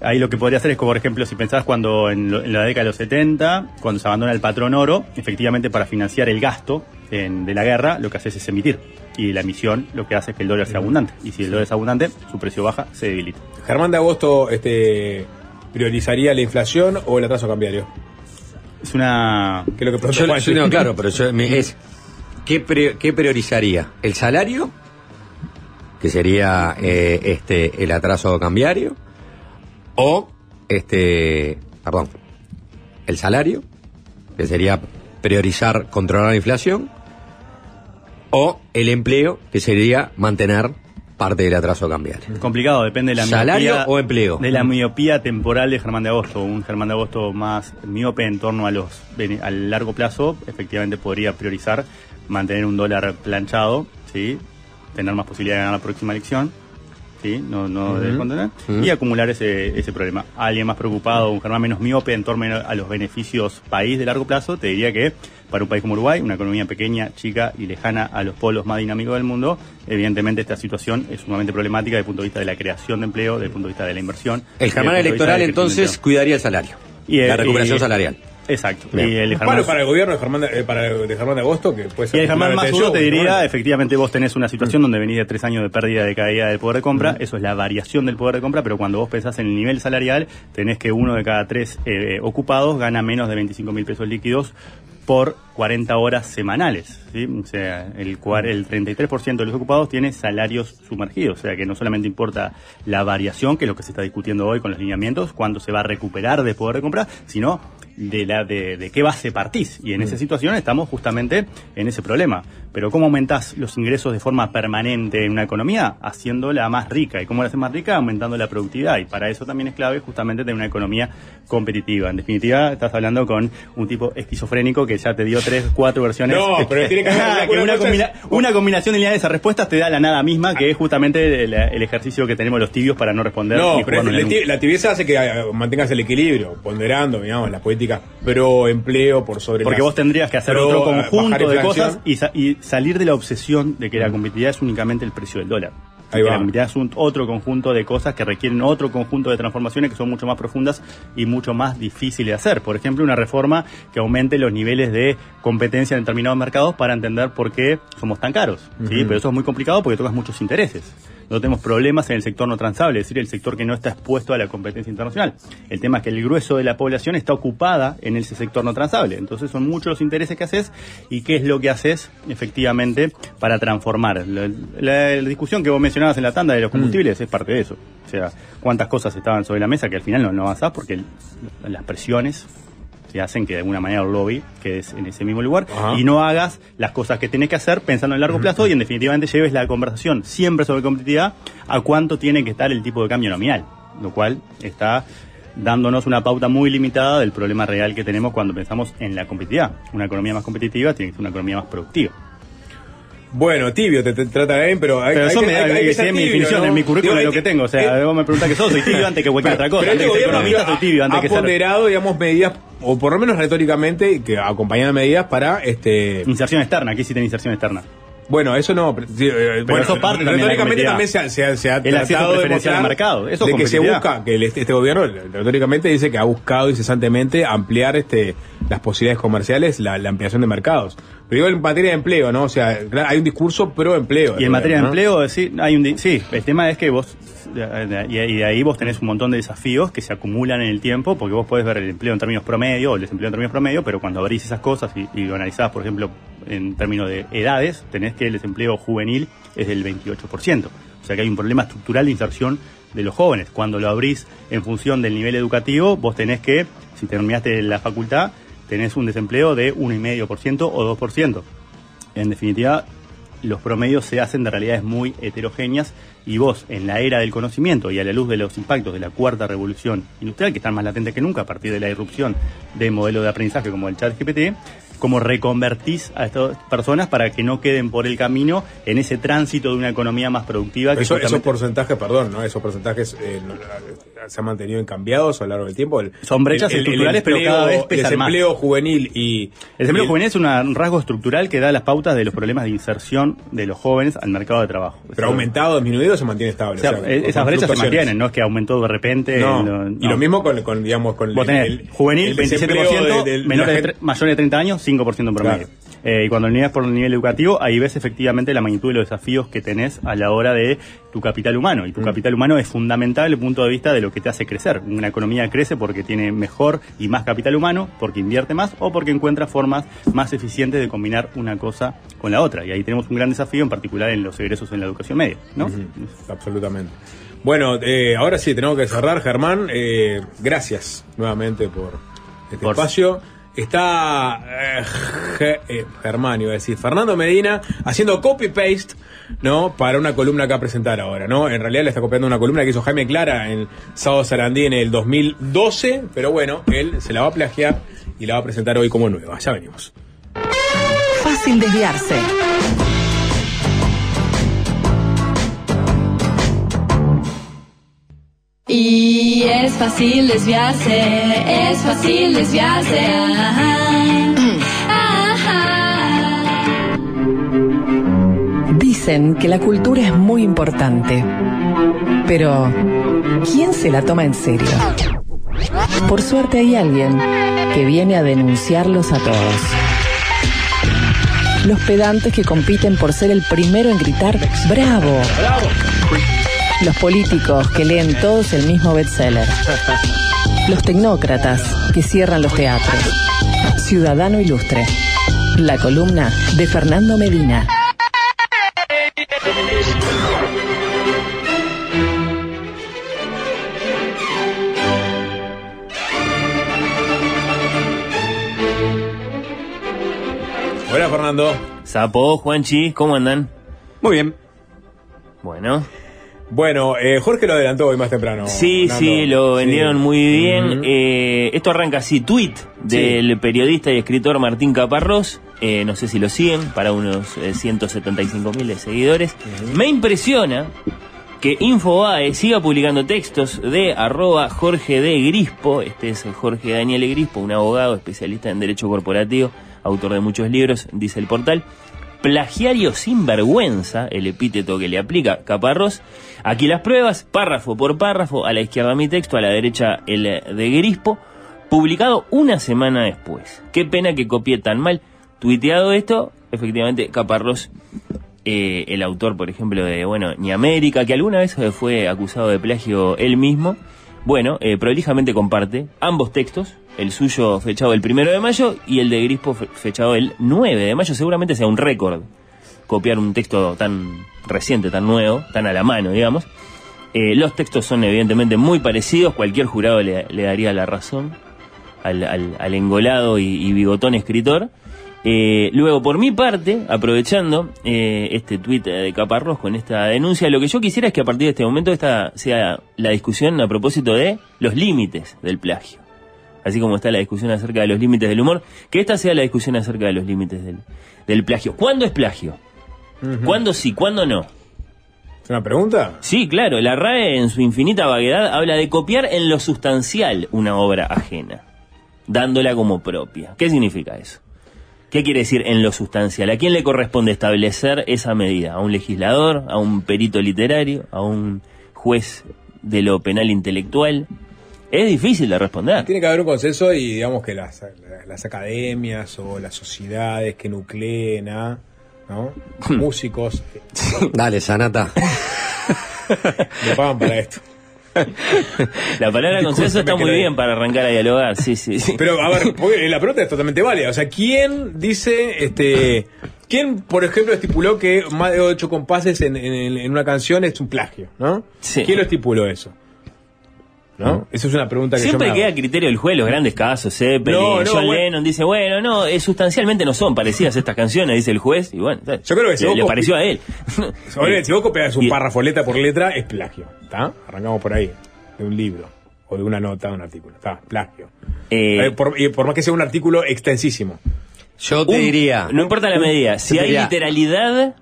Ahí lo que podría hacer es, como por ejemplo, si pensás cuando en, lo- en la década de los 70, cuando se abandona el patrón oro, efectivamente para financiar el gasto en- de la guerra, lo que haces es emitir. Y la emisión lo que hace es que el dólar sea abundante. Y si el dólar es abundante, su precio baja, se debilita. Germán de Agosto este, priorizaría la inflación o el atraso cambiario. Es una... ¿Qué es lo que Yo, Juanchi? yo no, claro, pero yo, me- es ¿qué, qué priorizaría? ¿El salario? Que sería eh, este el atraso cambiario. O este perdón. El salario, que sería priorizar controlar la inflación. O el empleo, que sería mantener parte del atraso cambiario. Complicado, depende de la ¿Salario miopía- o empleo? De la miopía temporal de Germán de Agosto. Un Germán de Agosto más miope en torno a los al largo plazo, efectivamente podría priorizar mantener un dólar planchado, ¿sí? tener más posibilidad de ganar la próxima elección. ¿Sí? No, no Ujú. descontener, Ujú. y acumular ese, ese problema. Alguien más preocupado, un Germán menos miope en torno a los beneficios país de largo plazo, te diría que para un país como Uruguay, una economía pequeña, chica y lejana a los polos más dinámicos del mundo, evidentemente esta situación es sumamente problemática desde el punto de vista de la creación de empleo, desde el punto de vista de la inversión. El Germán electoral entonces cuidaría el salario. Y, eh, la recuperación y- salarial. Exacto. Bien. Y el Germán- para el gobierno de Germán de, eh, para, de Germán de Agosto, que puede Y ser el Germán más uno te diría, ¿no? efectivamente vos tenés una situación donde venís de tres años de pérdida de caída del poder de compra, eso es la variación del poder de compra, pero cuando vos pensás en el nivel salarial, tenés que uno de cada tres eh, ocupados gana menos de 25 mil pesos líquidos por 40 horas semanales. ¿sí? O sea, el, el 33% de los ocupados tiene salarios sumergidos. O sea, que no solamente importa la variación, que es lo que se está discutiendo hoy con los lineamientos, cuándo se va a recuperar de poder de compra, sino de, la, de, de qué base partís. Y en esa situación estamos justamente en ese problema. Pero ¿cómo aumentás los ingresos de forma permanente en una economía? Haciéndola más rica. ¿Y cómo la haces más rica? Aumentando la productividad. Y para eso también es clave justamente tener una economía competitiva. En definitiva, estás hablando con un tipo esquizofrénico que ya te dio tres, cuatro versiones. No, pero tiene que haber- *laughs* una una, cosa combina- es- una combinación de lineales a respuestas te da la nada misma, que es justamente el, el ejercicio que tenemos los tibios para no responder. No, pero la, la tibieza hace que eh, mantengas el equilibrio, ponderando, digamos, las políticas pro empleo por sobre Porque las vos tendrías que hacer pro, otro eh, conjunto de cosas y, sa- y salir de la obsesión de que la competitividad es únicamente el precio del dólar. Ahí va. La es un otro conjunto de cosas que requieren otro conjunto de transformaciones que son mucho más profundas y mucho más difíciles de hacer. Por ejemplo, una reforma que aumente los niveles de competencia en determinados mercados para entender por qué somos tan caros. Pero eso es muy complicado porque tocas muchos intereses. No tenemos problemas en el sector no transable, es decir, el sector que no está expuesto a la competencia internacional. El tema es que el grueso de la población está ocupada en ese sector no transable. Entonces son muchos los intereses que haces y qué es lo que haces efectivamente para transformar. La, la- la discusión que vos mencionabas en la tanda de los combustibles es parte de eso. O sea, cuántas cosas estaban sobre la mesa que al final no, no avanzás porque el- las presiones se hacen que de alguna manera el lobby quedes en ese mismo lugar Ajá. y no hagas las cosas que tenés que hacer pensando en largo plazo y en definitivamente lleves la conversación siempre sobre competitividad a cuánto tiene que estar el tipo de cambio nominal, lo cual está dándonos una pauta muy limitada del problema real que tenemos cuando pensamos en la competitividad. Una economía más competitiva tiene que ser una economía más productiva. Bueno, tibio te, te trata bien, pero hay, Pero hay eso que- me hay- hay da que que mi definición, ¿no? en mi currículum Digo, es lo que tengo. O sea, vos me preguntás que sos, soy tibio antes que cualquier otra cosa. Pero Antes este que economista, soy tibio antes ha que ser ponderado, digamos, medidas, o por lo menos retóricamente, que acompañan medidas para este inserción externa. Aquí sí tiene inserción externa. Bueno, eso no. pero, eh, bueno, eso parte retóricamente también se ha, se ha- se ha tratado de mostrar mercado, eso es de que se busca, que este, este gobierno retóricamente dice que ha buscado incesantemente ampliar este las posibilidades comerciales, la, la ampliación de mercados. Pero digo en materia de empleo, ¿no? O sea, hay un discurso pro empleo. Y en materia de empleo, sí, hay un, sí, el tema es que vos, y y de ahí vos tenés un montón de desafíos que se acumulan en el tiempo, porque vos podés ver el empleo en términos promedio, o el desempleo en términos promedio, pero cuando abrís esas cosas y, y lo analizás, por ejemplo, en términos de edades, tenés que el desempleo juvenil es del 28%. O sea que hay un problema estructural de inserción de los jóvenes. Cuando lo abrís en función del nivel educativo, vos tenés que, si terminaste la facultad, tenés un desempleo de 1,5% o 2%. En definitiva, los promedios se hacen de realidades muy heterogéneas y vos, en la era del conocimiento y a la luz de los impactos de la cuarta revolución industrial, que están más latentes que nunca a partir de la irrupción de modelos de aprendizaje como el chat GPT, como reconvertís a estas personas para que no queden por el camino en ese tránsito de una economía más productiva. Que Eso- esos porcentajes, perdón, ¿no? Esos porcentajes eh, no- se han mantenido incambiados a lo largo del tiempo. El- Son brechas el- el- el estructurales, pero cada vez pesan más. desempleo juvenil y... El desempleo el- juvenil es una- un rasgo estructural que da las pautas de los problemas de inserción de los jóvenes al mercado de trabajo. Pero ha aumentado, disminuido, se mantiene estable. O sea, o sea, eh, esas brechas se mantienen, no es que aumentó de repente. No, lo- Y lo mismo con, con, digamos, con Vos tenés el- juvenil, el desempleo 27%, de- de- menores de mayores de 30 años, 5% en promedio. Claro. Eh, y cuando lo miras por el nivel educativo, ahí ves efectivamente la magnitud de los desafíos que tenés a la hora de tu capital humano. Mm. Y tu capital humano es fundamental desde el punto de vista de lo que te hace crecer. Una economía crece porque tiene mejor y más capital humano, porque invierte más o porque encuentra formas más eficientes de combinar una cosa con la otra. Y ahí tenemos un gran desafío, en particular en los egresos en la educación media. ¿no? Absolutamente. Bueno, eh, ahora sí, tenemos que cerrar, Germán. Eh, gracias nuevamente por este Por- espacio. Está eh, eh, Germán, iba a decir, Fernando Medina haciendo copy-paste, ¿no? Para una columna que va a presentar ahora, ¿no? En realidad le está copiando una columna que hizo Jaime Clara en Sábado Sarandí en el 2012, pero bueno, él se la va a plagiar y la va a presentar hoy como nueva. Ya venimos. Fácil desviarse. Y es fácil desviarse, es fácil desviarse. Ajá. Dicen que la cultura es muy importante. Pero, ¿quién se la toma en serio? Por suerte hay alguien que viene a denunciarlos a todos. Los pedantes que compiten por ser el primero en gritar ¡Bravo! Los políticos que leen todos el mismo bestseller. Los tecnócratas que cierran los teatros. Ciudadano Ilustre. La columna de Fernando Medina. Hola, Fernando. Sapo, Juanchi, ¿cómo andan? Muy bien. Bueno. Bueno, eh, Jorge lo adelantó hoy más temprano. Sí, Nando. sí, lo vendieron Sí. muy bien. Eh, esto arranca así, tweet del periodista y escritor Martín Caparrós. Eh, no sé si lo siguen, para unos eh, 175 mil seguidores. Me impresiona que Infobae siga publicando textos de arroba Jorge de Grispo. Este es Jorge Daniel Grispo, un abogado especialista en derecho corporativo, autor de muchos libros, dice el portal. Plagiario sin vergüenza, el epíteto que le aplica Caparrós. Aquí las pruebas, párrafo por párrafo, a la izquierda mi texto, a la derecha el de Grispo, publicado una semana después. Qué pena que copié tan mal. Tuiteado esto, efectivamente, Caparrós, eh, el autor, por ejemplo, de, bueno, Ni América, que alguna vez fue acusado de plagio él mismo, bueno, eh, prolijamente comparte ambos textos, el suyo fechado el primero de mayo y el de Grispo fe- fechado el 9 de mayo, seguramente sea un récord copiar un texto tan reciente, tan nuevo, tan a la mano, digamos. Eh, los textos son evidentemente muy parecidos, cualquier jurado le, daría la razón al, al- al engolado y, y bigotón escritor. Eh, luego, por mi parte, aprovechando eh, este tuit de Caparrós con esta denuncia, lo que yo quisiera es que a partir de este momento esta sea la discusión a propósito de los límites del plagio. Así como está la discusión acerca de los límites del humor, que esta sea la discusión acerca de los límites del, del plagio. ¿Cuándo es plagio? ¿Cuándo sí? ¿Cuándo no? ¿Es una pregunta? Sí, claro. La RAE, en su infinita vaguedad, habla de copiar en lo sustancial una obra ajena, dándola como propia. ¿Qué significa eso? ¿Qué quiere decir en lo sustancial? ¿A quién le corresponde establecer esa medida? ¿A un legislador? ¿A un perito literario? ¿A un juez de lo penal intelectual? Es difícil de responder. Tiene que haber un consenso y digamos que las, las academias o las sociedades que nucleen a ¿no? músicos *laughs* Dale, Sanata. le pagan para esto. La palabra consenso está muy bien para arrancar a dialogar, sí, sí, sí. Pero, a ver, porque la pregunta es totalmente válida. O sea, ¿quién dice, este, quién, por ejemplo, estipuló que más de ocho compases en, en- en una canción es un plagio, ¿no? ¿Quién lo estipuló eso? ¿No? Esa es una pregunta que Siempre yo me queda a criterio del juez los grandes casos, Zeppelin, No, no, John bueno. Lennon dice, bueno, no, eh, sustancialmente no son parecidas estas canciones, dice el juez, y bueno, Yo creo que si le, vos le copi- pareció a él. *laughs* Obviamente, si vos copias un Y- párrafo letra por letra, es plagio. ¿Está? Arrancamos por ahí. De un libro. O de una nota de un artículo. Está, plagio. Eh, por, y por más que sea un artículo extensísimo. Yo te Un- diría. No importa la medida, si te hay diría- literalidad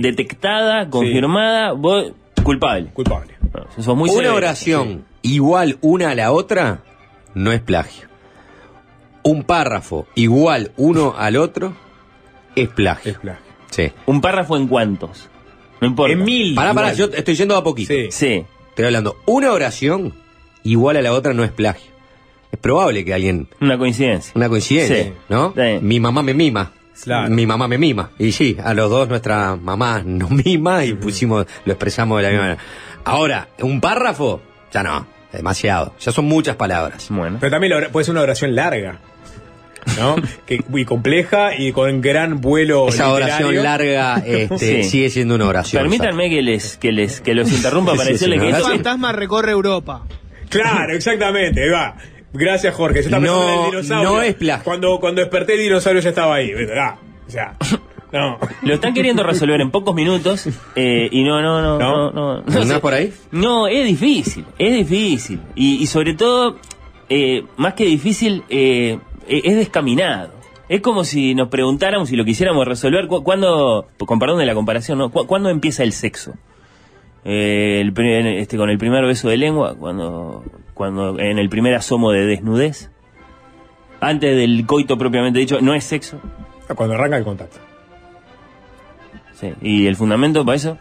detectada, confirmada, vos, culpable. Culpable. sos muy una severo. oración igual una a la otra no es plagio. Un párrafo igual uno al otro es plagio. Es plagio. Sí. ¿Un párrafo en cuántos? No importa. En mil. Pará, pará, igual. yo estoy yendo a poquito. Sí. Sí. Estoy hablando, una oración igual a la otra no es plagio. Es probable que alguien. Una coincidencia. Una coincidencia, Sí. ¿no? Sí. Mi mamá me mima. Claro. Mi mamá me mima. Y sí, a los dos nuestra mamá nos *laughs* mima y pusimos, lo expresamos de la misma manera. Ahora, un párrafo, ya no, demasiado. Ya son muchas palabras. Bueno. Pero también puede ser una oración larga. ¿No? *laughs* que, muy compleja y con gran vuelo. Esa literario. oración larga *laughs* este, Sí. sigue siendo una oración. Permítanme que les, que les, que los interrumpa *laughs* para Sí, decirle que El fantasma recorre Europa. Claro, exactamente. ahí va. Gracias, Jorge. Yo estaba No, pensando en el dinosaurio. no es plagio. Cuando, cuando desperté, el dinosaurio ya estaba ahí. ¿verdad? O sea, no. Lo están queriendo resolver en pocos minutos eh, y no, no, no, no, no, no, ¿Andás sé. por ahí? No, es difícil, es difícil. Y, y sobre todo, eh, más que difícil, eh, eh, es descaminado. Es como si nos preguntáramos, si lo quisiéramos resolver, cu- ¿cuándo, con perdón de la comparación, ¿no? ¿Cu- ¿cuándo empieza el sexo? Eh, el este, con el primer beso de lengua, cuando, cuando en el primer asomo de desnudez. Antes del coito propiamente dicho, no es sexo. Cuando arranca el contacto. Sí, y el fundamento para eso.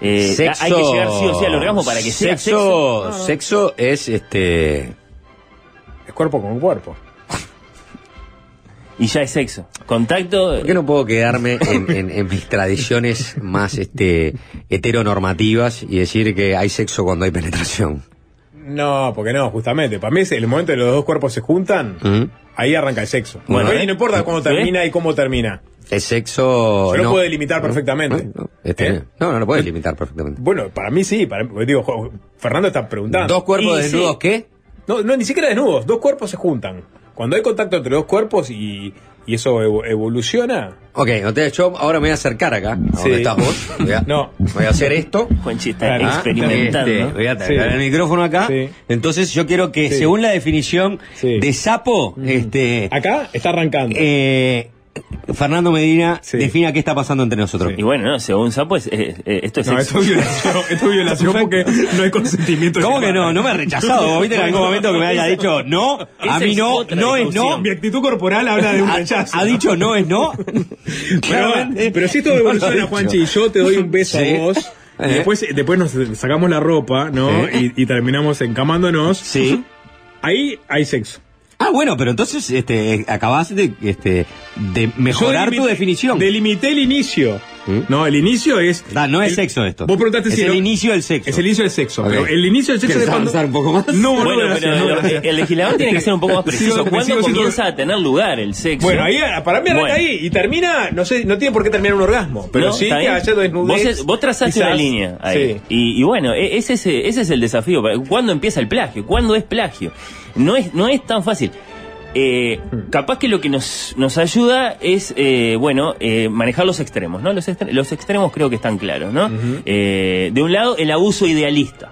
eh, Sexo- hay que llegar sí o sí al orgasmo para que sea sexo. sexo. Sexo es este Es cuerpo con cuerpo. Y ya es sexo. Contacto. ¿Por qué no puedo quedarme en, en- en mis tradiciones más este heteronormativas y decir que hay sexo cuando hay penetración? No, porque no, justamente. Para mí es el momento en que los dos cuerpos se juntan, ¿Mm? ahí arranca el sexo. Bueno, Bueno, ¿eh? no importa cuándo ¿Eh? termina y cómo termina. El sexo. Se lo no. puede limitar perfectamente. Este, ¿Eh? no, no lo puedes limitar perfectamente. Bueno, para mí sí. Para, digo, Fernando está preguntando. ¿Dos cuerpos desnudos sí. qué? No, no, ni siquiera desnudos. Dos cuerpos se juntan. Cuando hay contacto entre dos cuerpos y, y eso evo- evoluciona. Ok, entonces yo ahora me voy a acercar acá, a Sí. estás vos. Voy a, *laughs* No. voy a hacer esto. Juanchi está Ah, experimentando. este, voy a traer Sí. el micrófono acá. Sí. Entonces yo quiero que, Sí. según la definición Sí. de sapo, este, Acá está arrancando. eh, Fernando Medina defina qué está pasando entre nosotros. Y bueno, no, según Sapo, es, eh, eh, esto es No, sexo. esto es violación, *laughs* esto es violación porque no hay consentimiento. ¿Cómo que no? No me ha rechazado. ¿Vos ¿Viste en algún momento que me haya dicho no? A mí no, no es no. Mi actitud corporal habla de un Ha- rechazo. Ha dicho no es no. *laughs* Pero, si esto evoluciona. *laughs* Juanchi, y yo te doy un beso Sí. a vos. Y Eh. después, después nos sacamos la ropa, ¿no? Sí. Y, y terminamos encamándonos. Sí. Ahí hay sexo. Ah, bueno, pero entonces este, acabas de, este, de mejorar tu definición. Delimité el inicio. ¿Mm? No, el inicio es. Ah, no es el- sexo esto. Vos preguntaste es si el lo- inicio del sexo. Es el inicio del sexo. Pero el inicio del sexo ¿Quieres es cuando. un poco más? No, no, Bueno, gracias, pero no, el- gracias. el legislador tiene que ser un poco más preciso. ¿Cuándo comienza a tener lugar el sexo? Bueno, ahí para mí arranca Bueno. ahí y termina, no sé, no tiene por qué terminar un orgasmo, pero No, sí que haya desnudez. Vos, es- vos trazaste quizás. una línea ahí. Sí. Y, y bueno, e- ese es, ese es el desafío. ¿Cuándo empieza el plagio? ¿Cuándo es plagio? No es, no es tan fácil. Eh, Hmm. capaz que lo que nos, nos ayuda es, eh, bueno, eh, manejar los extremos, ¿no? Los, extre- los extremos creo que están claros, ¿no? De un lado, el abuso idealista,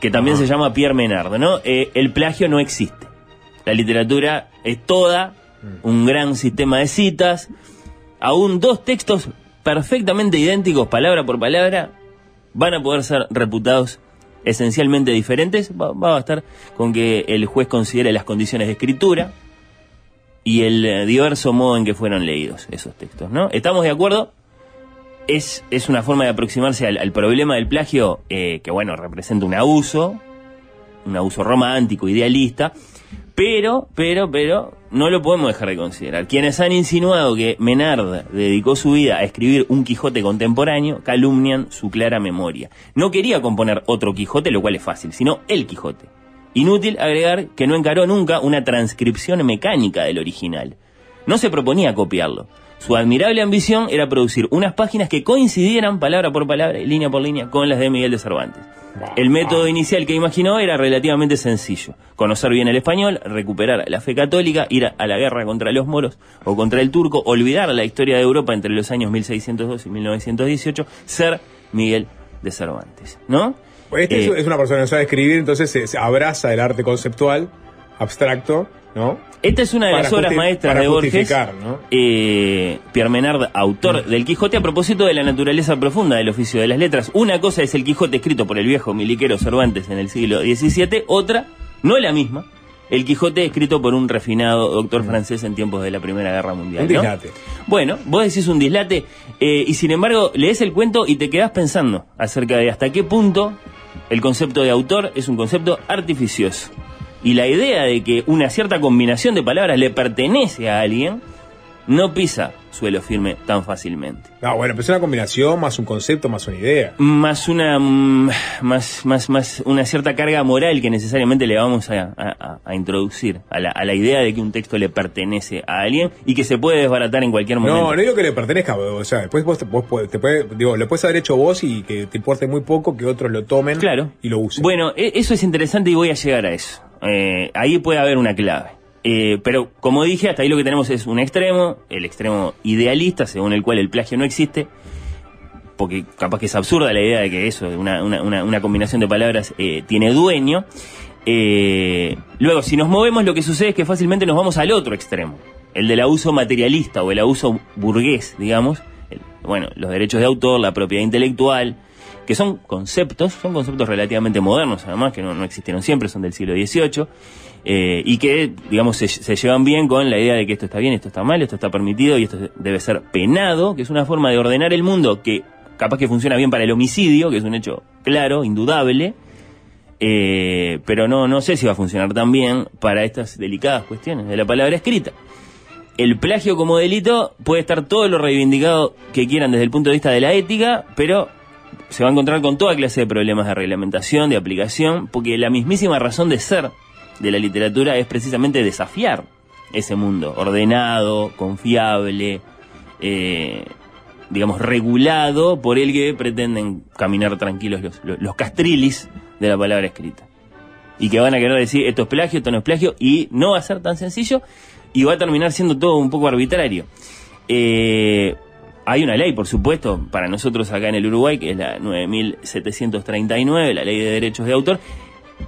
que también se llama Pierre Menard, ¿no? El plagio no existe. La literatura es toda un gran sistema de citas, aún dos textos perfectamente idénticos, palabra por palabra, van a poder ser reputados esencialmente diferentes. Va, a bastar con que el juez considere las condiciones de escritura y el eh, diverso modo en que fueron leídos esos textos, ¿no? ¿Estamos de acuerdo? Es, es una forma de aproximarse al, al problema del plagio eh, que, bueno, representa un abuso, un abuso romántico, idealista, pero, pero, pero, no lo podemos dejar de considerar. Quienes han insinuado que Menard dedicó su vida a escribir un Quijote contemporáneo, calumnian su clara memoria. No quería componer otro Quijote, lo cual es fácil, sino el Quijote. Inútil agregar que no encaró nunca una transcripción mecánica del original. No se proponía copiarlo. Su admirable ambición era producir unas páginas que coincidieran palabra por palabra y línea por línea con las de Miguel de Cervantes. El método inicial que imaginó era relativamente sencillo. Conocer bien el español, recuperar la fe católica, ir a la guerra contra los moros o contra el turco, olvidar la historia de Europa entre los años 1602 y 1918, ser Miguel de Cervantes. ¿No? Este es- Eh, es una persona que sabe escribir, entonces se abraza el arte conceptual, abstracto, ¿no? Esta es una de las obras maestras de Borges. eh, Pierre Menard, autor del Quijote, a propósito de la naturaleza profunda del oficio de las letras. Una cosa es el Quijote escrito por el viejo miliquero Cervantes en el siglo XVII, otra, no la misma, el Quijote escrito por un refinado doctor francés en tiempos de la Primera Guerra Mundial. Un ¿no? dislate. Bueno, vos decís un dislate eh, y sin embargo lees el cuento y te quedás pensando acerca de hasta qué punto el concepto de autor es un concepto artificioso. Y la idea de que una cierta combinación de palabras le pertenece a alguien no pisa suelo firme tan fácilmente. No, bueno, pero es una combinación más un concepto más una idea. Más una mm, más, más, más una cierta carga moral que necesariamente le vamos a, a- introducir a la, a la idea de que un texto le pertenece a alguien y que se puede desbaratar en cualquier momento. No, no digo que le pertenezca, o sea, después vos, te- vos te puede, digo, lo puedes haber hecho vos y que te importe muy poco que otros lo tomen Claro. y lo usen. Bueno, e- eso es interesante y voy a llegar a eso. Eh, ahí puede haber una clave. Eh, pero como dije, hasta ahí lo que tenemos es un extremo, el extremo idealista, según el cual el plagio no existe, porque capaz que es absurda la idea de que eso, una, una, combinación de palabras, eh, tiene dueño. Eh, luego, si nos movemos, lo que sucede es que fácilmente nos vamos al otro extremo, el del abuso materialista o el abuso burgués, digamos. El- bueno, los derechos de autor, la propiedad intelectual, que son conceptos, son conceptos relativamente modernos, además, que no, no existieron siempre, son del siglo XVIII, eh, y que, digamos, se, llevan bien con la idea de que esto está bien, esto está mal, esto está permitido y esto debe ser penado, que es una forma de ordenar el mundo que capaz que funciona bien para el homicidio, que es un hecho claro, indudable, eh, pero no, no sé si va a funcionar tan bien para estas delicadas cuestiones de la palabra escrita. El plagio como delito puede estar todo lo reivindicado que quieran desde el punto de vista de la ética, pero se va a encontrar con toda clase de problemas de reglamentación, de aplicación, porque la mismísima razón de ser de la literatura es precisamente desafiar ese mundo ordenado, confiable, eh, digamos, regulado por el que pretenden caminar tranquilos los, los, los castrilis de la palabra escrita. Y que van a querer decir esto es plagio, esto no es plagio, y no va a ser tan sencillo y va a terminar siendo todo un poco arbitrario. Eh, hay una ley, por supuesto, para nosotros acá en el Uruguay, que es la 9739, la ley de derechos de autor,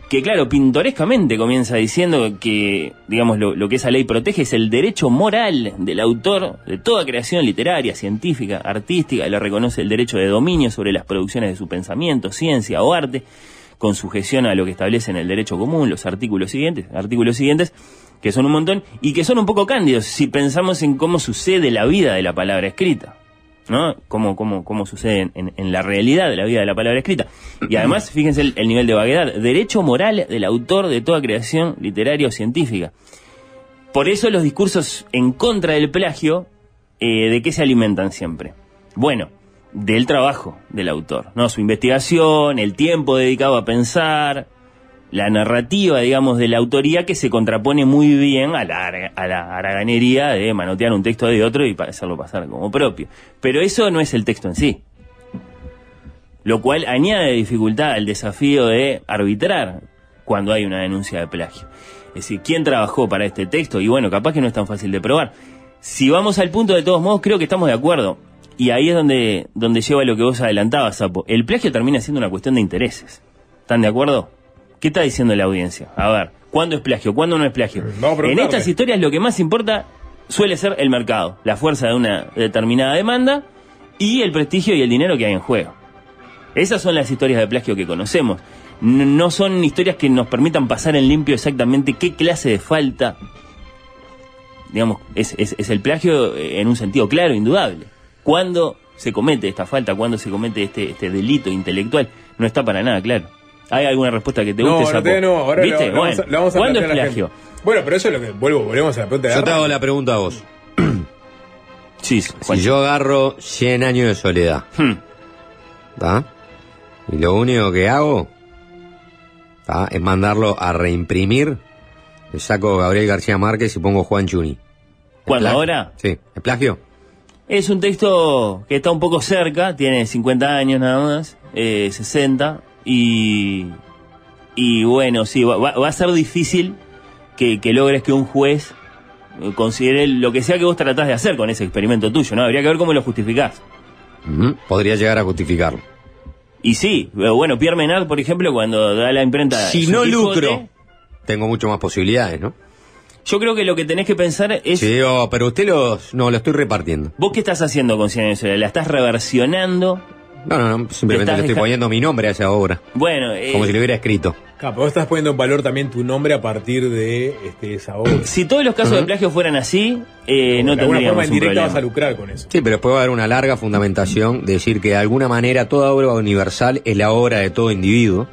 que claro, pintorescamente comienza diciendo que, digamos, lo, que esa ley protege es el derecho moral del autor de toda creación literaria, científica, artística, le reconoce el derecho de dominio sobre las producciones de su pensamiento, ciencia o arte, con sujeción a lo que establece en el derecho común, los artículos siguientes, artículos siguientes, que son un montón, y que son un poco cándidos si pensamos en cómo sucede la vida de la palabra escrita. ¿No? Cómo, cómo, cómo sucede en, en, la realidad de la vida de la palabra escrita. Y además, *clears throat* fíjense el, el, nivel de vaguedad. Derecho moral del autor de toda creación literaria o científica. Por eso los discursos en contra del plagio, eh, ¿de qué se alimentan siempre? Bueno, del trabajo del autor, ¿no? Su investigación, el tiempo dedicado a pensar, la narrativa, digamos, de la autoría que se contrapone muy bien a la, a la haraganería de manotear un texto de otro y hacerlo pasar como propio. Pero eso no es el texto en sí. Lo cual añade dificultad al desafío de arbitrar cuando hay una denuncia de plagio. Es decir, ¿quién trabajó para este texto? Y bueno, capaz que no es tan fácil de probar. Si vamos al punto, de todos modos, creo que estamos de acuerdo. Y ahí es donde, donde lleva lo que vos adelantabas, Sapo. El plagio termina siendo una cuestión de intereses. ¿Están de acuerdo? ¿Qué está diciendo la audiencia? A ver, ¿cuándo es plagio? ¿Cuándo no es plagio? en estas historias lo que más importa suele ser el mercado, la fuerza de una determinada demanda y el prestigio y el dinero que hay en juego. Esas son las historias de plagio que conocemos. No son historias que nos permitan pasar en limpio exactamente qué clase de falta, digamos, es, es, es el plagio en un sentido claro, indudable. ¿Cuándo se comete esta falta? ¿Cuándo se comete este, este delito intelectual? No está para nada claro. ¿Hay alguna respuesta que te guste? No, Sapo? no, no, ahora ¿Viste? lo, lo vamos a- lo vamos a ¿Cuándo es plagio? Bueno, pero eso es lo que vuelvo, volvemos a la pregunta de Yo te hago la pregunta a vos. *clears throat* Sí, Si yo agarro 100 años de soledad, Hmm. ¿tá? Y lo único que hago ¿tá? es mandarlo a reimprimir, le saco Gabriel García Márquez y pongo Juan Chuni. ¿Es ¿Cuándo ahora? Sí, ¿es plagio? Es un texto que está un poco cerca, tiene 50 años nada más, eh, 60, y, y bueno, sí, va, a ser difícil que, que logres que un juez eh, considere lo que sea que vos tratás de hacer con ese experimento tuyo, ¿no? Habría que ver cómo lo justificás. Podría llegar a justificarlo. Y sí, eh, bueno, Pierre Menard, por ejemplo, cuando da la imprenta... Si no lucro, tengo mucho más posibilidades, ¿no? Yo creo que lo que tenés que pensar es... Sí, oh, pero usted los, no, lo estoy repartiendo. ¿Vos qué estás haciendo con Cien años de soledad? ¿La estás reversionando? No, no, no, simplemente Estás le estoy poniendo mi nombre a esa obra. Bueno, eh, Como si lo hubiera escrito. Pero vos estás poniendo en valor también tu nombre a partir de este, esa obra. si todos los casos de plagio fueran así, eh, no de alguna forma indirecta problema. vas a lucrar con eso. Sí, pero después va a haber una larga fundamentación de decir que de alguna manera toda obra universal es la obra de todo individuo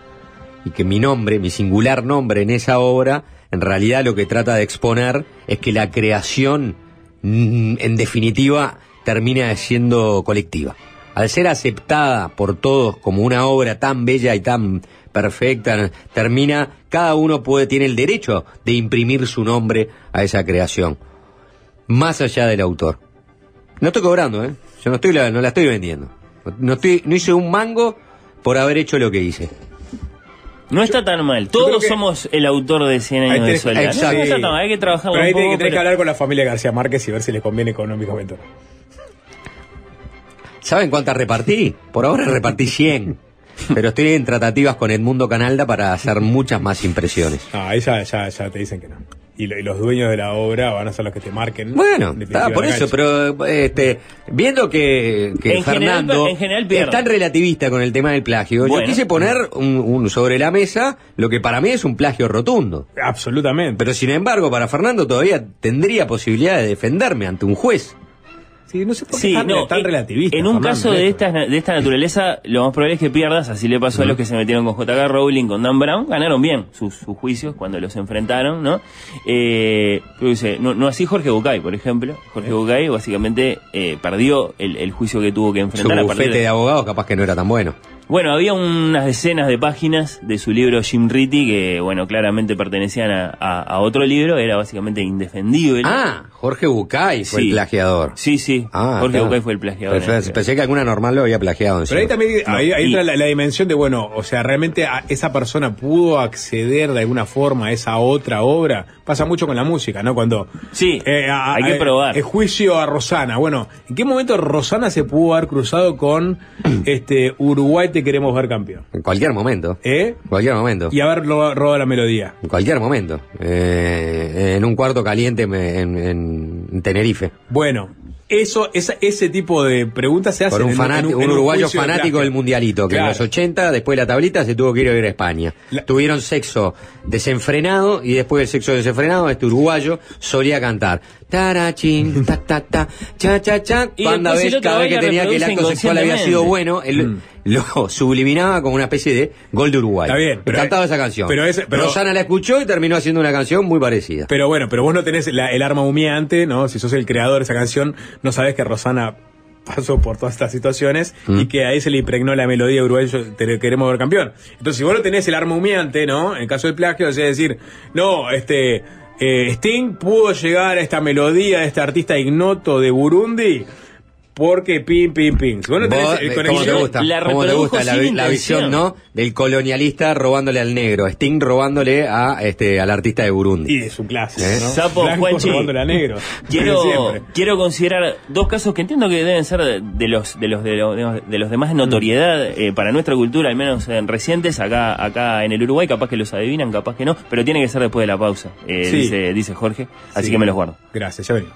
y que mi nombre, mi singular nombre en esa obra, en realidad lo que trata de exponer es que la creación, mm, en definitiva, termina siendo colectiva. Al ser aceptada por todos como una obra tan bella y tan perfecta, termina, cada uno puede, tiene el derecho de imprimir su nombre a esa creación, más allá del autor. No estoy cobrando, ¿eh? Yo no, estoy no la estoy vendiendo. No, estoy, no hice un mango por haber hecho lo que hice. No está tan mal. Todos que- somos el autor de 100 Ahí años de tenés- soledad. No, exacto. no está tan mal, hay que trabajarlo Pero ahí un tenés poco. que, tenés que pero- hablar con la familia García Márquez y ver si les conviene económicamente. ¿Saben cuántas repartí? Por ahora repartí 100. Pero estoy en tratativas con Edmundo Canalda para hacer muchas más impresiones. Ah, ahí ya, ya, ya te dicen que no. Y, lo- y los dueños de la obra van a ser los que te marquen. Bueno, en está por eso, cancha. pero este, viendo que, que En general, Fernando en general es tan relativista con el tema del plagio, Bueno. yo quise poner un, un sobre la mesa lo que para mí es un plagio rotundo. Absolutamente. Pero sin embargo, para Fernando todavía tendría posibilidad de defenderme ante un juez. Sí, no sé por qué Sí, tan, no, tan eh, relativista. En un Fernando, caso de esto. esta, de esta naturaleza, lo más probable es que pierdas, así le pasó a los que se metieron con JK Rowling, con Dan Brown, ganaron bien sus, sus juicios cuando los enfrentaron, ¿no? Eh, no, no así Jorge Bucay, por ejemplo. Jorge Bucay básicamente eh, perdió el, el juicio que tuvo que Su enfrentar a partir bufete de abogados capaz que no era tan bueno. Bueno, había unas decenas de páginas de su libro Jim Ritty que, bueno, claramente pertenecían a, a- a otro libro, era básicamente indefendible. Ah, Jorge Bucay fue Sí. el plagiador. Sí, sí, Ah, Jorge claro. Bucay fue el plagiador. Pensé, pensé que alguna normal lo había plagiado. Pero ahí también ahí, ahí y- entra la, la dimensión de, bueno, o sea, realmente a- esa persona pudo acceder de alguna forma a esa otra obra. Pasa mucho con la música, ¿no? Cuando... Sí, hay que probar. El juicio a Rosana. Bueno, ¿en qué momento Rosana se pudo haber cruzado con *clears throat* este Uruguay te queremos ver campeón? En cualquier momento. ¿Eh? En cualquier momento. Y haber ro- robado la melodía. En cualquier momento. Eh, en un cuarto caliente me- en, en- en Tenerife. Bueno, eso, esa- ese tipo de preguntas se hacen Por un, en fanático, en un en uruguayo fanático del mundialito, que Claro. en los 80, después de la tablita, se tuvo que ir a vivir a España. Tuvieron sexo desenfrenado y después del sexo desenfrenado, este uruguayo solía cantar. Tarachín, ta ta ta, cha cha cha. Cuando vez, el cada vez que tenía que el acto sexual había sido bueno, él Mm. Lo subliminaba como una especie de gol de Uruguay. Está bien, pero- cantaba esa canción. pero ese- pero- Rosana la escuchó y terminó haciendo una canción muy parecida. Pero bueno, pero vos no tenés la- el arma humeante, ¿no? Si sos el creador de esa canción, no sabés que Rosana pasó por todas estas situaciones Mm. y que ahí se le impregnó la melodía uruguayo, te queremos ver campeón. Entonces, si vos no tenés el arma humeante, ¿no? En caso del plagio, es decir, no, este, eh, Sting pudo llegar a esta melodía de este artista ignoto de Burundi porque pim, pim, pim. Si vos no tenés Vos, el eh, ¿Cómo te conexión- gusta? la ¿Cómo te gusta la, vi- visión, no? Del colonialista robándole al negro, Sting robándole a este al artista de Burundi. Y es un clásico, ¿Eh? ¿no? Sapo, Juanchi. robándole a negro. Quiero, quiero considerar dos casos que entiendo que deben ser de, de los de los de los, de los demás de notoriedad eh, para nuestra cultura, al menos en recientes acá acá en el Uruguay, capaz que los adivinan, capaz que no, pero tiene que ser después de la pausa, eh, Sí. dice dice Jorge, así Sí. que me los guardo. Gracias, ya venimos.